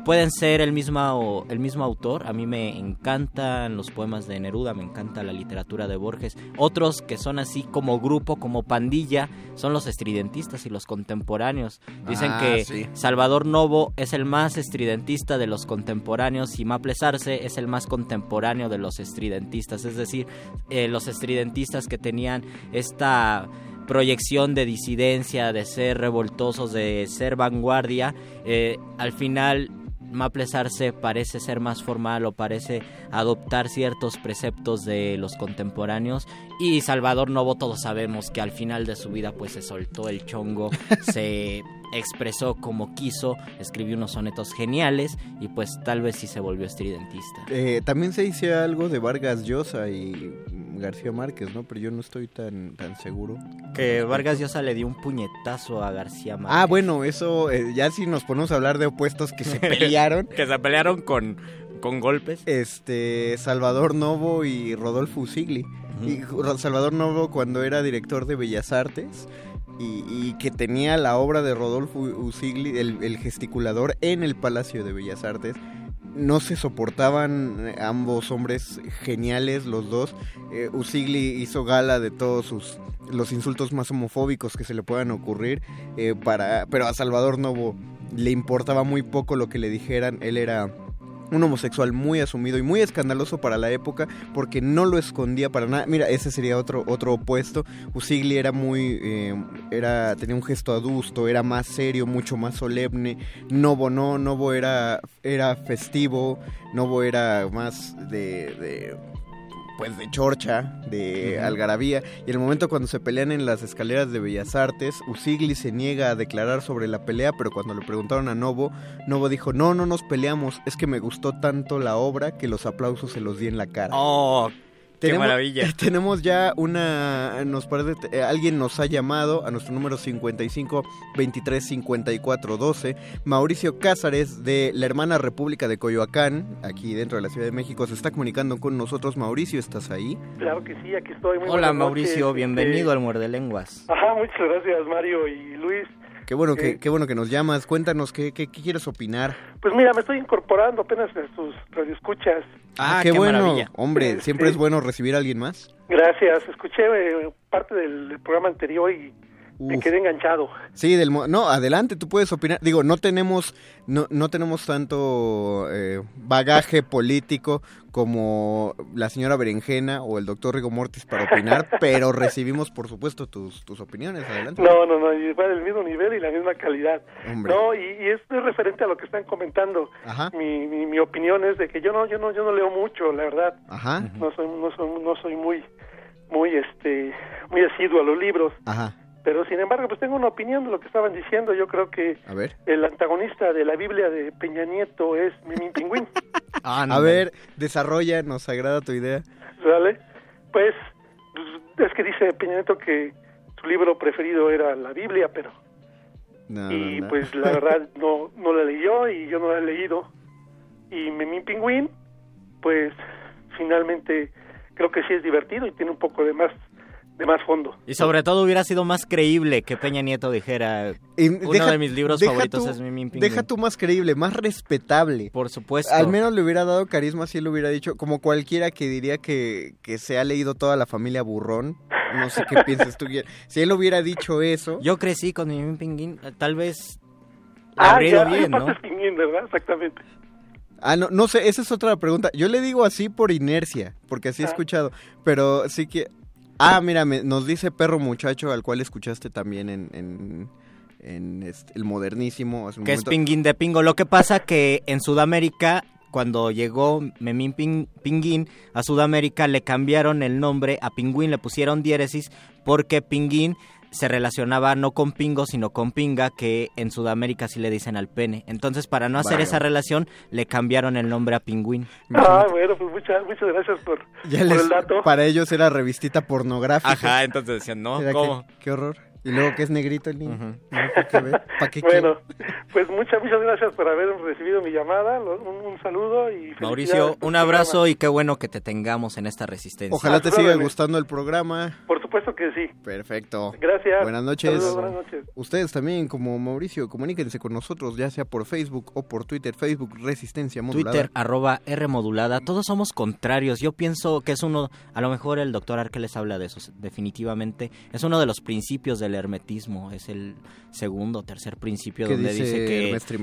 pueden ser el mismo, el mismo autor. A mí me encantan los poemas de Neruda, me encanta la literatura de Borges. Otros que son así como grupo, como pandilla, son los estridentistas y los contemporáneos. Dicen Ah, que sí. Salvador Novo es el más estridentista de los contemporáneos y Maples Arce es el más contemporáneo de los estridentistas. Es decir, eh, los estridentistas que tenían esta proyección de disidencia, de ser revoltosos, de ser vanguardia, eh, al final Maples Arce parece ser más formal o parece adoptar ciertos preceptos de los contemporáneos. Y Salvador Novo todos sabemos que al final de su vida pues se soltó el chongo, se expresó como quiso, escribió unos sonetos geniales y pues tal vez sí se volvió estridentista. Eh, también se dice algo de Vargas Llosa y García Márquez, ¿no? Pero yo no estoy tan, tan seguro. Que Vargas Llosa le dio un puñetazo a García Márquez. Ah, bueno, eso, eh, ya si nos ponemos a hablar de opuestos que se pelearon. que se pelearon con, con golpes. Este, Salvador Novo y Rodolfo Usigli. Y Salvador Novo cuando era director de Bellas Artes y, que tenía la obra de Rodolfo Usigli, el, el gesticulador, en el Palacio de Bellas Artes. No se soportaban eh, ambos hombres geniales, los dos. Eh, Usigli hizo gala de todos sus los insultos más homofóbicos que se le puedan ocurrir, eh, para, pero a Salvador Novo le importaba muy poco lo que le dijeran. Él era un homosexual muy asumido y muy escandaloso para la época porque no lo escondía para nada. Mira, ese sería otro otro opuesto. Usigli era muy eh, era tenía un gesto adusto, era más serio, mucho más solemne. Novo no, Novo era era festivo, Novo era más de, de pues de chorcha, de algarabía, y el momento cuando se pelean en las escaleras de Bellas Artes, Usigli se niega a declarar sobre la pelea, pero cuando le preguntaron a Novo, Novo dijo, no, no nos peleamos, es que me gustó tanto la obra que los aplausos se los di en la cara. ¡Oh! ¡Qué Tenemos- maravilla! Tenemos ya una. Nos parece. eh, alguien nos ha llamado a nuestro número 55 23 54 12. Mauricio Cázares de la hermana República de Coyoacán, aquí dentro de la Ciudad de México, se está comunicando con nosotros. Mauricio, ¿estás ahí? Claro que sí, aquí estoy. Muy Hola Mauricio, noches. bienvenido Este, al Muerde Lenguas. Ajá, muchas gracias Mario y Luis. Qué bueno, Eh. que, qué bueno que nos llamas. Cuéntanos, ¿qué, qué, qué quieres opinar? Pues mira, me estoy incorporando apenas en sus radioescuchas. Ah, qué, bueno. maravilla. Hombre, Este- siempre es bueno recibir a alguien más. Gracias, escuché eh, parte del, del programa anterior y me Uf. quedé enganchado. Sí, del no, adelante, tú puedes opinar. Digo, no tenemos no, no tenemos tanto eh, bagaje político como la señora Berenjena o el doctor Rigo Mortis para opinar, pero recibimos, por supuesto, tus, tus opiniones. Adelante. No, no, no, y va del mismo nivel y la misma calidad. Hombre. No, y, y esto es referente a lo que están comentando. Ajá. Mi, mi, mi opinión es de que yo no, yo no, yo no leo mucho, la verdad. Ajá. No soy, no soy, no soy muy, muy, este, muy asiduo a los libros. Ajá. Pero sin embargo, pues tengo una opinión de lo que estaban diciendo. Yo creo que A ver. el antagonista de la Biblia de Peña Nieto es Mimín Pingüín, A ver, desarrolla, nos agrada tu idea. ¿vale? Pues, pues, es que dice Peña Nieto que su libro preferido era la Biblia, pero No, y no, no. pues la verdad no no la leyó y yo no la he leído. Y Mimín Pingüín, pues finalmente creo que sí es divertido y tiene un poco de más de más fondo. Y sobre todo hubiera sido más creíble que Peña Nieto dijera Y uno deja- de mis libros favoritos tú- es Mimín Pingüín. Deja tú más creíble, más respetable. Por supuesto. Al menos le hubiera dado carisma si él hubiera dicho, como cualquiera que diría que, que se ha leído toda la familia Burrón. No sé qué piensas tú. Si él hubiera dicho eso. Yo crecí con Mimín Pingüín, tal vez Ah, habría ya, bien, ¿no? Pingüín, ¿verdad? Exactamente. Ah, no, no sé, esa es otra pregunta. Yo le digo así por inercia, porque así he Ah. escuchado. Pero sí que. Ah, mira, me- nos dice Perro Muchacho, al cual escuchaste también en. en, en este, el modernísimo. hace un que es momento. Pinguín de Pingo. Lo que pasa que en Sudamérica, cuando llegó Memín Pin- Pinguín a Sudamérica, le cambiaron el nombre a Pingüín, le pusieron diéresis porque Pinguín se relacionaba no con Pingo, sino con Pinga, que en Sudamérica sí le dicen al pene. Entonces, para no hacer esa relación, le cambiaron el nombre a Pingüín. Ah, bueno, pues muchas muchas gracias por, Ya por les- el dato. para ellos era revistita pornográfica. Ajá, entonces decían, no, Era que- ¿cómo? qué horror. Y luego que es negrito el niño. ¿Para qué, ver? ¿Pa' qué Bueno, pues muchas muchas gracias por haber recibido mi llamada, un, un saludo y Mauricio, un abrazo y qué bueno que te tengamos en esta resistencia. Ojalá te siga gustando el programa. programa. Por supuesto que sí. Perfecto. Gracias. Buenas noches. Saludos, buenas noches. Ustedes también, como Mauricio, comuníquense con nosotros, ya sea por Facebook o por Twitter. Facebook Resistencia Modulada. Twitter, arroba R modulada, todos somos contrarios. Yo pienso que es uno, a lo mejor el doctor Arque les habla de eso, definitivamente. Es uno de los principios del hermetismo, es el segundo o tercer principio ¿Qué donde dice dice,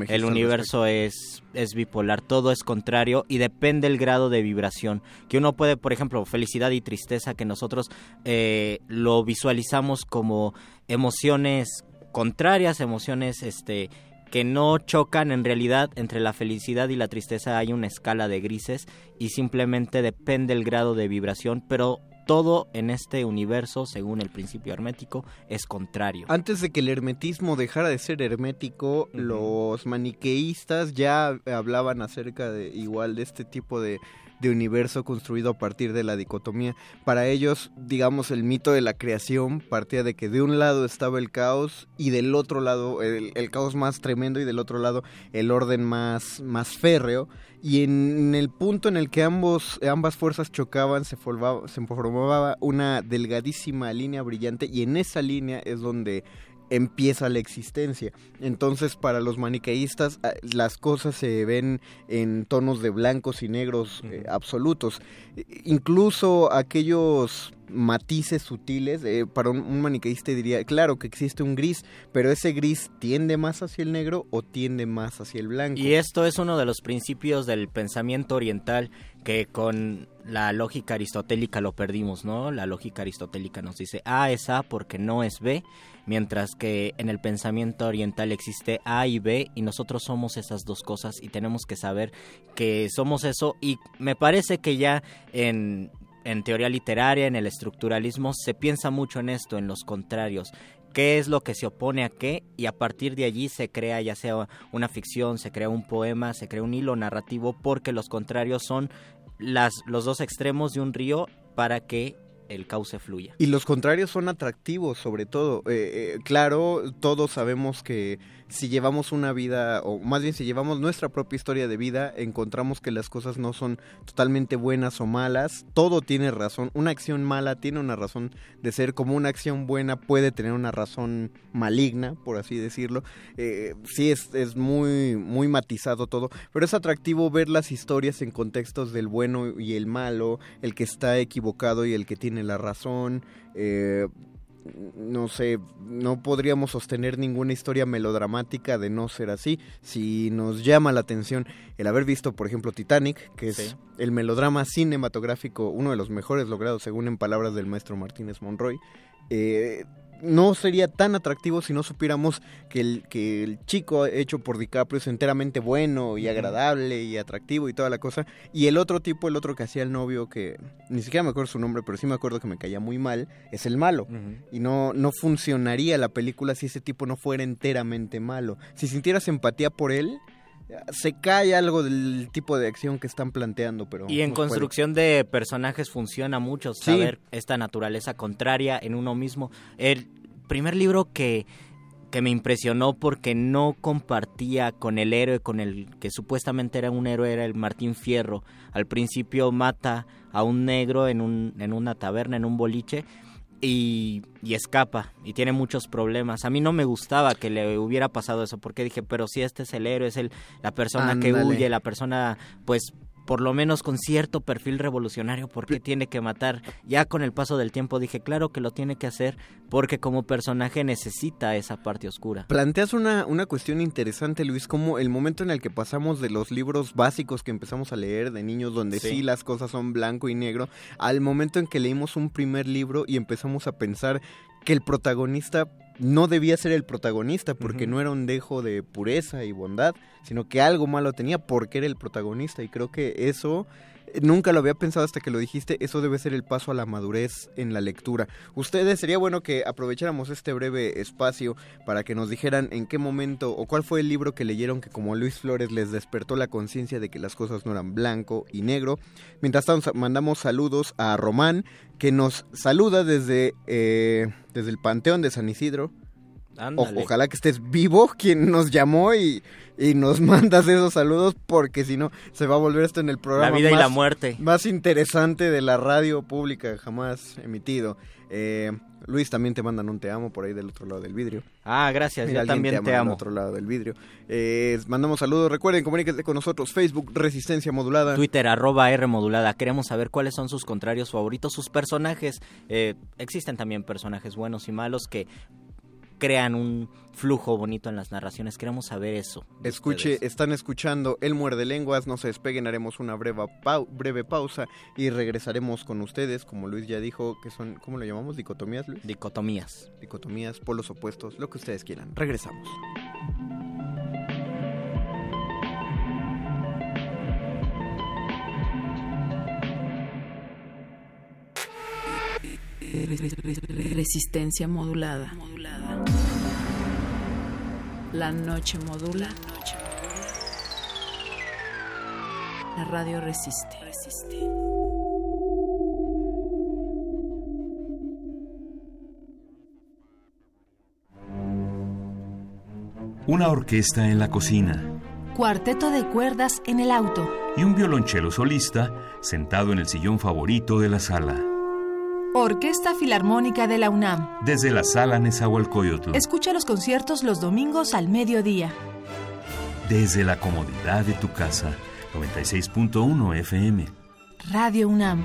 que el universo es, es bipolar, todo es contrario y depende el grado de vibración. Que uno puede, por ejemplo, felicidad y tristeza, que nosotros eh, lo visualizamos como emociones contrarias, emociones este que no chocan en realidad entre la felicidad y la tristeza hay una escala de grises y simplemente depende el grado de vibración, pero todo en este universo, según el principio hermético, es contrario. Antes de que el hermetismo dejara de ser hermético, los maniqueístas ya hablaban acerca de igual de este tipo de, de universo construido a partir de la dicotomía. Para ellos, digamos, el mito de la creación partía de que de un lado estaba el caos y del otro lado el, caos más tremendo y del otro lado el orden más, más férreo. Y en el punto en el que ambos, ambas fuerzas chocaban, se formaba, se formaba una delgadísima línea brillante y en esa línea es donde empieza la existencia. Entonces, para los maniqueístas, ah, las cosas se ven en tonos de blancos y negros eh, absolutos. Incluso aquellos matices sutiles, eh, para un, un maniqueísta diría, claro que existe un gris, pero ese gris tiende más hacia el negro o tiende más hacia el blanco. Y esto es uno de los principios del pensamiento oriental que con la lógica aristotélica lo perdimos, ¿no? La lógica aristotélica nos dice A es A porque no es B, mientras que en el pensamiento oriental existe A y B y nosotros somos esas dos cosas y tenemos que saber que somos eso y me parece que ya en en teoría literaria, en el estructuralismo, se piensa mucho en esto, en los contrarios. ¿Qué es lo que se opone a qué? Y a partir de allí se crea ya sea una ficción, se crea un poema, se crea un hilo narrativo, porque los contrarios son las, los dos extremos de un río para que el cauce fluya. Y los contrarios son atractivos, sobre todo. Eh, eh, claro, todos sabemos que si llevamos una vida, o más bien si llevamos nuestra propia historia de vida, encontramos que las cosas no son totalmente buenas o malas. Todo tiene razón. Una acción mala tiene una razón de ser, como una acción buena puede tener una razón maligna, por así decirlo. Eh, sí, es, es muy, muy matizado todo, pero es atractivo ver las historias en contextos del bueno y el malo, el que está equivocado y el que tiene la razón. Eh, no sé, no podríamos sostener ninguna historia melodramática de no ser así. Si nos llama la atención el haber visto, por ejemplo, Titanic, que es Sí. el melodrama cinematográfico, uno de los mejores logrados, según en palabras del maestro Martínez Monroy, eh, no sería tan atractivo si no supiéramos que el, que el chico hecho por DiCaprio es enteramente bueno y agradable y atractivo y toda la cosa. Y el otro tipo, el otro que hacía el novio, que ni siquiera me acuerdo su nombre, pero sí me acuerdo que me caía muy mal, es el malo. Y no, no funcionaría la película si ese tipo no fuera enteramente malo. Si sintieras empatía por él, se cae algo del tipo de acción que están planteando, pero... Y en no puede. construcción de personajes funciona mucho Sí. saber esta naturaleza contraria en uno mismo. El primer libro que, que me impresionó porque no compartía con el héroe, con el que supuestamente era un héroe, era el Martín Fierro. Al principio mata a un negro en, un, en una taberna, en un boliche. Y, y escapa y tiene muchos problemas. A mí no me gustaba que le hubiera pasado eso porque dije, pero si este es el héroe, es el, la persona que huye, la persona pues por lo menos con cierto perfil revolucionario, ¿por qué tiene que matar? Ya con el paso del tiempo dije, claro que lo tiene que hacer porque como personaje necesita esa parte oscura. Planteas una, una cuestión interesante, Luis, como el momento en el que pasamos de los libros básicos que empezamos a leer de niños, donde sí, Sí. las cosas son blanco y negro, al momento en que leímos un primer libro y empezamos a pensar que el protagonista no debía ser el protagonista porque no era un dejo de pureza y bondad, sino que algo malo tenía porque era el protagonista y creo que eso nunca lo había pensado hasta que lo dijiste, eso debe ser el paso a la madurez en la lectura. Ustedes sería bueno que aprovecháramos este breve espacio para que nos dijeran en qué momento o cuál fue el libro que leyeron que como Luis Flores les despertó la conciencia de que las cosas no eran blanco y negro. Mientras tanto mandamos saludos a Román que nos saluda desde, eh, desde el Panteón de San Isidro. O- ojalá que estés vivo quien nos llamó y, y nos mandas esos saludos porque si no se va a volver esto en el programa La vida y más, la muerte. más interesante de la radio pública jamás emitido. Eh, Luis también te mandan un te amo por ahí del otro lado del vidrio. Ah, gracias, Mira, yo también ama te del amo. otro lado del vidrio. Eh, mandamos saludos. Recuerden, comuníquense con nosotros. Facebook Resistencia Modulada. Twitter, arroba R modulada. Queremos saber cuáles son sus contrarios favoritos, sus personajes. Eh, existen también personajes buenos y malos que crean un flujo bonito en las narraciones. Queremos saber eso. Escuche, ustedes. están escuchando El Muerde Lenguas, no se despeguen, haremos una breve, pau- breve pausa y regresaremos con ustedes, como Luis ya dijo, que son, ¿cómo lo llamamos? ¿Dicotomías, Luis? Dicotomías. Dicotomías, polos opuestos, lo que ustedes quieran. Regresamos. Resistencia modulada. La noche modula. La radio resiste. Resiste. Una orquesta en la cocina Cuarteto de cuerdas en el auto. y un violonchelo solista sentado en el sillón favorito de la sala. Orquesta Filarmónica de la UNAM. Desde la sala Nezahualcóyotl, Escucha los conciertos los domingos al mediodía. desde la comodidad de tu casa. 96.1 FM. Radio UNAM.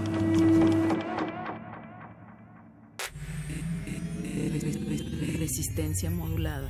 Resistencia modulada.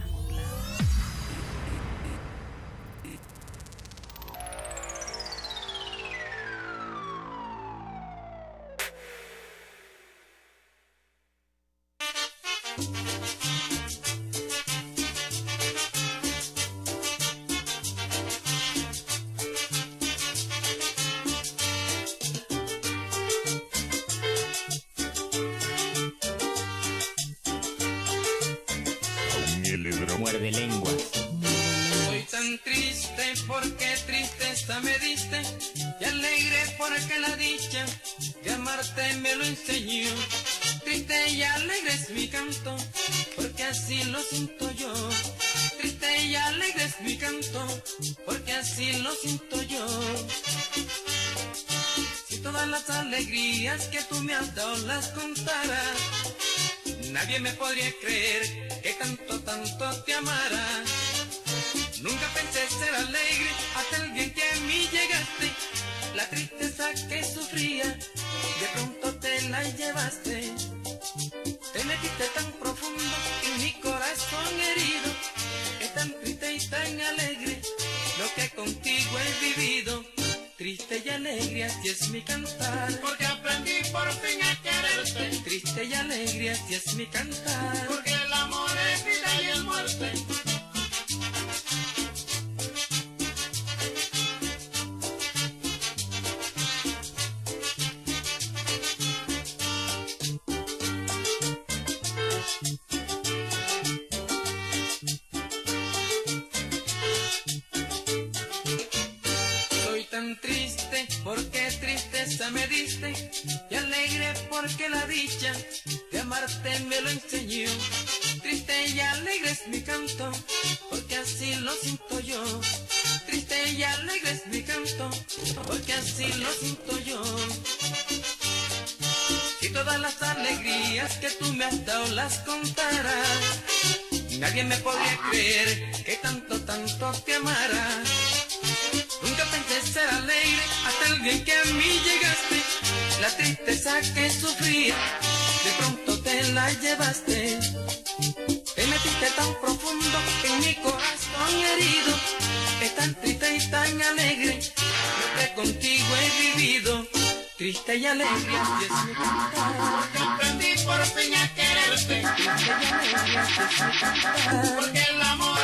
Porque el amor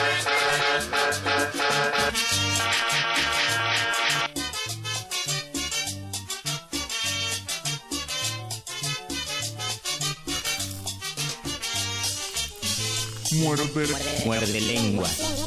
Muerde, muerde lenguas.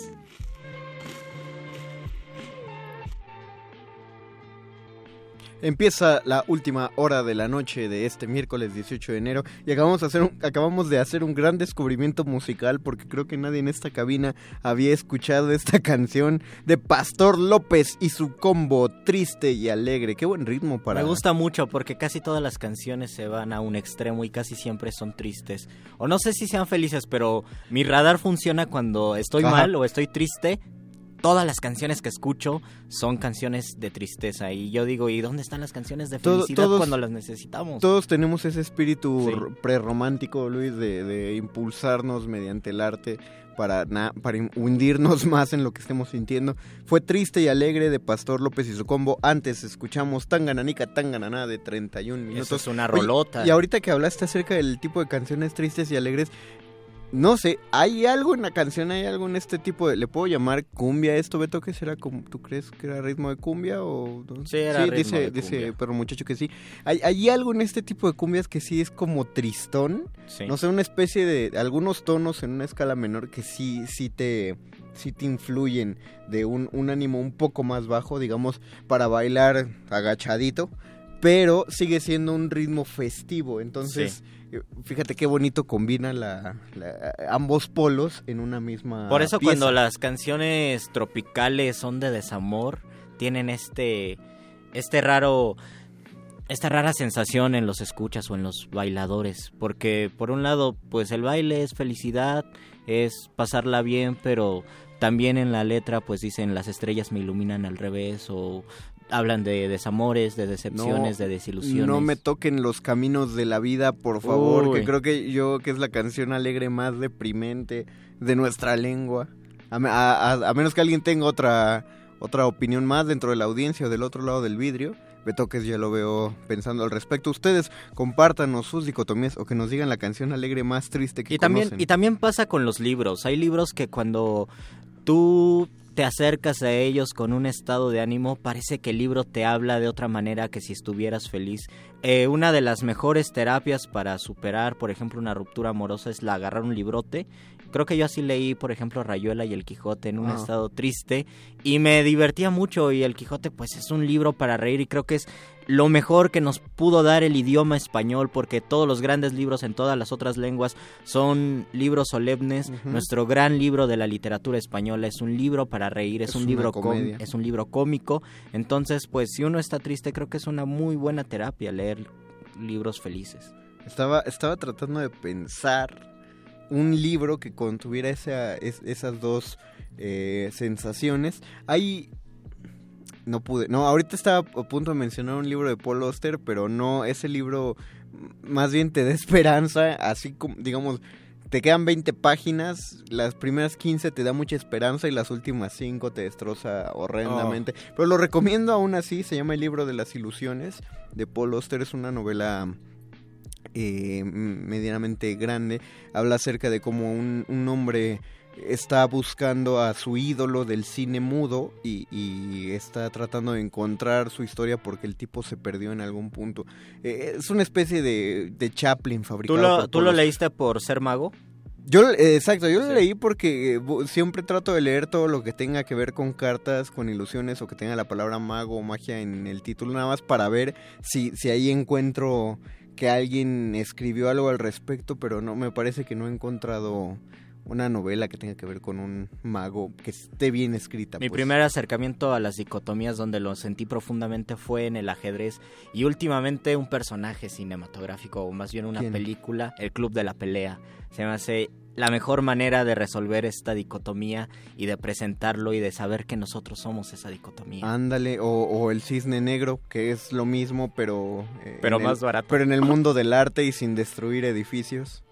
Empieza la última hora de la noche de este miércoles 18 de enero y acabamos de hacer un, acabamos de hacer un gran descubrimiento musical porque creo que nadie en esta cabina había escuchado esta canción de Pastor López y su combo triste y alegre. Qué buen ritmo para Me gusta mucho porque casi todas las canciones se van a un extremo y casi siempre son tristes. O no sé si sean felices, pero mi radar funciona cuando estoy Ajá. mal o estoy triste. Todas las canciones que escucho son canciones de tristeza y yo digo, ¿y dónde están las canciones de felicidad todos- cuando las necesitamos? Todos tenemos ese espíritu Sí. prerromántico, Luis, de, de impulsarnos mediante el arte para, na- para in- hundirnos más en lo que estemos sintiendo. Fue triste y alegre de Pastor López y su combo. Antes escuchamos Tangananica Tangananá de 31 minutos. es una Oye, rolota. y ahorita que hablaste acerca del tipo de canciones tristes y alegres, no sé, ¿hay algo en la canción, hay algo en este tipo de... ¿Le puedo llamar cumbia esto, Beto? ¿Qué será? como- ¿Tú crees que era ritmo de cumbia o...? no? Sí, era ritmo dice, de dice cumbia. pero muchacho que sí. ¿Hay, hay algo en este tipo de cumbias que sí es como tristón? Sí. No sé, una especie de... Algunos tonos en una escala menor que sí, sí te... Sí te influyen de un, un ánimo un poco más bajo, digamos, para bailar agachadito, pero sigue siendo un ritmo festivo. Entonces, eh, fíjate qué bonito combina la, la- ambos polos en una misma Por eso pieza. cuando las canciones tropicales son de desamor, tienen este este raro esta rara sensación en los escuchas o en los bailadores, porque por un lado, pues el baile es felicidad, es pasarla bien, pero también en la letra pues dicen las estrellas me iluminan al revés o hablan de desamores, de decepciones, de desilusiones. No me toquen los caminos de la vida, por favor, Uy. que creo que yo que es la canción alegre más deprimente de nuestra lengua. A, me- a- a- a menos que alguien tenga otra otra opinión más dentro de la audiencia o del otro lado del vidrio. Betoques ya lo veo pensando al respecto. Ustedes compártanos sus dicotomías o que nos digan la canción alegre más triste que Y también, conocen. y también pasa con los libros. Hay libros que cuando tú te acercas a ellos con un estado de ánimo, parece que el libro te habla de otra manera que si estuvieras feliz. Eh, una de las mejores terapias para superar, por ejemplo, una ruptura amorosa es la agarrar un librote. Creo que yo así leí, por ejemplo, Rayuela y el Quijote en un estado triste y me divertía mucho y el Quijote pues es un libro para reír y creo que es lo mejor que nos pudo dar el idioma español porque todos los grandes libros en todas las otras lenguas son libros solemnes. Nuestro gran libro de la literatura española es un libro para reír, es, Es un libro es un libro cómico. Entonces, pues si uno está triste, creo que es una muy buena terapia leer libros felices. Estaba, estaba tratando de pensar un libro que contuviera esa, es- esas dos eh, sensaciones. Hay... No pude. No, ahorita estaba a punto de mencionar un libro de Paul Auster, pero no, ese libro más bien te da esperanza, así como, digamos, te quedan 20 páginas, las primeras 15 te da mucha esperanza y las últimas 5 te destroza horrendamente. Pero lo recomiendo aún así, se llama El libro de las ilusiones de Paul Auster, es una novela eh, medianamente grande, habla acerca de cómo un, un hombre está buscando a su ídolo del cine mudo y, y está tratando de encontrar su historia porque el tipo se perdió en algún punto. Eh, es una especie de, de Chaplin ¿Tú fabricado. lo, por tú lo leíste por ser mago? Yo, eh, exacto, yo lo leí porque eh, siempre trato de leer todo lo que tenga que ver con cartas, con ilusiones o que tenga la palabra mago o magia en el título, nada más para ver si, si ahí encuentro que alguien escribió algo al respecto, pero no, me parece que no he encontrado una novela que tenga que ver con un mago que esté bien escrita. Mi pues. primer acercamiento a las dicotomías donde lo sentí profundamente fue en el ajedrez y últimamente un personaje cinematográfico o más bien una ¿Quién? película, El Club de la Pelea. Se me hace la mejor manera de resolver esta dicotomía y de presentarlo y de saber que nosotros somos esa dicotomía. Ándale, o, o el cisne negro, que es lo mismo, pero... eh, Pero más el- barato. Pero en el mundo del arte y sin destruir edificios.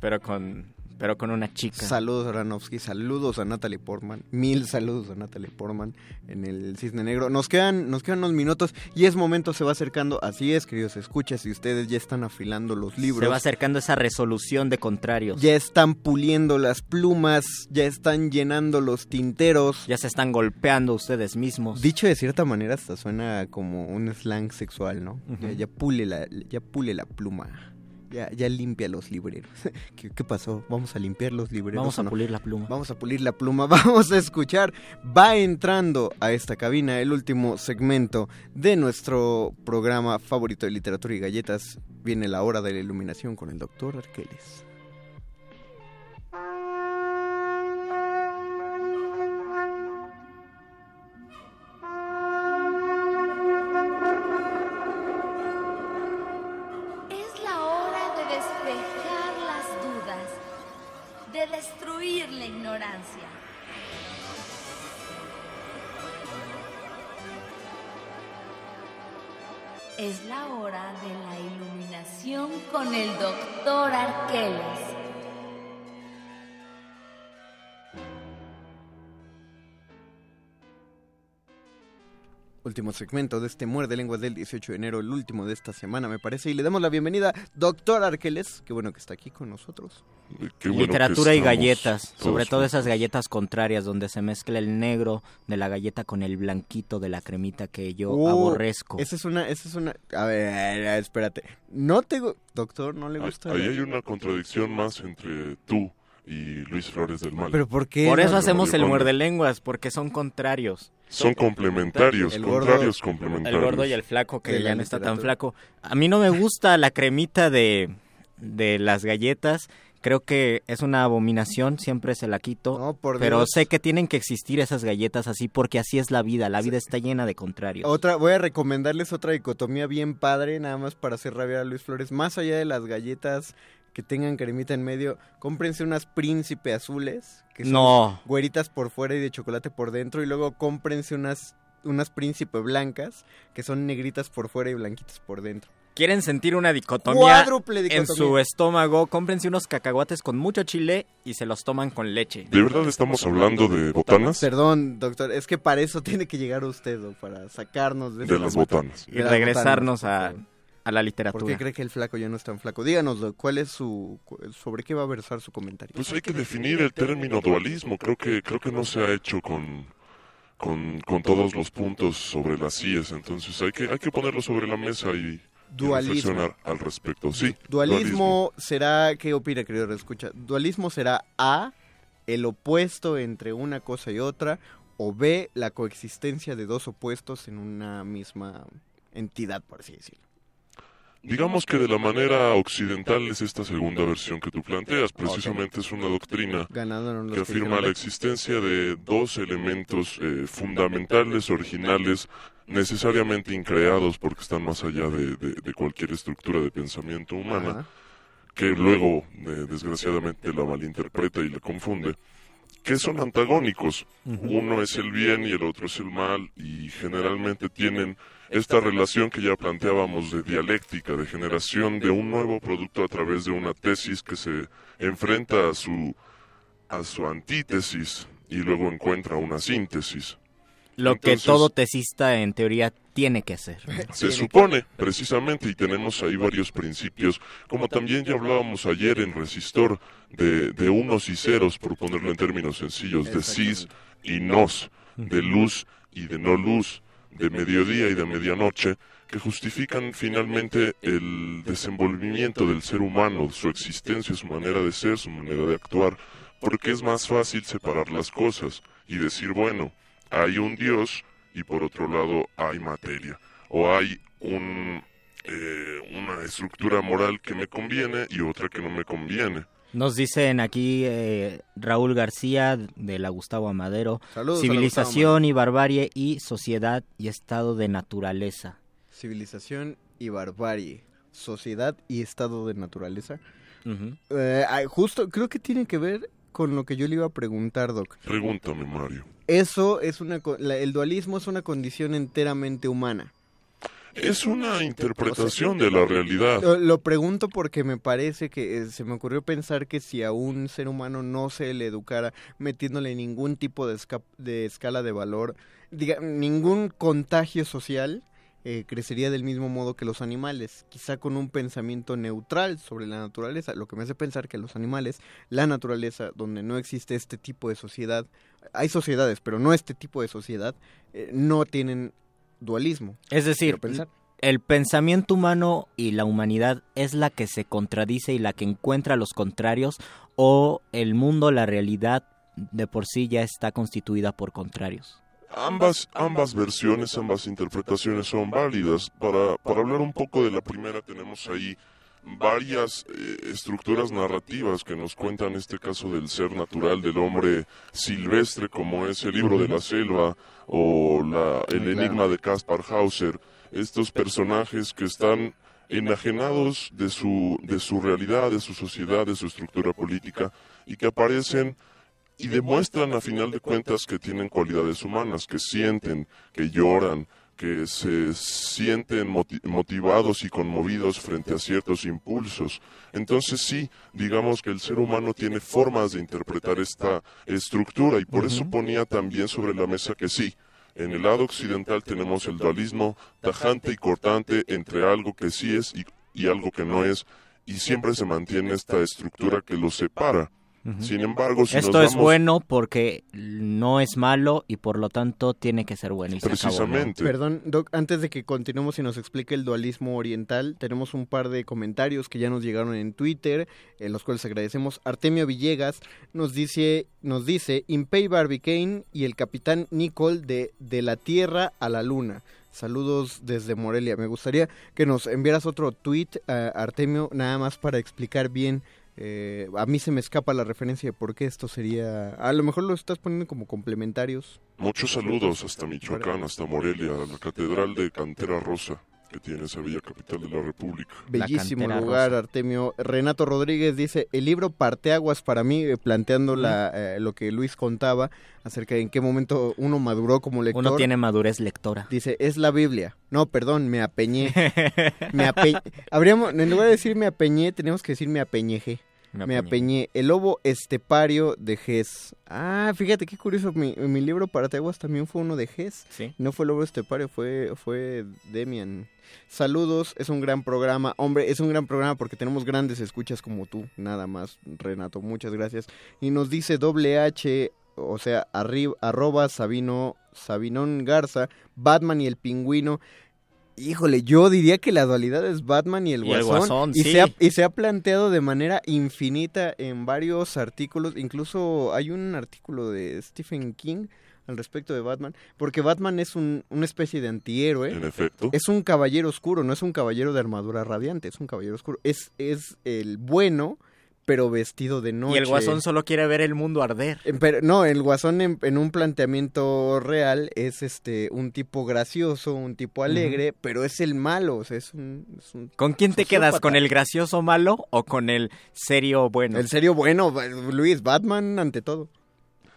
Pero con Pero con una chica. Saludos a Aronofsky, saludos a Natalie Portman, mil saludos a Natalie Portman en el Cisne Negro. Nos quedan, nos quedan unos minutos y es momento, se va acercando, así es, queridos escuchas, y ustedes ya están afilando los libros. Se va acercando esa resolución de contrarios. Ya están puliendo las plumas, ya están llenando los tinteros. Ya se están golpeando ustedes mismos. Dicho de cierta manera, hasta suena como un slang sexual, ¿no? Ya, ya pule la, ya pule la pluma. Ya, ya limpia los libreros. ¿Qué, qué pasó? ¿Vamos a limpiar los libreros? Vamos a no? pulir la pluma. Vamos a pulir la pluma, vamos a escuchar. Va entrando a esta cabina el último segmento de nuestro programa favorito de literatura y galletas. Viene la hora de la iluminación con el doctor Arqueles. Doctor Último segmento de este Muerde Lenguas del 18 de enero, el último de esta semana, me parece. Y le damos la bienvenida, doctor Arqueles. Qué bueno que está aquí con nosotros. Literatura y galletas, sobre todo esas galletas contrarias donde se mezcla el negro de la galleta con el blanquito de la cremita que yo Oh, aborrezco. Esa es una, esa es una. A ver, espérate. No te. Doctor, no le gusta. Ahí hay una contradicción más entre tú y Luis Flores del Mal. Pero ¿por qué? Por eso no? hacemos el muerde lenguas, porque son contrarios. Son complementarios, El gordo- contrarios El complementarios. gordo y el flaco, que ya no está tan flaco. A mí no me gusta la cremita de, de las galletas. Creo que es una abominación, siempre se la quito. por pero Dios. sé que tienen que existir esas galletas así porque así es la vida. La vida está llena de contrarios. Otra, voy a recomendarles otra dicotomía bien padre, nada más para hacer rabiar a Luis Flores. Más allá de las galletas que tengan cremita en medio, cómprense unas príncipe azules, que son No. güeritas por fuera y de chocolate por dentro, y luego cómprense unas, unas príncipe blancas, que son negritas por fuera y blanquitas por dentro. ¿Quieren sentir una dicotomía, Cuádruple en dicotomía. su estómago? Cómprense unos cacahuates con mucho chile y se los toman con leche. ¿De verdad estamos hablando de botanas? Perdón, doctor, es que para eso tiene que llegar usted, para sacarnos de, De las botanas. Y De regresarnos botanas, a. a la literatura. ¿Por qué cree que el flaco ya no es tan flaco? Díganos, Doc, ¿cuál es su, sobre qué va a versar su comentario? Pues hay que definir el término dualismo. Creo que creo que no se ha hecho con, con, con todos los puntos sobre las IES. Entonces hay que hay que ponerlo sobre la mesa y, Dualismo. reflexionar al respecto. Sí. Dualismo será, ¿qué opina, querido? Escucha, dualismo será A, el opuesto entre una cosa y otra, o B, la coexistencia de dos opuestos en una misma entidad, por así decirlo. Digamos que de la manera occidental es esta segunda versión que tú planteas. Precisamente es una doctrina que afirma la existencia de dos elementos eh, fundamentales, originales, necesariamente increados porque están más allá de, de- de cualquier estructura de pensamiento humana, que luego, eh, desgraciadamente, la malinterpreta y la confunde, que son antagónicos. Uno es el bien y el otro es el mal, y generalmente tienen esta relación que ya planteábamos de dialéctica, de generación de un nuevo producto a través de una tesis que se enfrenta a su a su antítesis y luego encuentra una síntesis. Lo que todo tesista en teoría tiene que hacer. Se supone, precisamente, y tenemos ahí varios principios, como también ya hablábamos ayer en Resistor, de, de unos y ceros, por ponerlo en términos sencillos, de cis y nos, de luz y de no luz, de mediodía y de medianoche, que justifican finalmente el desenvolvimiento del ser humano, su existencia, su manera de ser, su manera de actuar, porque es más fácil separar las cosas y decir, bueno, hay un Dios y por otro lado hay materia, o hay un, eh, una estructura moral que me conviene y otra que no me conviene. Nos dicen aquí eh, Raúl García de la Gustavo Amadero, Saludos civilización y barbarie y sociedad y estado de naturaleza. Civilización y barbarie, sociedad y estado de naturaleza. Eh, justo, creo que tiene que ver con lo que yo le iba a preguntar, Doc. Pregúntame, Mario. Eso es una, la- el dualismo es una condición enteramente humana. Es una interpretación de la realidad. Lo, lo pregunto porque me parece que eh, se me ocurrió pensar que si a un ser humano no se le educara metiéndole ningún tipo de, esca- de escala de valor, diga, ningún contagio social, eh, crecería del mismo modo que los animales, quizá con un pensamiento neutral sobre la naturaleza, lo que me hace pensar que los animales, la naturaleza, donde no existe este tipo de sociedad, hay sociedades, pero no este tipo de sociedad, eh, no tienen dualismo. Es decir, pensar. el pensamiento humano y la humanidad es la que se contradice y la que encuentra los contrarios o el mundo, la realidad de por sí ya está constituida por contrarios. Ambas, ambas versiones, ambas interpretaciones son válidas. Para, para hablar un poco de la primera, tenemos ahí varias eh, estructuras narrativas que nos cuentan este caso del ser natural del hombre silvestre, como es el libro de la selva o la, el Claro. enigma de Caspar Hauser. Estos personajes que están enajenados de su, de su realidad, de su sociedad, de su estructura política y que aparecen y demuestran a final de cuentas que tienen cualidades humanas, que sienten, que lloran, que se sienten moti- motivados y conmovidos frente a ciertos impulsos. Entonces sí, digamos que el ser humano tiene formas de interpretar esta estructura y por eso ponía también sobre la mesa que sí, en el lado occidental tenemos el dualismo tajante y cortante entre algo que sí es y, y algo que no es, y siempre se mantiene esta estructura que los separa. Sin embargo, si Esto nos es vamos- bueno porque no es malo y por lo tanto tiene que ser bueno. y se acabó, ¿no? Perdón, Doc, antes de que continuemos y nos explique el dualismo oriental, tenemos un par de comentarios que ya nos llegaron en Twitter, en los cuales agradecemos. Artemio Villegas nos dice, nos dice Impey Barbicane y el capitán Nicole de De la Tierra a la Luna. Saludos desde Morelia. Me gustaría que nos enviaras otro tweet, a Artemio, nada más para explicar bien. Eh, a mí se me escapa la referencia de por qué esto sería. A lo mejor lo estás poniendo como complementarios. Muchos saludos hasta Michoacán, hasta Morelia, a la Catedral de Cantera Rosa, que tiene esa bella capital de la República. Bellísimo lugar, Artemio. Renato Rodríguez dice, el libro Parteaguas para mí, eh, planteando la, eh, lo que Luis contaba acerca de en qué momento uno maduró como lector. Uno tiene madurez lectora. Dice, es la Biblia. No, perdón, me apeñé. me ape... Habríamos, en lugar de decir me apeñé, tenemos que decir me apeñejé. Me Me, apeñé. El lobo estepario de Ges. Ah, fíjate qué curioso. Mi, mi libro Parteaguas también fue uno de Ges. Sí. No fue el lobo estepario, fue, fue Demian. Saludos, es un gran programa. Hombre, es un gran programa porque tenemos grandes escuchas como tú. Nada más, Renato, muchas gracias. Y nos dice doble H, o sea, arriba, arroba Sabino, Sabinón Garza, Batman y el pingüino. Híjole, yo diría que la dualidad es Batman y el Y el Guasón. Guasón, y, sí. se ha, y se ha planteado de manera infinita en varios artículos. Incluso hay un artículo de Stephen King al respecto de Batman. Porque Batman es un, una especie de antihéroe. En efecto. Es un caballero oscuro, no es un caballero de armadura radiante, es un caballero oscuro. Es, es el bueno, pero vestido de noche. Y el guasón solo quiere ver el mundo arder. Eh, Pero no, el guasón en, en un planteamiento real es este un tipo gracioso, un tipo alegre, pero es el malo, o sea, es un, es un ¿Con quién te quedas? ¿Con el gracioso malo o con el serio bueno? El serio bueno, Luis, Batman ante todo.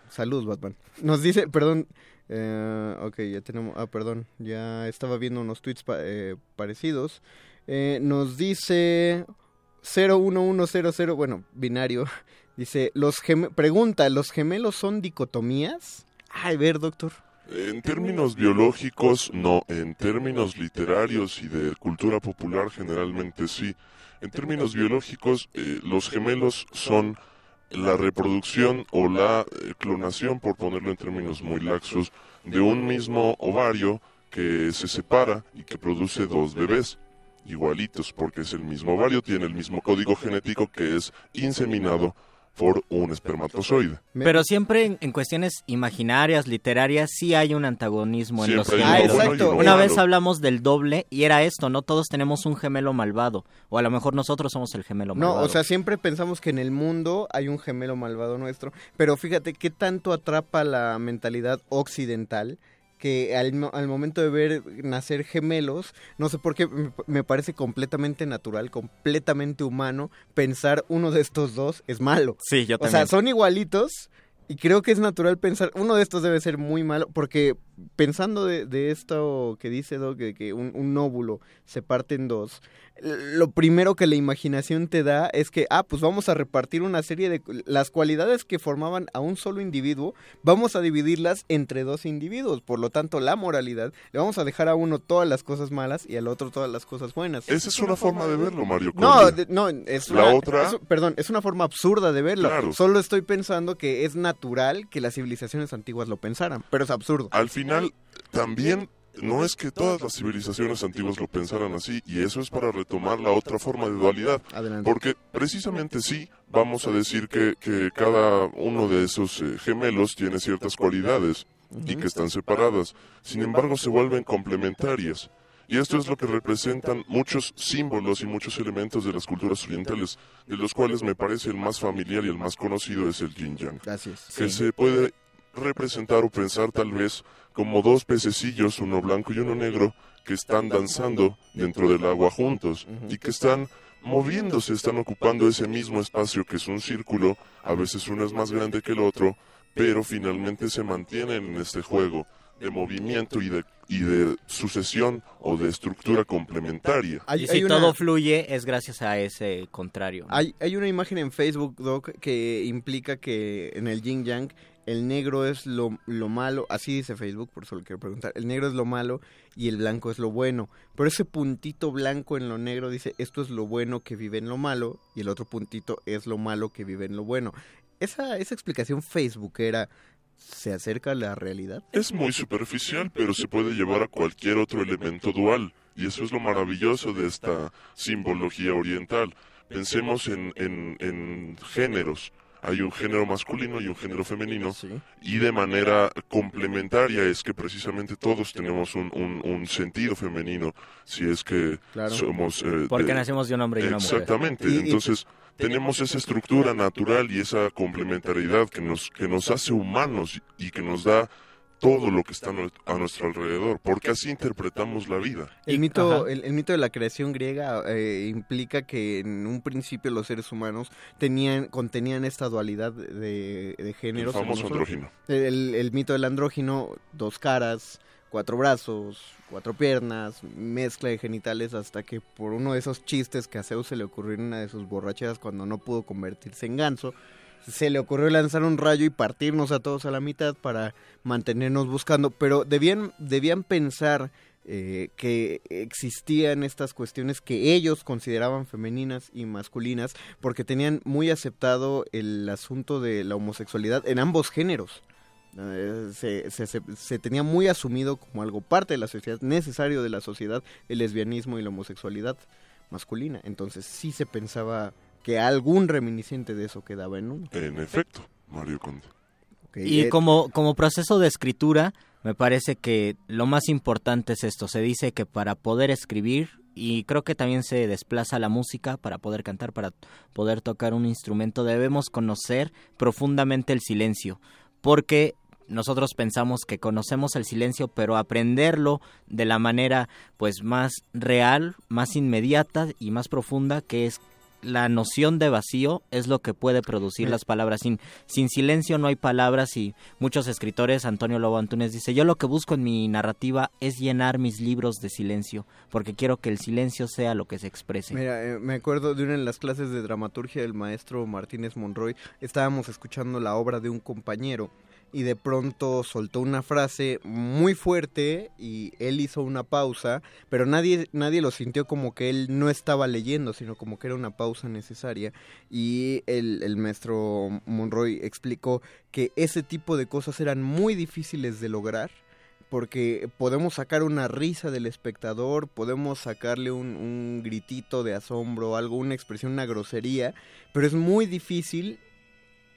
Saludos, Batman. Nos dice, perdón, eh, ok, ya tenemos, ah, perdón, ya estaba viendo unos tweets pa- eh, parecidos. Eh, nos dice 01100, bueno, binario, dice, los pregunta, ¿los gemelos son dicotomías? Ay, ver, doctor. En términos biológicos, no. En términos literarios y de cultura popular, generalmente sí. En términos biológicos, eh, los gemelos son la reproducción o la eh, clonación, por ponerlo en términos muy laxos, de un mismo ovario que se separa y que produce dos bebés igualitos, porque es el mismo ovario, tiene el mismo código genético que es inseminado por un espermatozoide. Pero siempre en, en cuestiones imaginarias, literarias, sí hay un antagonismo en los bueno uno Una vez hablamos del doble y era esto, ¿no? Todos tenemos un gemelo malvado. O a lo mejor nosotros somos el gemelo No, malvado. o sea, siempre pensamos que en el mundo hay un gemelo malvado nuestro, pero fíjate qué tanto atrapa la mentalidad occidental que al, mo- al momento de ver nacer gemelos, no sé por qué, me- parece completamente natural, completamente humano pensar uno de estos dos es malo. Sí, yo O sea, también. son igualitos y creo que es natural pensar uno de estos debe ser muy malo porque pensando de, de esto que dice Doc, de que un, un óvulo se parte en dos, lo primero que la imaginación te da es que, ah, pues vamos a repartir una serie de las cualidades que formaban a un solo individuo, vamos a dividirlas entre dos individuos. Por lo tanto, la moralidad, le vamos a dejar a uno todas las cosas malas y al otro todas las cosas buenas. Esa es una forma de verlo, Mario. No, de- no, es La una, otra- es- perdón, es una forma absurda de verlo. Claro. Solo estoy pensando que es natural que las civilizaciones antiguas lo pensaran, pero es absurdo. Al final, también no es que todas las civilizaciones antiguas lo pensaran así, y eso es para retomar la otra forma de dualidad. Adelante. Porque precisamente sí, vamos a decir que, que cada uno de esos eh, gemelos tiene ciertas cualidades y que están separadas. Sin embargo, se vuelven complementarias. Y esto es lo que representan muchos símbolos y muchos elementos de las culturas orientales, de los cuales me parece el más familiar y el más conocido es el yin yang. Gracias. Que se puede representar o pensar tal vez como dos pececillos, uno blanco y uno negro, que están danzando dentro del agua juntos y que están moviéndose, están ocupando ese mismo espacio que es un círculo, a veces uno es más grande que el otro, pero finalmente se mantienen en este juego de movimiento y de, y de sucesión o de estructura complementaria. Hay- y si hay una- todo fluye es gracias a ese contrario. ¿no? Hay, hay una imagen en Facebook, Doc, que implica que en el yin yang el negro es lo, lo malo, así dice Facebook, por eso lo quiero preguntar, el negro es lo malo y el blanco es lo bueno, pero ese puntito blanco en lo negro dice esto es lo bueno que vive en lo malo y el otro puntito es lo malo que vive en lo bueno. Esa, esa explicación facebookera se acerca a la realidad. Es muy superficial, pero se puede llevar a cualquier otro elemento dual. Y eso es lo maravilloso de esta simbología oriental. Pensemos en, en- en géneros. Hay un género masculino y un género femenino. Y de manera complementaria es que precisamente todos tenemos un, un- un sentido femenino. Si es que Claro. somos... eh, Porque de- nacemos de un hombre y una mujer. Exactamente. Y- y- Entonces tenemos esa estructura natural y esa complementariedad que nos, que nos hace humanos y que nos da todo lo que está a nue- a nuestro alrededor, porque así interpretamos la vida. El mito, el, el mito de la creación griega eh, implica que en un principio los seres humanos tenían, contenían esta dualidad de, de géneros. El famoso andrógino. El, el mito del andrógino, dos caras, cuatro brazos, cuatro piernas, mezcla de genitales, hasta que por uno de esos chistes que a Zeus se le ocurrió en una de sus borracheras cuando no pudo convertirse en ganso, se le ocurrió lanzar un rayo y partirnos a todos a la mitad para mantenernos buscando, pero debían, debían pensar eh, que existían estas cuestiones que ellos consideraban femeninas y masculinas porque tenían muy aceptado el asunto de la homosexualidad en ambos géneros. Eh, se, se- se- se tenía muy asumido como algo parte de la sociedad, necesario de la sociedad, el lesbianismo y la homosexualidad masculina. Entonces sí se pensaba que algún reminiscente de eso quedaba en uno. En efecto, Mario Conde. Y eh, como, como proceso de escritura, me parece que lo más importante es esto. Se dice que para poder escribir, y creo que también se desplaza la música para poder cantar, para poder tocar un instrumento, debemos conocer profundamente el silencio. Porque nosotros pensamos que conocemos el silencio, pero aprenderlo de la manera pues más real, más inmediata y más profunda que es la noción de vacío es lo que puede producir Sí. las palabras. Sin, sin silencio no hay palabras y muchos escritores, Antonio Lobo Antunes dice, yo lo que busco en mi narrativa es llenar mis libros de silencio, porque quiero que el silencio sea lo que se exprese. Mira, eh, me acuerdo de una de las clases de dramaturgia del maestro Martínez Monroy. Estábamos escuchando la obra de un compañero y de pronto soltó una frase muy fuerte y él hizo una pausa, pero nadie, nadie lo sintió como que él no estaba leyendo, sino como que era una pausa necesaria. Y el, el maestro Monroy explicó que ese tipo de cosas eran muy difíciles de lograr porque podemos sacar una risa del espectador, podemos sacarle un, un gritito de asombro, algo, una expresión, una grosería, pero es muy difícil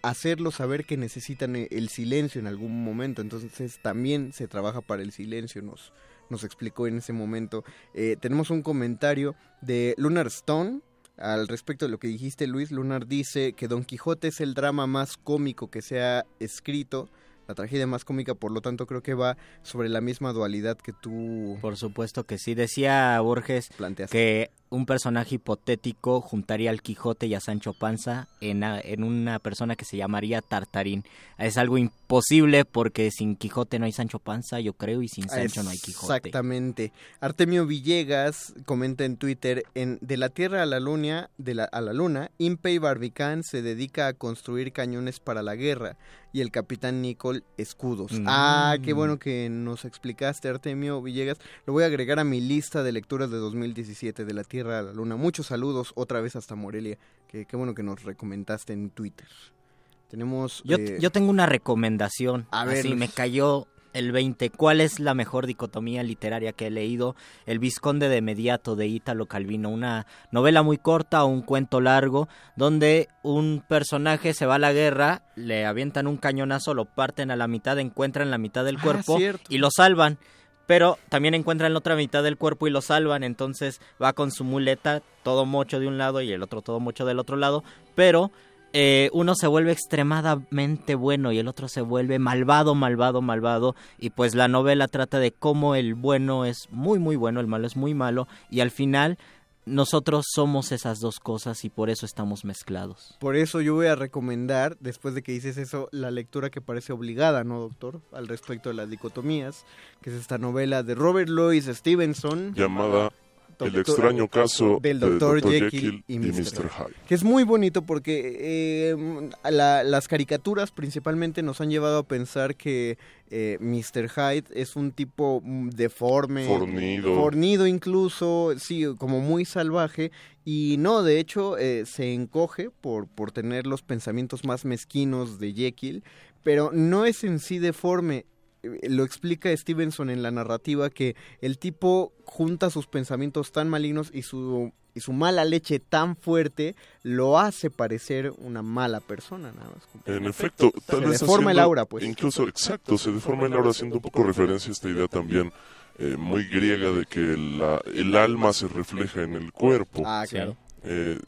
hacerlo saber que necesitan e- el silencio en algún momento, entonces también se trabaja para el silencio, nos, nos explicó en ese momento. Eh, tenemos un comentario de Lunar Stone. Al respecto de lo que dijiste, Luis, Lunar dice que Don Quijote es el drama más cómico que se ha escrito, la tragedia más cómica, por lo tanto creo que va sobre la misma dualidad que tú... Por supuesto que sí. Decía Borges Planteaste. que un personaje hipotético juntaría al Quijote y a Sancho Panza en, a- en una persona que se llamaría Tartarín. Es algo imposible porque sin Quijote no hay Sancho Panza, yo creo, y sin Sancho no hay Quijote. Exactamente. Artemio Villegas comenta en Twitter, en De la Tierra a la Luna, de la, a la Luna, Impe y Barbicán se dedica a construir cañones para la guerra y el capitán Nicol escudos. Mm. Ah, qué bueno que nos explicaste, Artemio Villegas. Lo voy a agregar a mi lista de lecturas de 2017, De la Tierra a la Luna. Muchos saludos otra vez hasta Morelia. Que, qué bueno que nos recomendaste en Twitter. Tenemos... Yo, eh, yo tengo una recomendación. A ver, Así me cayó el 20. ¿Cuál es la mejor dicotomía literaria que he leído? El Visconde de Mediato de Ítalo Calvino. Una novela muy corta, un cuento largo, donde un personaje se va a la guerra, le avientan un cañonazo, lo parten a la mitad, encuentran la mitad del Ah, cuerpo y lo salvan. Pero también encuentran la otra mitad del cuerpo y lo salvan. Entonces va con su muleta, todo mocho de un lado y el otro todo mocho del otro lado. Pero eh, uno se vuelve extremadamente bueno y el otro se vuelve malvado, malvado, malvado. Y pues la novela trata de cómo el bueno es muy, muy bueno, el malo es muy malo. Y al final nosotros somos esas dos cosas y por eso estamos mezclados. Por eso yo voy a recomendar, después de que dices eso, la lectura que parece obligada, ¿no, doctor? Al respecto de las dicotomías, que es esta novela de Robert Louis Stevenson. Llamada El Doctor- extraño caso del de Dr. Jekyll y Mr. Mr. Hyde. Que es muy bonito porque eh, la- las caricaturas principalmente nos han llevado a pensar que eh, Mr. Hyde es un tipo deforme. Fornido. Fornido incluso, sí, como muy salvaje. Y no, de hecho, eh, se encoge por, por tener los pensamientos más mezquinos de Jekyll. Pero no es en sí deforme. Eh, Lo explica Stevenson en la narrativa que el tipo junta sus pensamientos tan malignos y su, y su mala leche tan fuerte lo hace parecer una mala persona, nada más. En efecto, tal Se vez deforma el aura, pues. Incluso, exacto, se deforma el aura haciendo un poco referencia a esta idea también eh, muy griega de que la- el alma se refleja en el cuerpo. Ah, claro. Eh,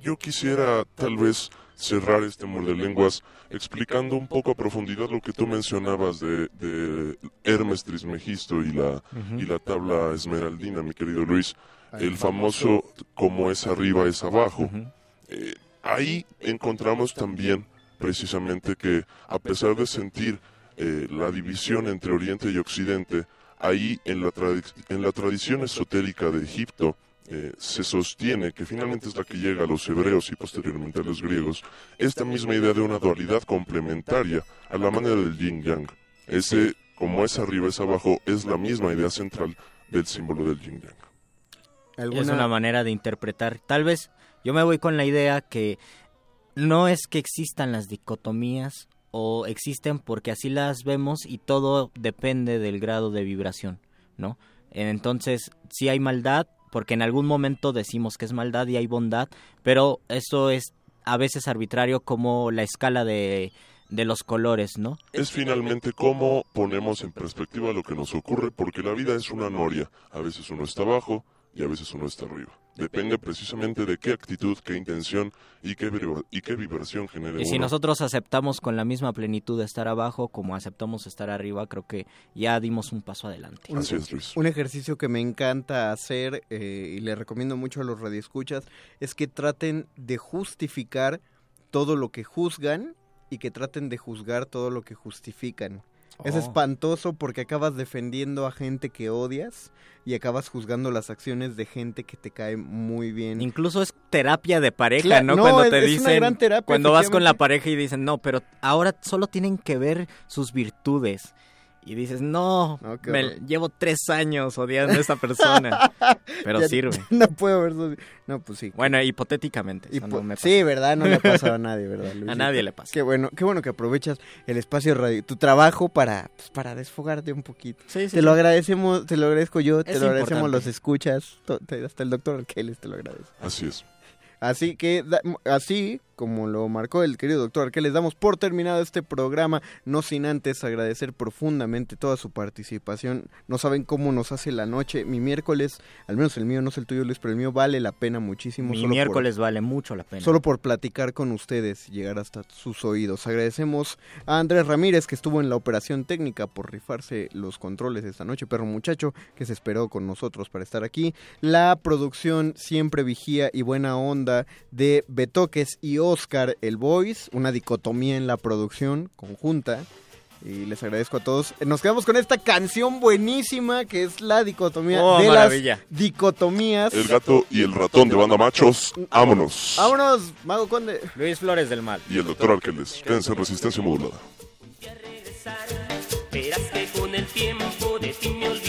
yo quisiera tal vez cerrar este muerde lenguas explicando un poco a profundidad lo que tú mencionabas de, de Hermes Trismegisto y la, y la tabla esmeraldina, mi querido Luis. El famoso como es arriba es abajo. Eh, ahí encontramos también precisamente que a pesar de sentir eh, la división entre Oriente y Occidente, ahí en la, en la tradición esotérica de Egipto eh, se sostiene, que finalmente es la que llega a los hebreos y posteriormente a los griegos, esta misma idea de una dualidad complementaria a la manera del yin yang. Ese, como es arriba es abajo, es la misma idea central del símbolo del yin yang. Es una manera de interpretar. Tal vez yo me voy con la idea que no es que existan las dicotomías o existen porque así las vemos y todo depende del grado de vibración, ¿no? Entonces, si hay maldad, porque en algún momento decimos que es maldad y hay bondad, pero eso es a veces arbitrario como la escala de, de los colores, ¿no? Es finalmente cómo ponemos en perspectiva lo que nos ocurre, porque la vida es una noria. A veces uno está abajo y a veces uno está arriba. Depende precisamente de qué actitud, qué intención y qué, vibra- y qué vibración genere Y si uno. nosotros aceptamos con la misma plenitud estar abajo como aceptamos estar arriba, creo que ya dimos un paso adelante. Un, un ejercicio que me encanta hacer eh, y le recomiendo mucho a los radioescuchas es que traten de justificar todo lo que juzgan y que traten de juzgar todo lo que justifican. Es Oh. espantoso porque acabas defendiendo a gente que odias y acabas juzgando las acciones de gente que te cae muy bien. Incluso es terapia de pareja, ¿no? no, Cuando es- te es una dicen, gran terapia, cuando vas con la pareja y dicen, no, pero ahora solo tienen que ver sus virtudes. Y dices, no, me- llevo tres años odiando a esta persona. pero Ya- sirve. No puedo ver sus- No, pues sí. Bueno, hipotéticamente. eso Hipo- no me pasa. sí, ¿verdad? No le ha pasado a nadie, ¿verdad? a Luisito? nadie le pasa. Qué bueno, qué bueno que aprovechas el espacio radio, tu trabajo para, pues, para desfogarte un poquito. Sí, sí, te lo agradecemos, te lo agradezco yo, te lo agradecemos importante. los escuchas, hasta el doctor Arqueles te lo agradece. Así es. Así que, así como lo marcó el querido doctor Arquel, les damos por terminado este programa, no sin antes agradecer profundamente toda su participación. No saben cómo nos hace la noche. Mi miércoles, al menos el mío, no sé el tuyo Luis, pero el mío vale la pena muchísimo. Mi solo por- miércoles vale mucho la pena. Solo por platicar con ustedes y llegar hasta sus oídos. Agradecemos a Andrés Ramírez que estuvo en la operación técnica por rifarse los controles esta noche, perro muchacho que se esperó con nosotros para estar aquí. La producción siempre vigía y buena onda de Betoques y Oscar el Voice, una dicotomía en la producción conjunta. Y les agradezco a todos. Nos quedamos con esta canción buenísima que es la dicotomía Oh, de maravilla. las dicotomías. El gato y el ratón de banda machos, vámonos. Vámonos, Mago Conde. Luis Flores del Mal. Y el doctor Arqueles, quédense en resistencia modulada. Verás que con el tiempo de ti me.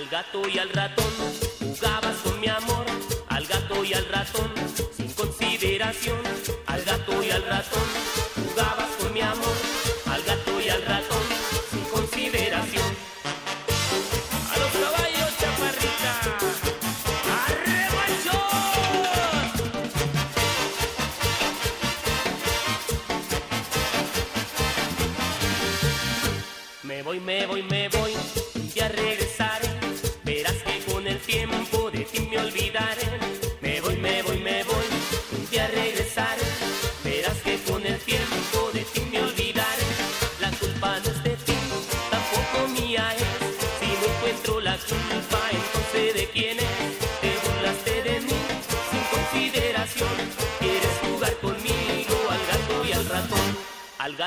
Al gato y al ratón jugabas con mi amor. Al gato y al ratón sin consideración. Al gato y al ratón jugabas con mi amor. Al gato y al ratón sin consideración. A los caballos, chaparrita. Me voy, me voy,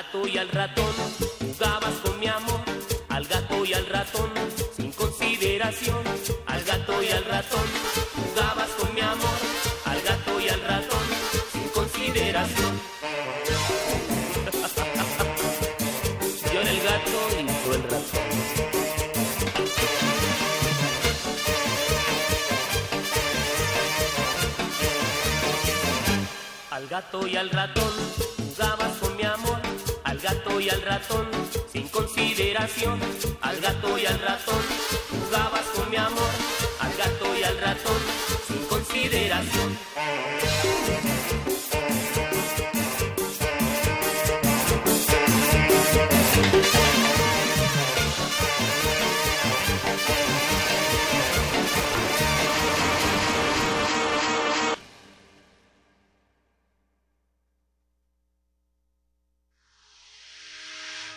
gato y al ratón jugabas con mi amor. Al gato y al ratón sin consideración. Al gato y al ratón jugabas con mi amor. Al gato y al ratón sin consideración. Yo era el gato y tú el ratón. Al gato y al ratón jugabas con mi amor. Gato y al ratón sin consideración. Al gato y al ratón jugabas con mi amor. Al gato y al ratón sin consideración.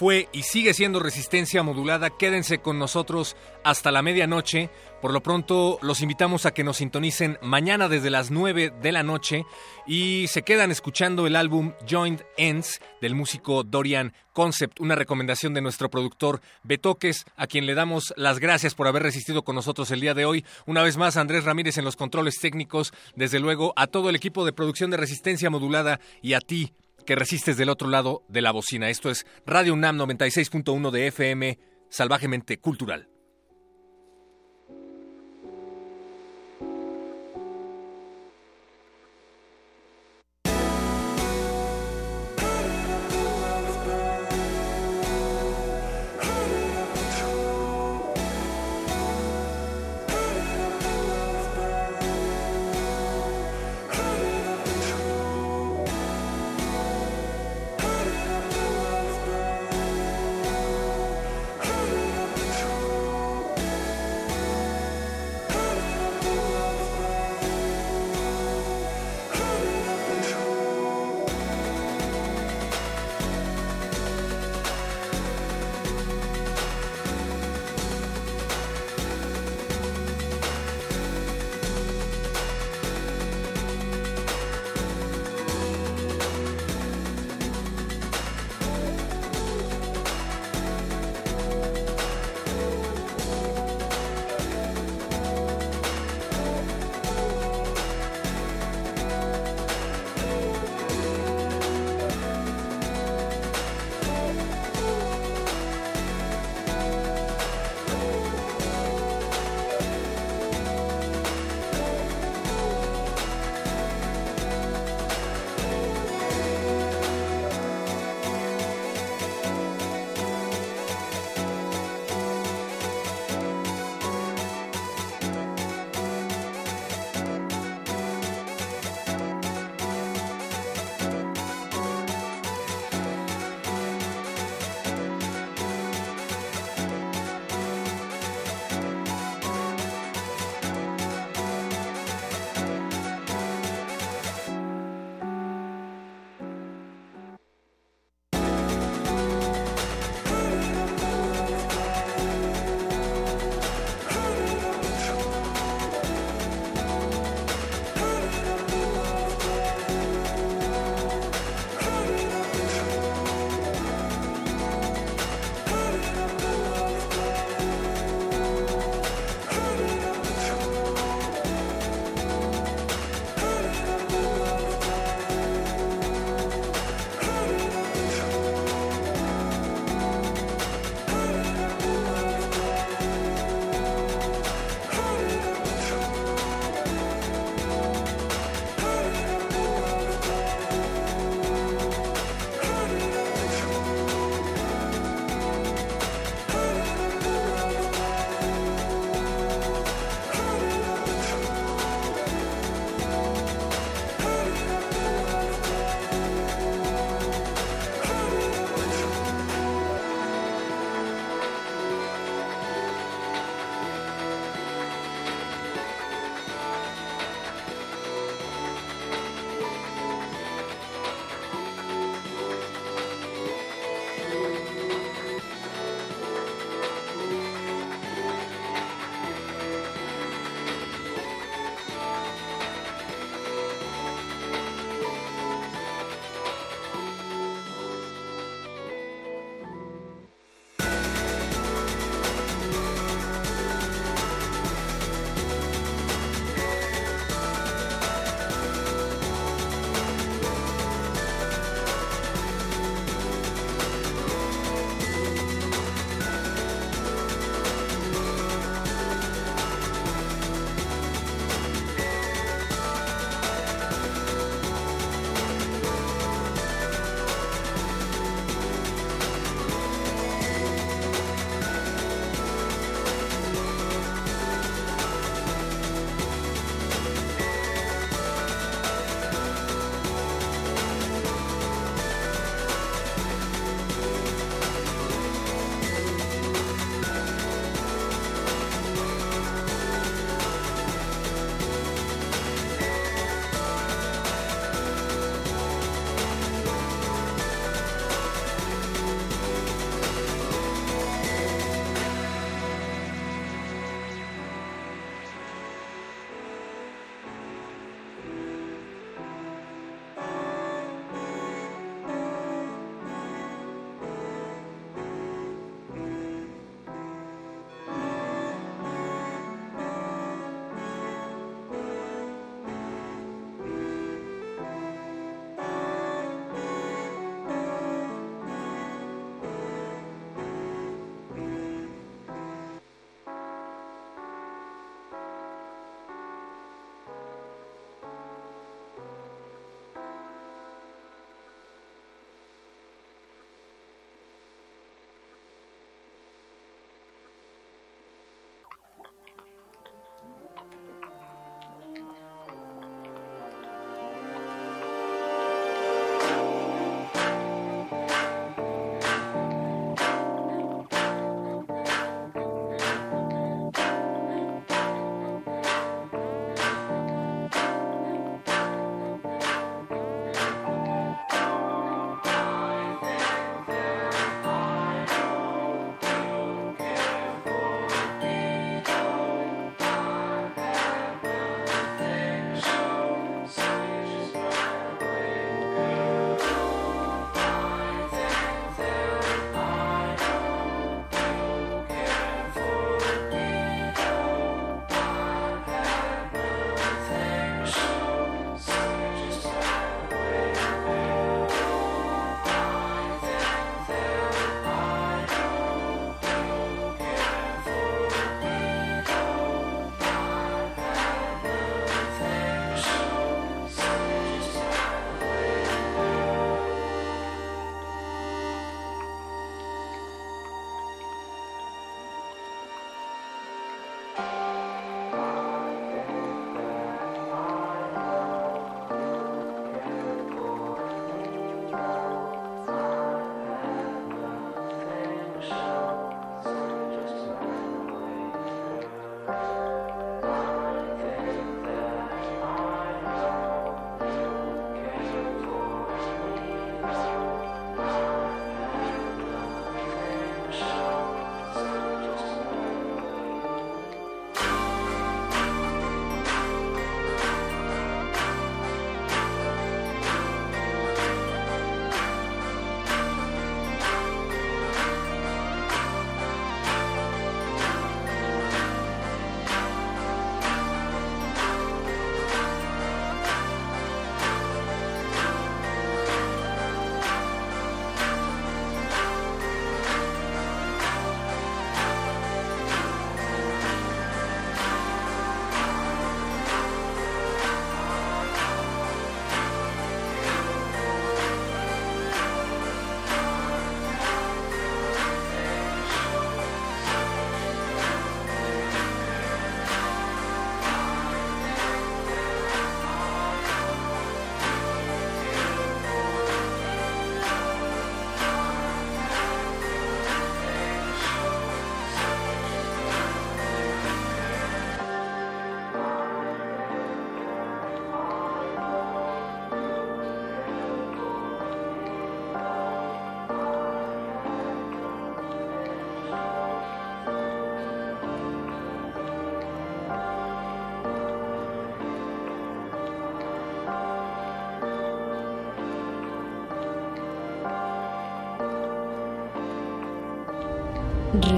Fue y sigue siendo resistencia modulada. Quédense con nosotros hasta la medianoche. Por lo pronto los invitamos a que nos sintonicen mañana desde las 9 de la noche y se quedan escuchando el álbum Joint Ends del músico Dorian Concept, una recomendación de nuestro productor Betoques, a quien le damos las gracias por haber resistido con nosotros el día de hoy. Una vez más, Andrés Ramírez en los controles técnicos, desde luego a todo el equipo de producción de resistencia modulada y a ti, que resistes del otro lado de la bocina. Esto es Radio UNAM 96.1 de FM, salvajemente cultural.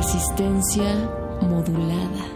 Resistencia modulada.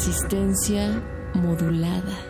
Resistencia modulada.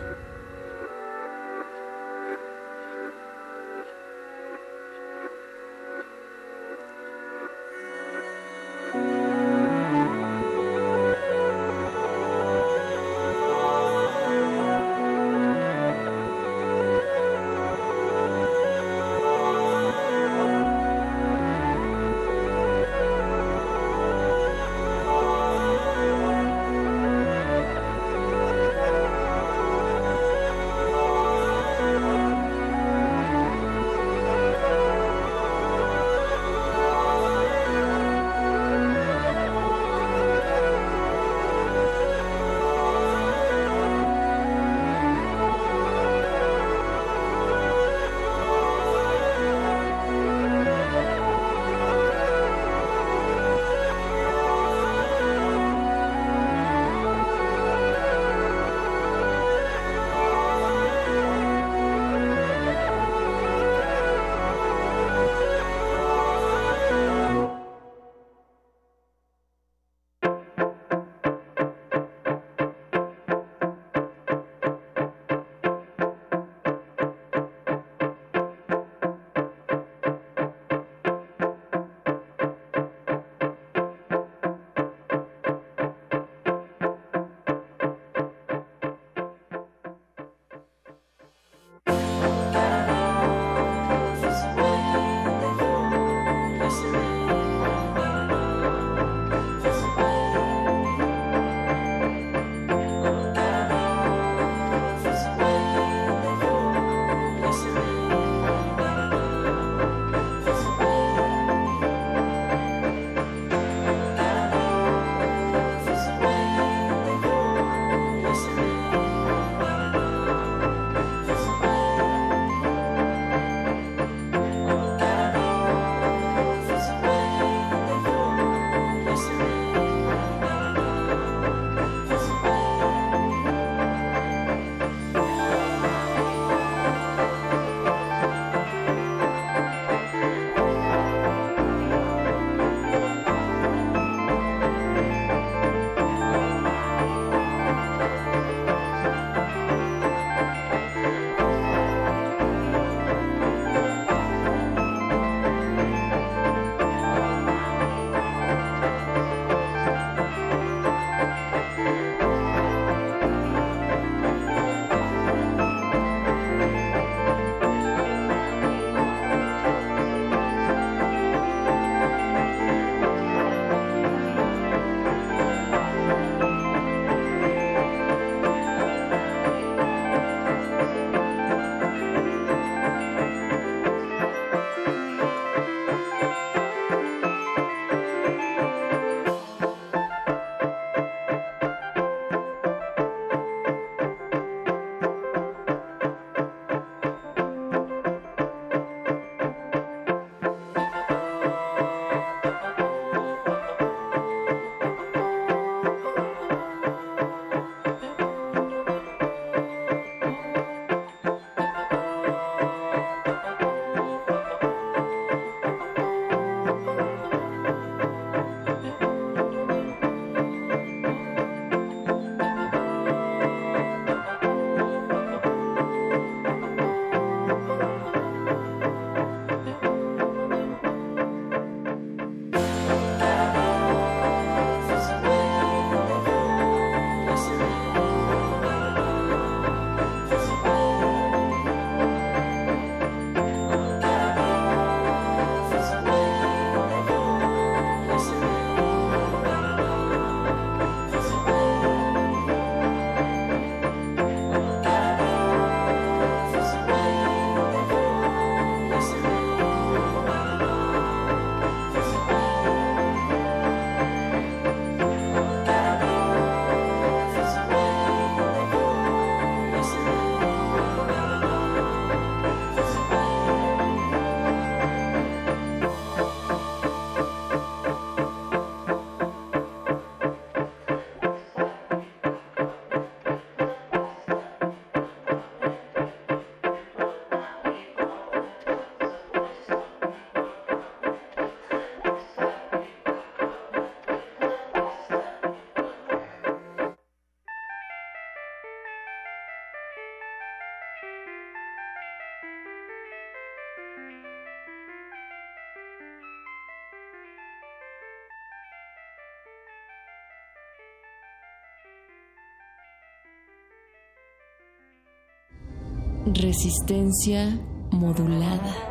Resistencia modulada.